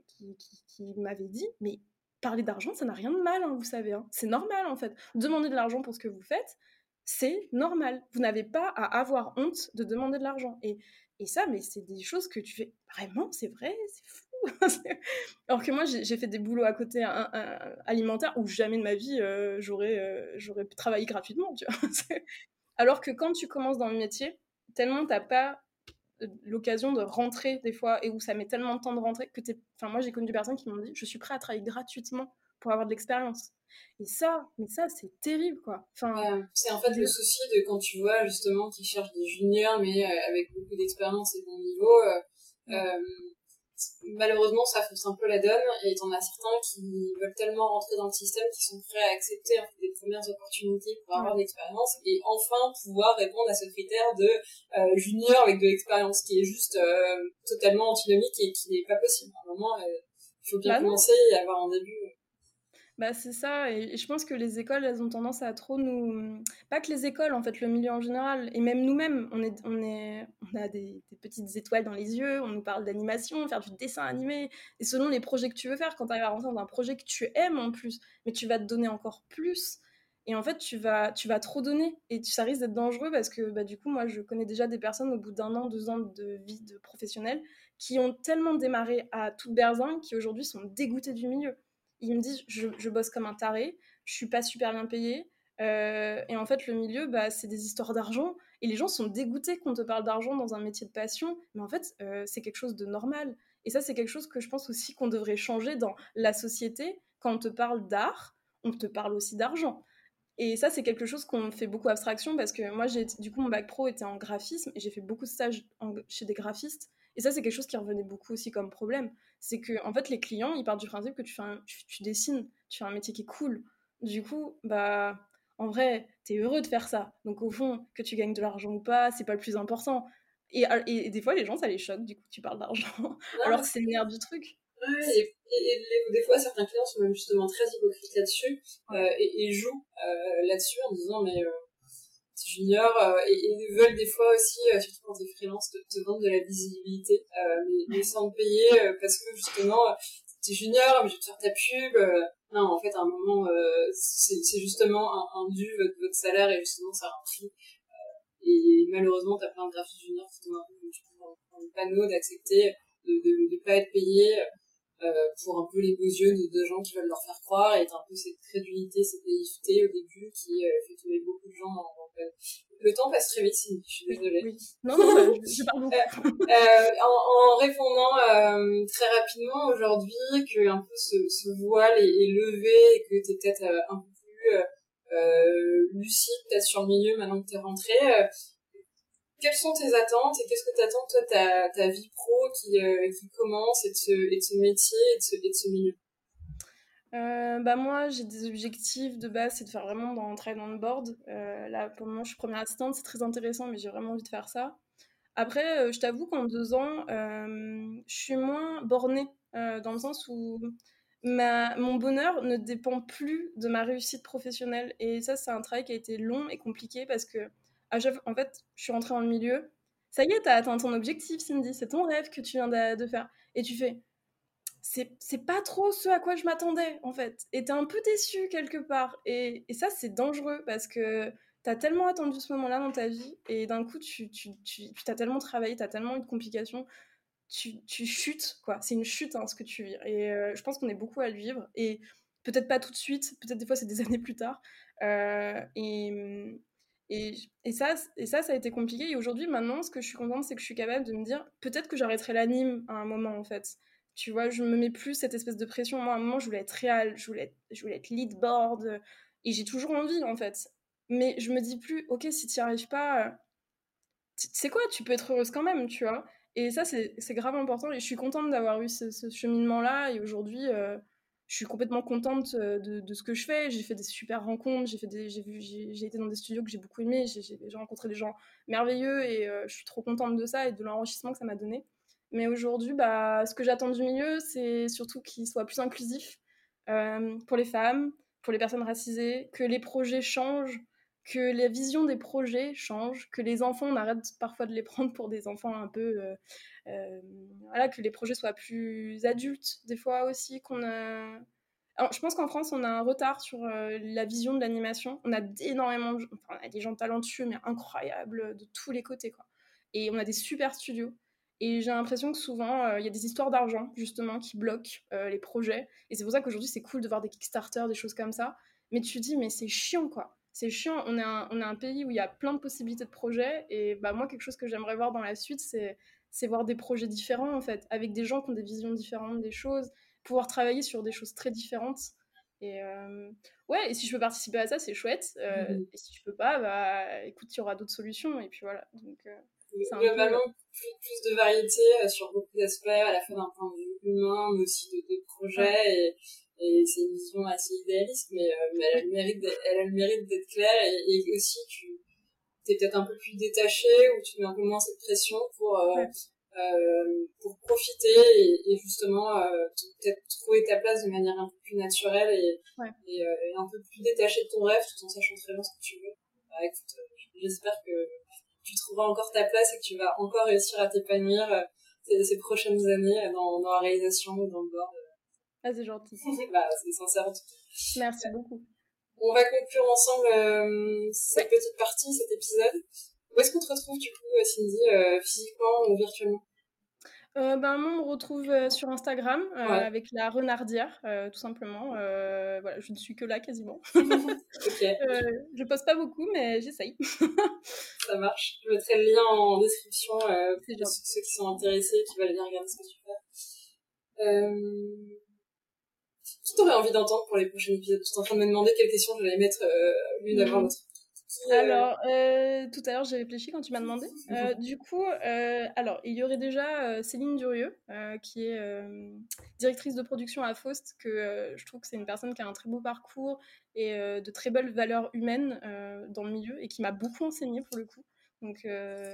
qui m'avait dit, mais parler d'argent, ça n'a rien de mal, hein, vous savez. Hein. C'est normal, en fait. Demander de l'argent pour ce que vous faites, c'est normal. Vous n'avez pas à avoir honte de demander de l'argent. Et Et ça, mais c'est des choses que tu fais vraiment, c'est vrai, c'est fou. Alors que moi, j'ai fait des boulots à côté alimentaires où jamais de ma vie euh, j'aurais euh, travaillé gratuitement. Alors que quand tu commences dans le métier, tellement t'as pas l'occasion de rentrer des fois et où ça met tellement de temps de rentrer que t'es. Enfin, moi, j'ai connu des personnes qui m'ont dit je suis prêt à travailler gratuitement pour avoir de l'expérience. Et ça, mais ça, c'est terrible, quoi. Enfin, c'est en fait le souci de quand tu vois justement qu'ils cherchent des juniors, mais avec beaucoup d'expérience et bon niveau. Euh, malheureusement ça fausse un peu la donne et t'en as certains qui veulent tellement rentrer dans le système qu'ils sont prêts à accepter des premières opportunités pour avoir de l'expérience et enfin pouvoir répondre à ce critère de euh, junior avec de l'expérience qui est juste euh, totalement antinomique et qui n'est pas possible. À un moment euh, il faut bien bah commencer et avoir un début bah, c'est ça, et, je pense que les écoles, elles ont tendance à trop nous... Pas que les écoles, en fait, le milieu en général, et même nous-mêmes, on, est, on, est, on a des, petites étoiles dans les yeux, on nous parle d'animation, faire du dessin animé, et selon les projets que tu veux faire, quand tu arrives à rentrer dans un projet que tu aimes en plus, mais tu vas te donner encore plus, et en fait, tu vas, tu vas trop donner, et ça risque d'être dangereux, parce que bah, du coup, moi, je connais déjà des personnes au bout d'un an, deux ans de vie de professionnel, qui ont tellement démarré à toute berzingue, qui aujourd'hui sont dégoûtés du milieu ils me disent je, bosse comme un taré, je suis pas super bien payé. Euh, et en fait, le milieu, bah, c'est des histoires d'argent. Et les gens sont dégoûtés qu'on te parle d'argent dans un métier de passion. Mais en fait, euh, c'est quelque chose de normal. Et ça, c'est quelque chose que je pense aussi qu'on devrait changer dans la société. Quand on te parle d'art, on te parle aussi d'argent. Et ça, c'est quelque chose qu'on fait beaucoup abstraction parce que moi, j'ai du coup, mon bac pro était en graphisme et j'ai fait beaucoup de stages chez des graphistes. Et ça, c'est quelque chose qui revenait beaucoup aussi comme problème. C'est que, en fait, les clients, ils partent du principe que tu, fais tu, dessines, tu fais un métier qui est cool. Du coup, bah, en vrai, t'es heureux de faire ça. Donc, au fond, que tu gagnes de l'argent ou pas, c'est pas le plus important. Et, et, des fois, les gens, ça les choque, du coup, tu parles d'argent. Alors que c'est le nerf du truc. Ouais, et, des fois, certains clients sont même justement très hypocrites là-dessus euh, et, jouent euh, là-dessus en disant, mais euh, junior euh, et, ils veulent des fois aussi, euh, surtout quand t'es freelance, te, te vendre de la visibilité, euh, mais, sans te payer parce que justement t'es junior, mais je vais te faire ta pub. non, en fait, à un moment, c'est justement un, un dû votre, votre, salaire et justement ça a un prix. et malheureusement, t'as plein de graphistes juniors qui peu dans le panneau d'accepter de, de pas être payé pour un peu les beaux yeux de, de, gens qui veulent leur faire croire et un peu cette crédulité, cette naïveté au début qui euh, fait tomber beaucoup de gens en, le temps passe très vite, je suis désolée. Oui, Non, non, je parle beaucoup. Euh, euh, en, en, répondant euh, très rapidement aujourd'hui que un peu ce, ce voile est, est, levé et que tu es peut-être un peu plus lucide peut-être sur le milieu maintenant que tu es rentré, quelles sont tes attentes et qu'est-ce que t'attends toi ta, ta vie pro qui, euh, qui commence et de, ce, et de ce métier et de ce, et de ce milieu? Euh, bah moi j'ai des objectifs de base c'est de faire vraiment dans, travailler dans le board. Euh, là pour le moment je suis première assistante c'est très intéressant mais j'ai vraiment envie de faire ça. Après je t'avoue qu'en deux ans je suis moins bornée dans le sens où ma, mon bonheur ne dépend plus de ma réussite professionnelle. Et ça c'est un travail qui a été long et compliqué parce que en fait, je suis rentrée dans le milieu. Ça y est, t'as atteint ton objectif, Cindy. C'est ton rêve que tu viens de, faire. Et tu fais, c'est pas trop ce à quoi je m'attendais, en fait. Et t'es un peu déçu quelque part. Et, ça, c'est dangereux parce que t'as tellement attendu ce moment-là dans ta vie. Et d'un coup, tu, t'as tellement travaillé, t'as tellement eu de complications. Tu, tu chutes, quoi. C'est une chute, hein, ce que tu vis. Et euh, je pense qu'on est beaucoup à le vivre. Et peut-être pas tout de suite, peut-être des fois c'est des années plus tard. Euh, et, et, ça, et ça, a été compliqué. Et aujourd'hui, maintenant, ce que je suis contente, c'est que je suis capable de me dire, peut-être que j'arrêterai l'anime à un moment, en fait. Tu vois, je me mets plus cette espèce de pression. Moi, à un moment, je voulais être réel, je voulais être, je voulais être lead board, et j'ai toujours envie, en fait. Mais je me dis plus, ok, si tu n'y arrives pas, c'est quoi, tu peux être heureuse quand même, tu vois? Et ça, c'est grave important. Et je suis contente d'avoir eu ce, ce cheminement-là. Et aujourd'hui, euh, je suis complètement contente euh, de, ce que je fais. J'ai fait des super rencontres, j'ai vu, j'ai, été dans des studios que j'ai beaucoup aimé, j'ai, j'ai rencontré des gens merveilleux et euh, je suis trop contente de ça et de l'enrichissement que ça m'a donné. Mais aujourd'hui, bah, ce que j'attends du milieu, c'est surtout qu'il soit plus inclusif euh, pour les femmes, pour les personnes racisées, que les projets changent, que la vision des projets change, que les enfants, on arrête parfois de les prendre pour des enfants un peu euh, voilà, que les projets soient plus adultes, des fois aussi, qu'on a... Alors, je pense qu'en France, on a un retard sur euh, la vision de l'animation. On a énormément, enfin, on a des gens talentueux, mais incroyables de tous les côtés, quoi. et on a des super studios. Et j'ai l'impression que souvent, il y a des histoires d'argent, justement, qui bloquent les projets. Et c'est pour ça qu'aujourd'hui, c'est cool de voir des Kickstarter, des choses comme ça. Mais tu te dis, mais c'est chiant, quoi. C'est chiant. On est, un, on est un pays où il y a plein de possibilités de projets. Et bah, moi, quelque chose que j'aimerais voir dans la suite, c'est c'est voir des projets différents en fait, avec des gens qui ont des visions différentes des choses, pouvoir travailler sur des choses très différentes. Et euh, ouais, et si je peux participer à ça, c'est chouette. Euh, mhm. Et si je peux pas, bah écoute, il y aura d'autres solutions. Et puis voilà. Donc, euh, Globalement, plus, de variété sur beaucoup d'aspects, à la fois d'un point de vue humain, mais aussi de, projets. Et, et c'est une vision assez idéaliste, mais, mais elle, a le mérite elle a le mérite d'être claire. Et, et aussi, tu t'es peut-être un peu plus détaché ou tu mets un peu moins cette pression pour euh, euh, pour profiter et, justement euh, peut-être trouver ta place de manière un peu plus naturelle et, et, un peu plus détaché de ton rêve tout en sachant très bien ce que tu veux. Bah, écoute, j'espère que tu trouveras encore ta place et que tu vas encore réussir à t'épanouir ces, ces, prochaines années dans, dans la réalisation ou dans le bord. Ah, c'est gentil. bah, c'est sincère en tout cas. Merci beaucoup. On va conclure ensemble euh, cette petite partie, cet épisode. Où est-ce qu'on te retrouve du coup, euh, Cindy, euh, physiquement ou virtuellement? Euh, ben, moi, on me retrouve sur Instagram avec la renardière, tout simplement. voilà, je ne suis que là quasiment. okay. je poste pas beaucoup, mais j'essaye. Ça marche. Je mettrai le lien en description pour ceux qui sont intéressés et qui veulent bien regarder ce que tu fais. Qui t'aurais envie d'entendre pour les prochains épisodes? Es en train de me demander quelles questions je vais mettre euh, l'une avant l'autre. Euh, alors, euh, tout à l'heure, j'ai réfléchi quand tu m'as demandé. du coup, alors, il y aurait déjà Céline Durieux, qui est directrice de production à Faust, que je trouve que c'est une personne qui a un très beau parcours et de très belles valeurs humaines dans le milieu et qui m'a beaucoup enseigné pour le coup. Donc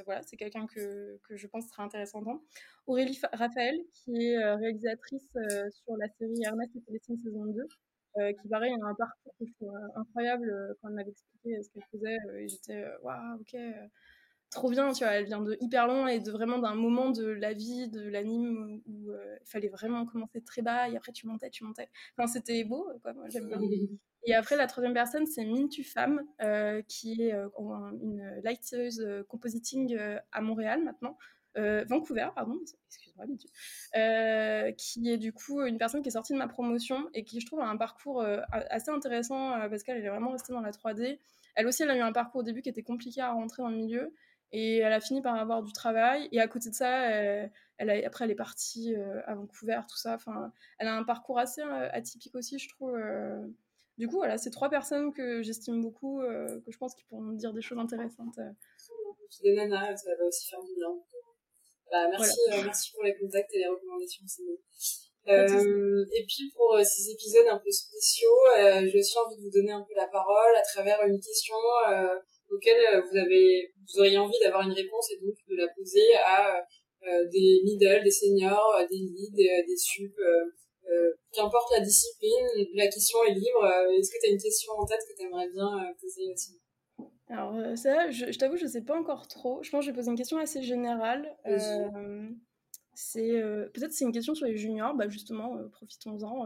voilà, c'est quelqu'un que, que, je pense sera intéressant. Aurélie Raphaël, qui est euh, réalisatrice euh, sur la série Ernest et Célestine saison 2, euh, qui pareil a un parcours incroyable quand elle m'avait expliqué ce qu'elle faisait et j'étais waouh ok trop bien tu vois elle vient de hyper loin et de vraiment d'un moment de la vie de l'anime où il fallait vraiment commencer très bas et après tu montais tu montais enfin c'était beau quoi moi j'aime bien et après la troisième personne c'est Mintu Femme qui est une lighteuse compositing à Montréal maintenant euh, Vancouver, pardon, excuse-moi, euh, qui est du coup une personne qui est sortie de ma promotion et qui, je trouve, a un parcours euh, assez intéressant parce qu'elle est vraiment restée dans la 3D. Elle aussi, elle a eu un parcours au début qui était compliqué à rentrer dans le milieu et elle a fini par avoir du travail. Et à côté de ça, elle, a, après, elle est partie à Vancouver, tout ça. Enfin, elle a un parcours assez atypique aussi, je trouve. Du coup, voilà, c'est trois personnes que j'estime beaucoup, que je pense qu'ils pourront dire des choses intéressantes. Des nanas, ça va aussi faire du bien. Bah, merci, euh, merci pour les contacts et les recommandations, euh, et puis pour euh, ces épisodes un peu spéciaux, euh, j'ai aussi envie de vous donner un peu la parole à travers une question euh, auquel vous avez, vous auriez envie d'avoir une réponse et donc de la poser à des middle, des seniors, des leads, des, des sup, qu'importe la discipline, la question est libre. Est-ce que tu as une question en tête que tu aimerais bien poser aussi? Alors, euh, ça, je, je t'avoue, je sais pas encore trop. Je pense que je vais poser une question assez générale. Euh, c'est euh, peut-être c'est une question sur les juniors. Bah justement, profitons-en.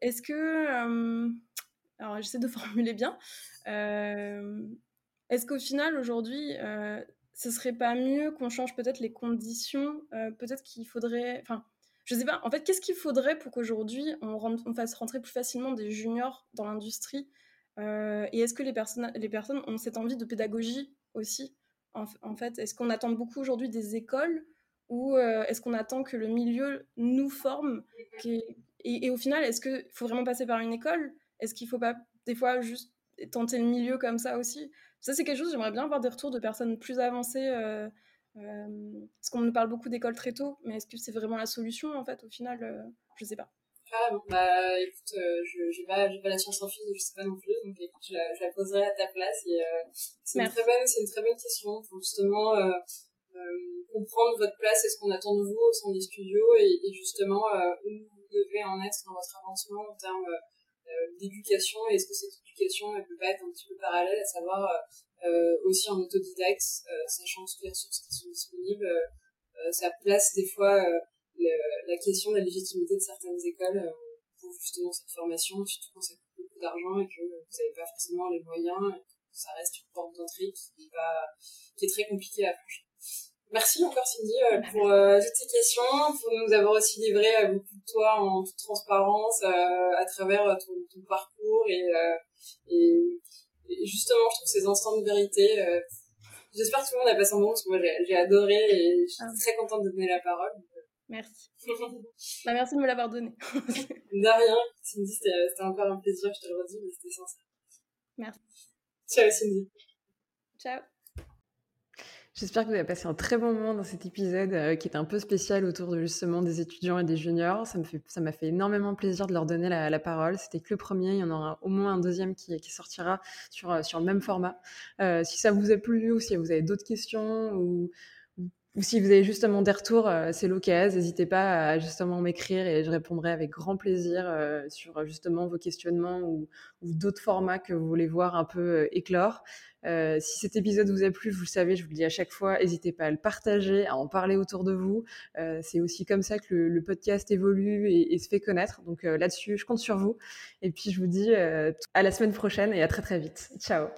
Est-ce que alors j'essaie de formuler bien. Est-ce qu'au final aujourd'hui, ce serait pas mieux qu'on change peut-être les conditions Peut-être qu'il faudrait, enfin, je sais pas. En fait, qu'est-ce qu'il faudrait pour qu'aujourd'hui on, fasse rentrer plus facilement des juniors dans l'industrie euh, et est-ce que les personnes, les personnes ont cette envie de pédagogie aussi en, fait? Est-ce qu'on attend beaucoup aujourd'hui des écoles ou euh, est-ce qu'on attend que le milieu nous forme et, au final, est-ce qu'il faut vraiment passer par une école? Est-ce qu'il ne faut pas des fois juste tenter le milieu comme ça aussi? Ça, c'est quelque chose, j'aimerais bien avoir des retours de personnes plus avancées. Euh, parce qu'on nous parle beaucoup d'école très tôt, mais est-ce que c'est vraiment la solution en fait au final Je ne sais pas. Ah, bah écoute, euh, je j'ai pas, pas la science en physique, je sais pas non plus, donc écoute, je la, je la poserai à ta place. Et euh, c'est une très bonne, c'est une très bonne question pour justement euh, euh, comprendre votre place et ce qu'on attend de vous au sein des studios et, et justement où vous devez en être dans votre avancement en termes d'éducation et est-ce que cette éducation elle peut pas être un petit peu parallèle, à savoir aussi en autodidacte, sachant toutes les ressources qui sont disponibles, ça place des fois la question de la légitimité de certaines écoles euh, pour justement cette formation, surtout quand ça coûte beaucoup d'argent et que vous n'avez pas forcément les moyens, ça reste une porte d'entrée qui qui est très compliquée à franchir. Merci encore Cindy euh, pour euh, toutes ces questions, pour nous avoir aussi livré euh, beaucoup de toi en toute transparence à travers ton, ton, parcours et, et, justement je trouve ces instants de vérité. J'espère que tout le monde a passé un bon moment parce que moi j'ai adoré et je suis ah. très contente de donner la parole. Merci. bah, merci de me l'avoir donné. de rien, Cindy, c'était encore un plaisir, je te le redis, mais c'était sincère. Merci. Ciao Cindy. Ciao. J'espère que vous avez passé un très bon moment dans cet épisode euh, qui est un peu spécial autour de justement des étudiants et des juniors. Ça me fait, m'a fait énormément plaisir de leur donner la, parole. C'était que le premier, il y en aura au moins un deuxième qui, qui sortira sur, euh, sur le même format. Euh, si ça vous a plu ou si vous avez d'autres questions ou, ou si vous avez justement des retours, euh, c'est l'occasion. N'hésitez pas à justement m'écrire et je répondrai avec grand plaisir euh, sur justement vos questionnements ou, ou d'autres formats que vous voulez voir un peu euh, éclore. Euh, si cet épisode vous a plu, vous le savez, je vous le dis à chaque fois, n'hésitez pas à le partager, à en parler autour de vous. Euh, c'est aussi comme ça que le, le podcast évolue et, et, se fait connaître. Donc là-dessus, je compte sur vous. Et puis je vous dis à la semaine prochaine et à très très vite. Ciao